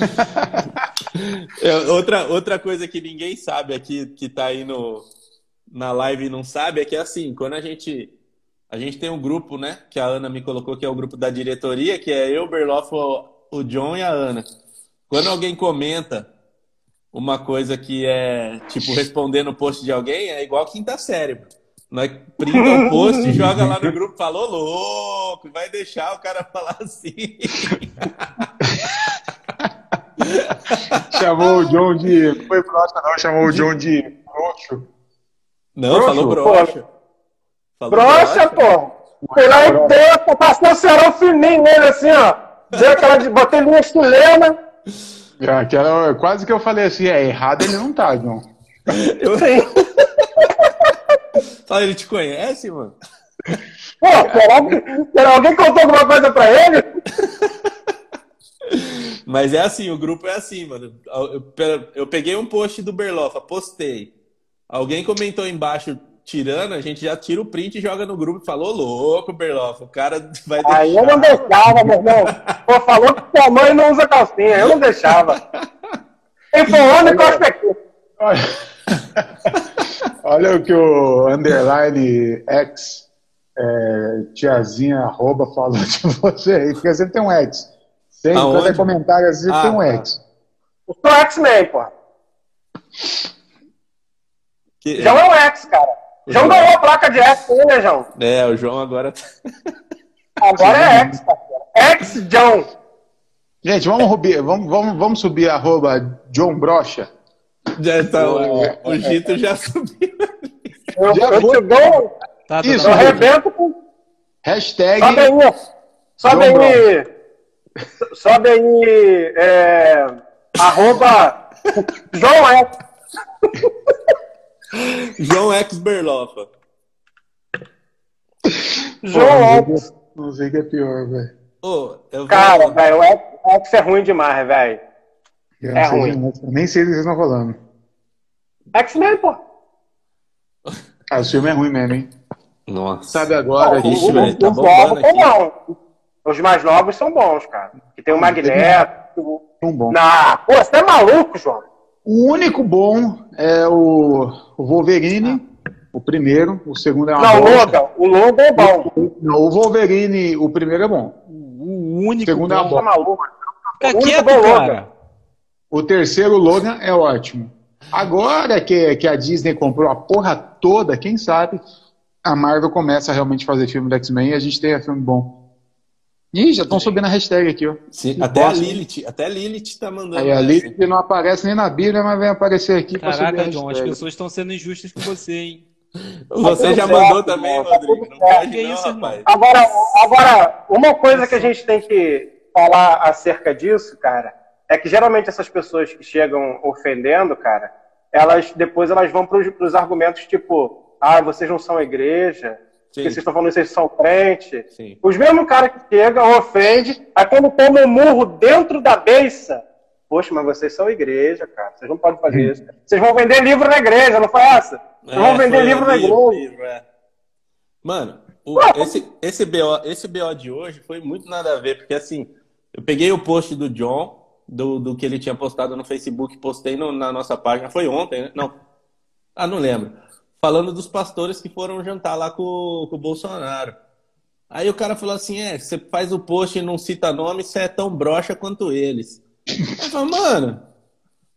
S2: É, outra, outra coisa que ninguém sabe aqui, que tá aí no, na live e não sabe, é que assim, quando a gente. A gente tem um grupo, né? Que a Ana me colocou, que é o grupo da diretoria, que é eu, Berloff, o, o John e a Ana. Quando alguém comenta uma coisa que é, tipo, responder no post de alguém, é igual quinta série. mano. Nós printa o post e [LAUGHS] joga lá no grupo, falou louco, vai deixar o cara falar assim. [LAUGHS]
S3: chamou o John de. Não foi brocha, não, chamou o John de broxo.
S2: Não,
S3: Broxo?
S2: falou broxa. Falou
S5: Brocha, pô! Foi lá e deu, passou o cerol fininho nele assim, ó. Deu aquela de, botei linha chilena.
S3: Aquela, quase que eu falei assim, é errado ele não tá, John. [LAUGHS]
S5: Sim.
S2: Fala, ele te conhece, mano?
S5: Pô, será que, será alguém contou alguma coisa pra ele? [LAUGHS]
S2: Mas é assim, o grupo é assim, mano. Eu, peguei um post do Berlofa, postei. Alguém comentou embaixo tirando, a gente já tira o print e joga no grupo e falou, louco, Berlofa, o cara vai deixar.
S5: Aí eu não deixava, meu irmão. [LAUGHS] Pô, falou que sua mãe não usa calcinha. Eu não deixava. [LAUGHS] Quem for homem, cospe aqui.
S3: Olha, olha o que o underline X, é, tiazinha arroba falou de você aí, porque sempre tem um X. Sempre, quando é comentário, às vezes
S2: Ah,
S3: tem um
S2: tá.
S3: X.
S5: Eu sou X-Men, pô.
S2: Que-
S5: João é o X, cara. João ganhou a placa de X aí, né, João?
S2: É, o João agora. [LAUGHS]
S5: Agora é X, parceiro. X-John.
S3: Gente, vamos, vamos, vamos, vamos subir arroba John Brocha.
S2: Já tá, o, o Gito já [LAUGHS] subiu.
S5: Eu,
S3: Já
S5: eu
S3: foi.
S5: te dou,
S4: Tá, tá,
S3: Isso,
S5: eu
S4: tá.
S5: arrebento com.
S3: Hashtag
S5: Sobe aí. Sobe
S3: João
S5: aí. Sobe aí. É, arroba João X.
S2: João X Berlofa.
S5: João
S3: Pô,
S5: X.
S3: Não sei o que é pior, velho.
S5: Cara, velho, o X é ruim demais, velho.
S3: Eu
S5: É
S3: não sei
S5: ruim.
S3: Nem sei do que vocês estão falando.
S5: X-Men, pô.
S3: Ah, o filme é ruim mesmo, hein?
S2: Nossa.
S3: Sabe agora.
S2: Ixi,
S5: Os-
S2: velho, tá
S5: os
S2: bombando
S5: novos são
S2: aqui.
S5: bons. Os mais novos são bons, cara. Que tem o Magneto.
S3: Tão bom.
S5: Não, pô, você é maluco, João.
S3: O único bom é o, o Wolverine, o primeiro. O segundo é uma
S5: Não, o
S3: bosta.
S5: Logan. O Logan é bom.
S3: Não, o Wolverine, o primeiro é bom.
S4: O único
S3: Segundo é
S4: bom.
S3: a
S5: Você é maluco.
S4: Fica
S5: o único
S4: quieto,
S5: bom Logan.
S4: cara.
S3: O terceiro, Logan, é ótimo. Agora que, que a Disney comprou a porra toda, quem sabe a Marvel começa a realmente fazer filme do X-Men e a gente tenha filme bom. Ih, já estão subindo a hashtag aqui, ó.
S2: Sim, até a. Lilith, até a Lilith tá mandando.
S3: Aí a. Lilith não aparece nem na Bíblia, mas vem aparecer aqui pra subir a
S4: Caraca, John, as pessoas estão sendo injustas com você, hein?
S2: Você já mandou
S5: certo,
S2: também,
S5: tá
S2: Rodrigo. Não
S5: certo.
S2: pode
S4: Que
S2: não,
S4: isso,
S2: rapaz.
S5: Agora, agora, uma coisa que a gente tem que falar acerca disso, cara, é que geralmente essas pessoas que chegam ofendendo, cara, elas depois elas vão para os argumentos tipo, ah, vocês não são igreja,
S2: Sim.
S5: que vocês estão falando que vocês são crente.
S2: Sim.
S5: Os mesmos caras que chegam, ofende, aí quando toma um murro dentro da beiça, poxa, mas vocês são igreja, cara, vocês não podem fazer isso. Vocês vão vender livro na igreja, não foi essa? Vocês vão
S2: É,
S5: vender
S2: foi
S5: livro na
S2: livro,
S5: igreja.
S2: livro, é. Mano, o- esse, esse, BO, esse BO de hoje foi muito nada a ver, porque assim, eu peguei o post do John, do, do que ele tinha postado no Facebook, postei no- na nossa página, foi ontem, né? Não. Ah, não lembro. Falando dos pastores que foram jantar lá com, com o Bolsonaro. Aí o cara falou assim: é, você faz o post e não cita nome, você é tão broxa quanto eles. Aí eu falei, mano.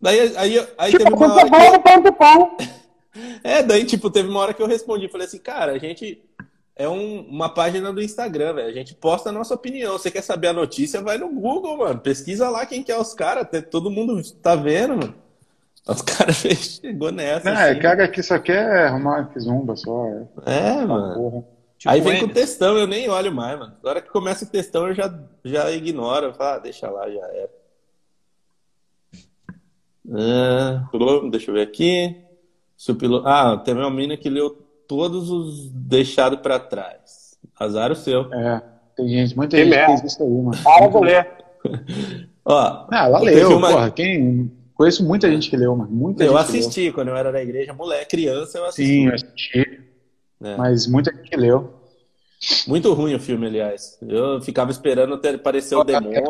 S2: Daí aí, aí
S5: Tipo,
S2: teve uma hora que... [LAUGHS] É, daí, tipo, teve uma hora que eu respondi, falei assim, cara, a gente é um- uma página do Instagram, velho. A gente posta a nossa opinião. Você quer saber a notícia, vai no Google, mano. Pesquisa lá quem que é os caras. Todo mundo tá vendo, mano. Os [LAUGHS] caras chegou nessa.
S3: Não, é,
S2: assim.
S3: cara que só quer arrumar zumba só. É,
S2: É, mano.
S3: porra.
S4: Tipo
S2: Aí vem com o textão, eu nem olho mais, mano. Na hora que começa o textão, eu já, já ignoro. Eu falo, ah, deixa lá, já era. Ah, deixa eu ver aqui. Se o piloto... Ah, teve uma menina que leu todos os deixados pra trás. Azar o seu.
S3: É, tem gente, muita
S5: Que
S3: gente
S5: merda.
S3: fez isso aí, mano.
S5: Para de ler. [LAUGHS]
S2: Ó,
S3: Ah, ela leu,
S2: uma-
S3: porra. Quem... Conheço muita gente que leu, mano. Muita
S2: eu
S3: gente que leu.
S2: assisti quando eu era da igreja, moleque, criança, eu assisti.
S3: Sim, eu assisti.
S2: É.
S3: Mas muita gente que leu.
S2: Muito ruim o filme, aliás. Eu ficava esperando até aparecer o demônio,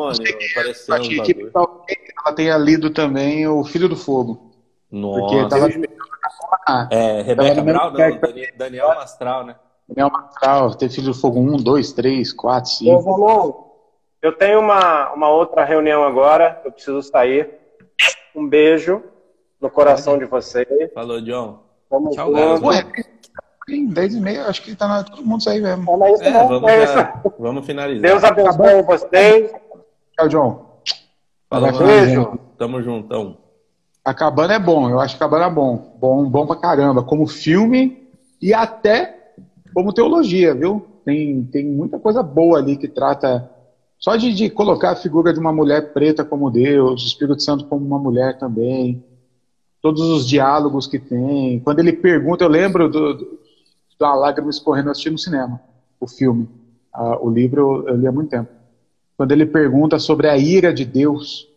S2: aparecer
S3: achei que talvez ela tenha lido também O Filho do Fogo. Porque
S2: Nossa.
S3: tava
S2: É, Rebeca
S3: Tava no
S2: Brown, não, Dani- Daniel Mastral, né?
S3: Daniel Mastral, teve Filho do Fogo 1, 2, 3, 4,
S5: Meus
S3: 5.
S5: irmãos, eu tenho uma, uma outra reunião agora, eu preciso sair. Um beijo no coração de vocês.
S2: Falou, John.
S5: Tamo
S4: Tchau, galera.
S3: Pô, é, tem 10 e meia, acho que tá na todo mundo sair mesmo.
S5: É isso,
S2: É, vamos,
S5: É
S2: já- vamos finalizar.
S5: Deus abençoe vocês.
S3: Tchau, John.
S2: Falou.
S5: Beijo.
S2: Tamo juntão.
S3: Acabando é bom, eu acho que Acabando é bom. Bom, bom pra caramba. Como filme e até como teologia, viu? Tem, tem muita coisa boa ali que trata. Só de, de colocar a figura de uma mulher preta como Deus, o Espírito Santo como uma mulher também. Todos os diálogos que tem. Quando ele pergunta, eu lembro do, do, da lágrima escorrendo eu assisti no cinema, o filme. Ah, o livro eu li há muito tempo. Quando ele pergunta sobre a ira de Deus,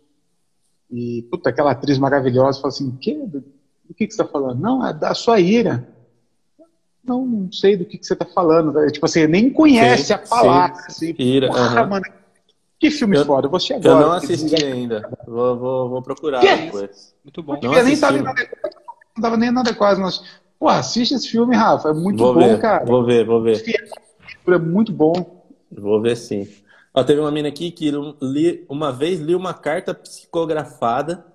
S3: e, puta, aquela atriz maravilhosa fala assim: que, do, do que, que você está falando? Não, é da sua ira. Não, não sei do que, que você está falando. velho. Tipo assim, nem conhece
S2: Sim,
S3: a palavra. Assim,
S2: Ira,
S3: Porra,
S2: aham.
S3: mano, que filme
S2: Eu-
S3: foda. Eu vou assistir
S2: Eu não assisti ainda. Vou, vou, vou procurar
S3: Que?
S2: depois.
S4: Muito bom.
S2: Não
S3: Eu nem tava não tava nem inadequado. Mas, pô, assiste esse filme, Rafa. É muito
S2: Vou
S3: bom,
S2: ver,
S3: cara.
S2: vou ver, vou ver.
S3: É muito bom.
S2: Vou ver sim. Ó, teve uma mina aqui que li, uma vez li uma carta psicografada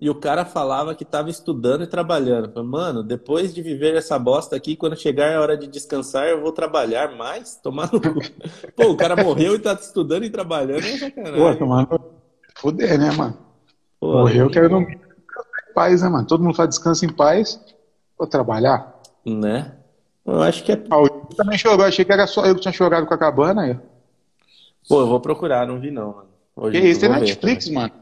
S2: e o cara falava que estava estudando e trabalhando. Falei, Mano, depois de viver essa bosta aqui, quando chegar a hora de descansar, eu vou trabalhar mais? Tomar no cu. [LAUGHS] Pô, o cara morreu e tá estudando e trabalhando, é
S3: Pô,
S2: sacanagem.
S3: tomando. Fuder, né, mano?
S2: Pô,
S3: Morreu, eu quero descansar em paz, né, mano? Todo mundo fala descansa em paz. Vou trabalhar.
S2: Né? Eu acho que é.
S3: Ah, o também chorou. Achei que era só eu que tinha chorado com a cabana. Aí.
S2: Pô, eu vou procurar, não vi não, mano. Hoje
S3: Que isso,
S2: ver
S3: Netflix,
S2: também.
S3: mano.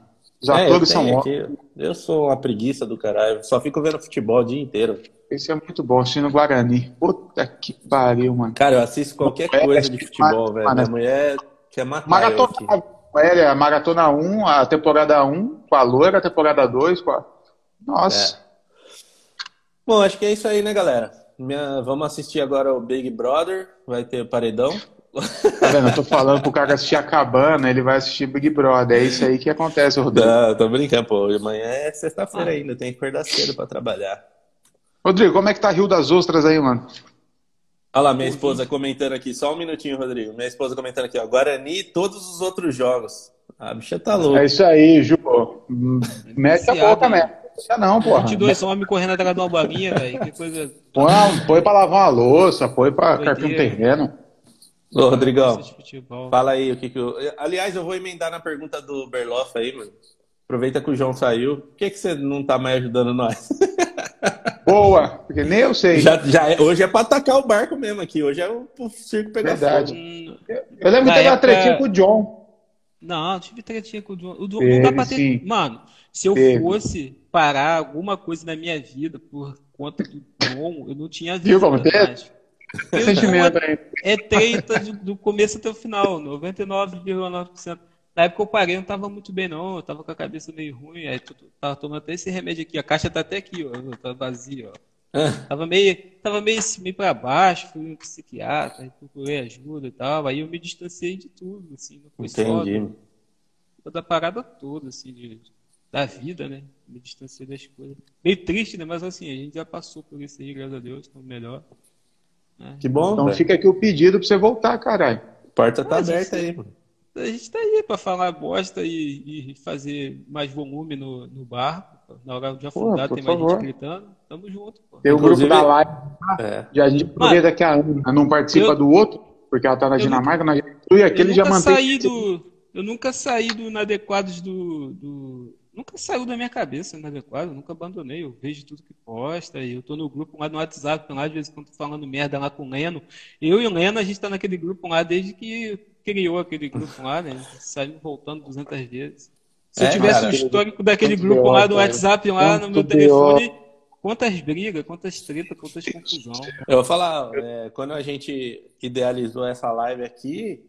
S3: Os
S2: É,
S3: atores são ótimos.
S2: Eu sou uma preguiça do caralho. Só fico vendo futebol o dia inteiro.
S3: Esse é muito bom, assistindo Guarani. Puta que pariu, mano.
S2: Cara, eu assisto qualquer
S3: É,
S2: coisa de futebol, velho. Minha mulher quer matar eu aqui.
S3: Maratona. É, a Maratona 1, a temporada 1, com a loira, a temporada 2, com a... Nossa.
S2: Bom, acho que é isso aí, né, galera? Minha- Vamos assistir agora o Big Brother. Vai ter paredão.
S3: Tá vendo? Eu tô falando pro cara assistir a cabana, ele vai assistir Big Brother. É isso aí que acontece, Rodrigo.
S2: Não, tô brincando, pô. Amanhã é sexta-feira ainda. Tem que acordar cedo pra trabalhar.
S3: Rodrigo, como é que tá Rio das Ostras aí, mano?
S2: Olha lá, minha esposa comentando aqui. Só um minutinho, Rodrigo. Minha esposa comentando aqui, ó. Guarani e todos os outros jogos. A bicha tá louca.
S3: É isso aí, Ju. Mete a boca,
S4: né?
S3: Deixa não, porra.
S4: 22 homens correndo atrás de uma bolinha, velho. Que coisa.
S3: Põe, põe pra lavar uma louça, põe pra carpir um terreno.
S2: Ô, Rodrigão, fala aí o que que eu... Aliás, eu vou emendar na pergunta do Berloff aí, mano. Aproveita que o João saiu. Por que, que você não tá mais ajudando nós? [LAUGHS]
S3: Boa, porque nem eu sei.
S2: Já, já é- hoje é pra atacar o barco mesmo aqui. Hoje é o, o circo pegar
S3: Verdade.
S2: fogo.
S4: Hum,
S3: Eu lembro que teve uma
S4: época-
S3: tretinha com o John.
S4: Não, não tive tretinha com o John. O John
S3: Teve,
S4: não dá pra ter.
S3: sim.
S4: Mano, se eu
S3: Teve.
S4: fosse parar alguma coisa na minha vida por conta do John, eu não tinha vida.
S3: Viu como teve?
S4: Eu-
S3: Sentimento aí.
S4: É treta do, começo até o final, 99,9%. Na época eu parei, não tava muito bem não, eu tava com a cabeça meio ruim, aí tava tomando até esse remédio aqui, a caixa tá até aqui, ó, tá vazia, ó.
S2: Ah,
S4: Tava meio, tava meio, assim, meio pra baixo, fui no psiquiatra, procurei ajuda e tal, aí eu me distanciei de tudo, assim, não foi só
S2: entendi.
S4: do- da parada toda, assim, de, da vida, né? Me distanciei das coisas. Meio triste, né? Mas assim, a gente já passou por isso aí, graças a Deus, estamos melhor. Né?
S2: Que bom,
S3: Então
S2: velho.
S3: fica aqui o pedido pra você voltar, caralho.
S2: A porta tá
S4: Ah,
S2: aberta
S4: gente,
S2: aí, mano.
S4: A gente tá aí pra falar bosta e, e fazer mais volume no, no bar. Na hora de afundar,
S3: por
S4: tem mais
S3: favor.
S4: gente gritando. Tamo junto, pô.
S3: Tem o
S2: Inclusive-
S3: grupo da live,
S2: É.
S3: e a gente aproveita que a Ana não participa
S4: eu-
S3: do outro, porque ela tá na
S4: eu
S3: Dinamarca, nós já inclui aquele
S4: eu
S3: já
S4: nunca
S3: mantém.
S4: saí do. Eu nunca saí do inadequados do, do. Nunca saiu da minha cabeça inadequado, eu nunca abandonei. Eu vejo tudo que posta e eu tô no grupo lá no WhatsApp, lá de vez em quando falando merda lá com o Leno. Eu e o Leno, a gente tá naquele grupo lá desde que criou aquele grupo lá, né? Saímos voltando 200 vezes. Se eu
S2: É,
S4: tivesse
S2: cara.
S4: o histórico daquele grupo
S3: pior,
S4: lá do. WhatsApp lá no meu
S3: pior.
S4: telefone, quantas brigas, quantas tretas, quantas confusão.
S2: Eu vou falar, é, quando a gente idealizou essa live aqui,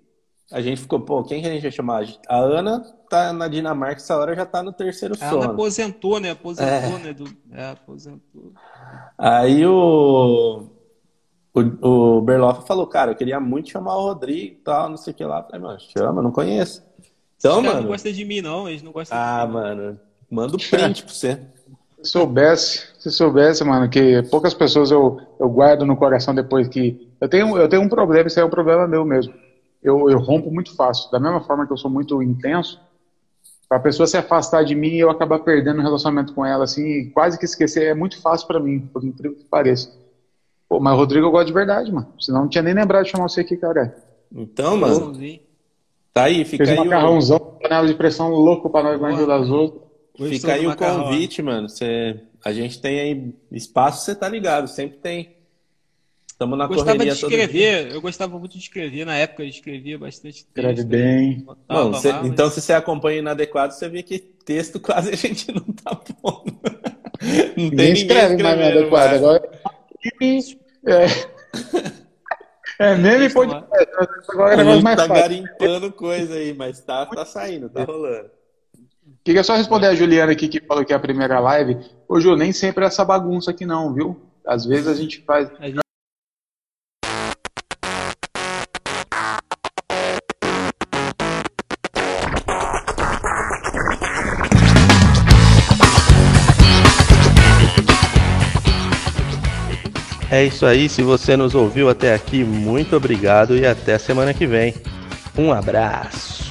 S2: a gente ficou, pô, quem que a gente vai chamar? A Ana tá na Dinamarca, essa hora já tá no terceiro
S4: A Ana
S2: sono.
S4: aposentou, né? Aposentou, né? Do... É, aposentou.
S2: Aí o, o, o Berloff falou, cara, eu queria muito chamar o Rodrigo e tal, não sei o que lá. Eu Falei, mano, chama, não conheço. Então,
S4: Os caras não
S2: mano.
S4: gostam de mim, não. Eles não gostam
S2: Ah,
S4: de mim.
S2: mano, manda o print pra você. [LAUGHS]
S3: Se soubesse, se soubesse, mano, que poucas pessoas eu, eu guardo no coração depois que. Eu tenho, eu tenho um problema, isso aí é um problema meu mesmo. Eu, eu rompo muito fácil. Da mesma forma que eu sou muito intenso, pra pessoa se afastar de mim e eu acabar perdendo o relacionamento com ela, assim, e quase que esquecer, é muito fácil pra mim, por incrível que pareça. Pô, mas Rodrigo eu gosto de verdade, mano. Senão não tinha nem lembrado de chamar você aqui, cara.
S2: Então, mano, tá aí, fica
S3: Fez um
S2: aí, o,
S3: macarrãozão, panela de pressão louco pra nós lá em Rio das
S2: fica aí o
S4: macarrão.
S2: convite, mano. Você, a gente tem aí espaço, você tá ligado, sempre tem. Estamos na
S4: Eu gostava de
S2: correria todo dia.
S4: escrever, eu gostava muito de escrever. Na época eu escrevia bastante texto.
S3: Escreve bem.
S4: botava
S2: Mano, cê-
S4: mas-
S2: então se você acompanha inadequado, você vê que texto quase a gente não tá pondo. [LAUGHS] Não tem
S3: Ninguém escreve mais
S2: escrevendo
S3: adequado.
S2: mais.
S3: Agora é, é meme e
S4: Texto lá.
S3: podcast. Agora é negócio mais
S2: tá
S3: fácil.
S2: garimpando coisa aí, mas tá, tá saindo, tá rolando.
S3: Queria só responder a Juliana aqui que falou que é a primeira live. Ô, Ju, nem sempre é essa bagunça aqui não, viu? Às vezes a gente faz.
S4: A gente-
S1: É isso aí, se você nos ouviu até aqui, muito obrigado e até semana que vem. Um abraço.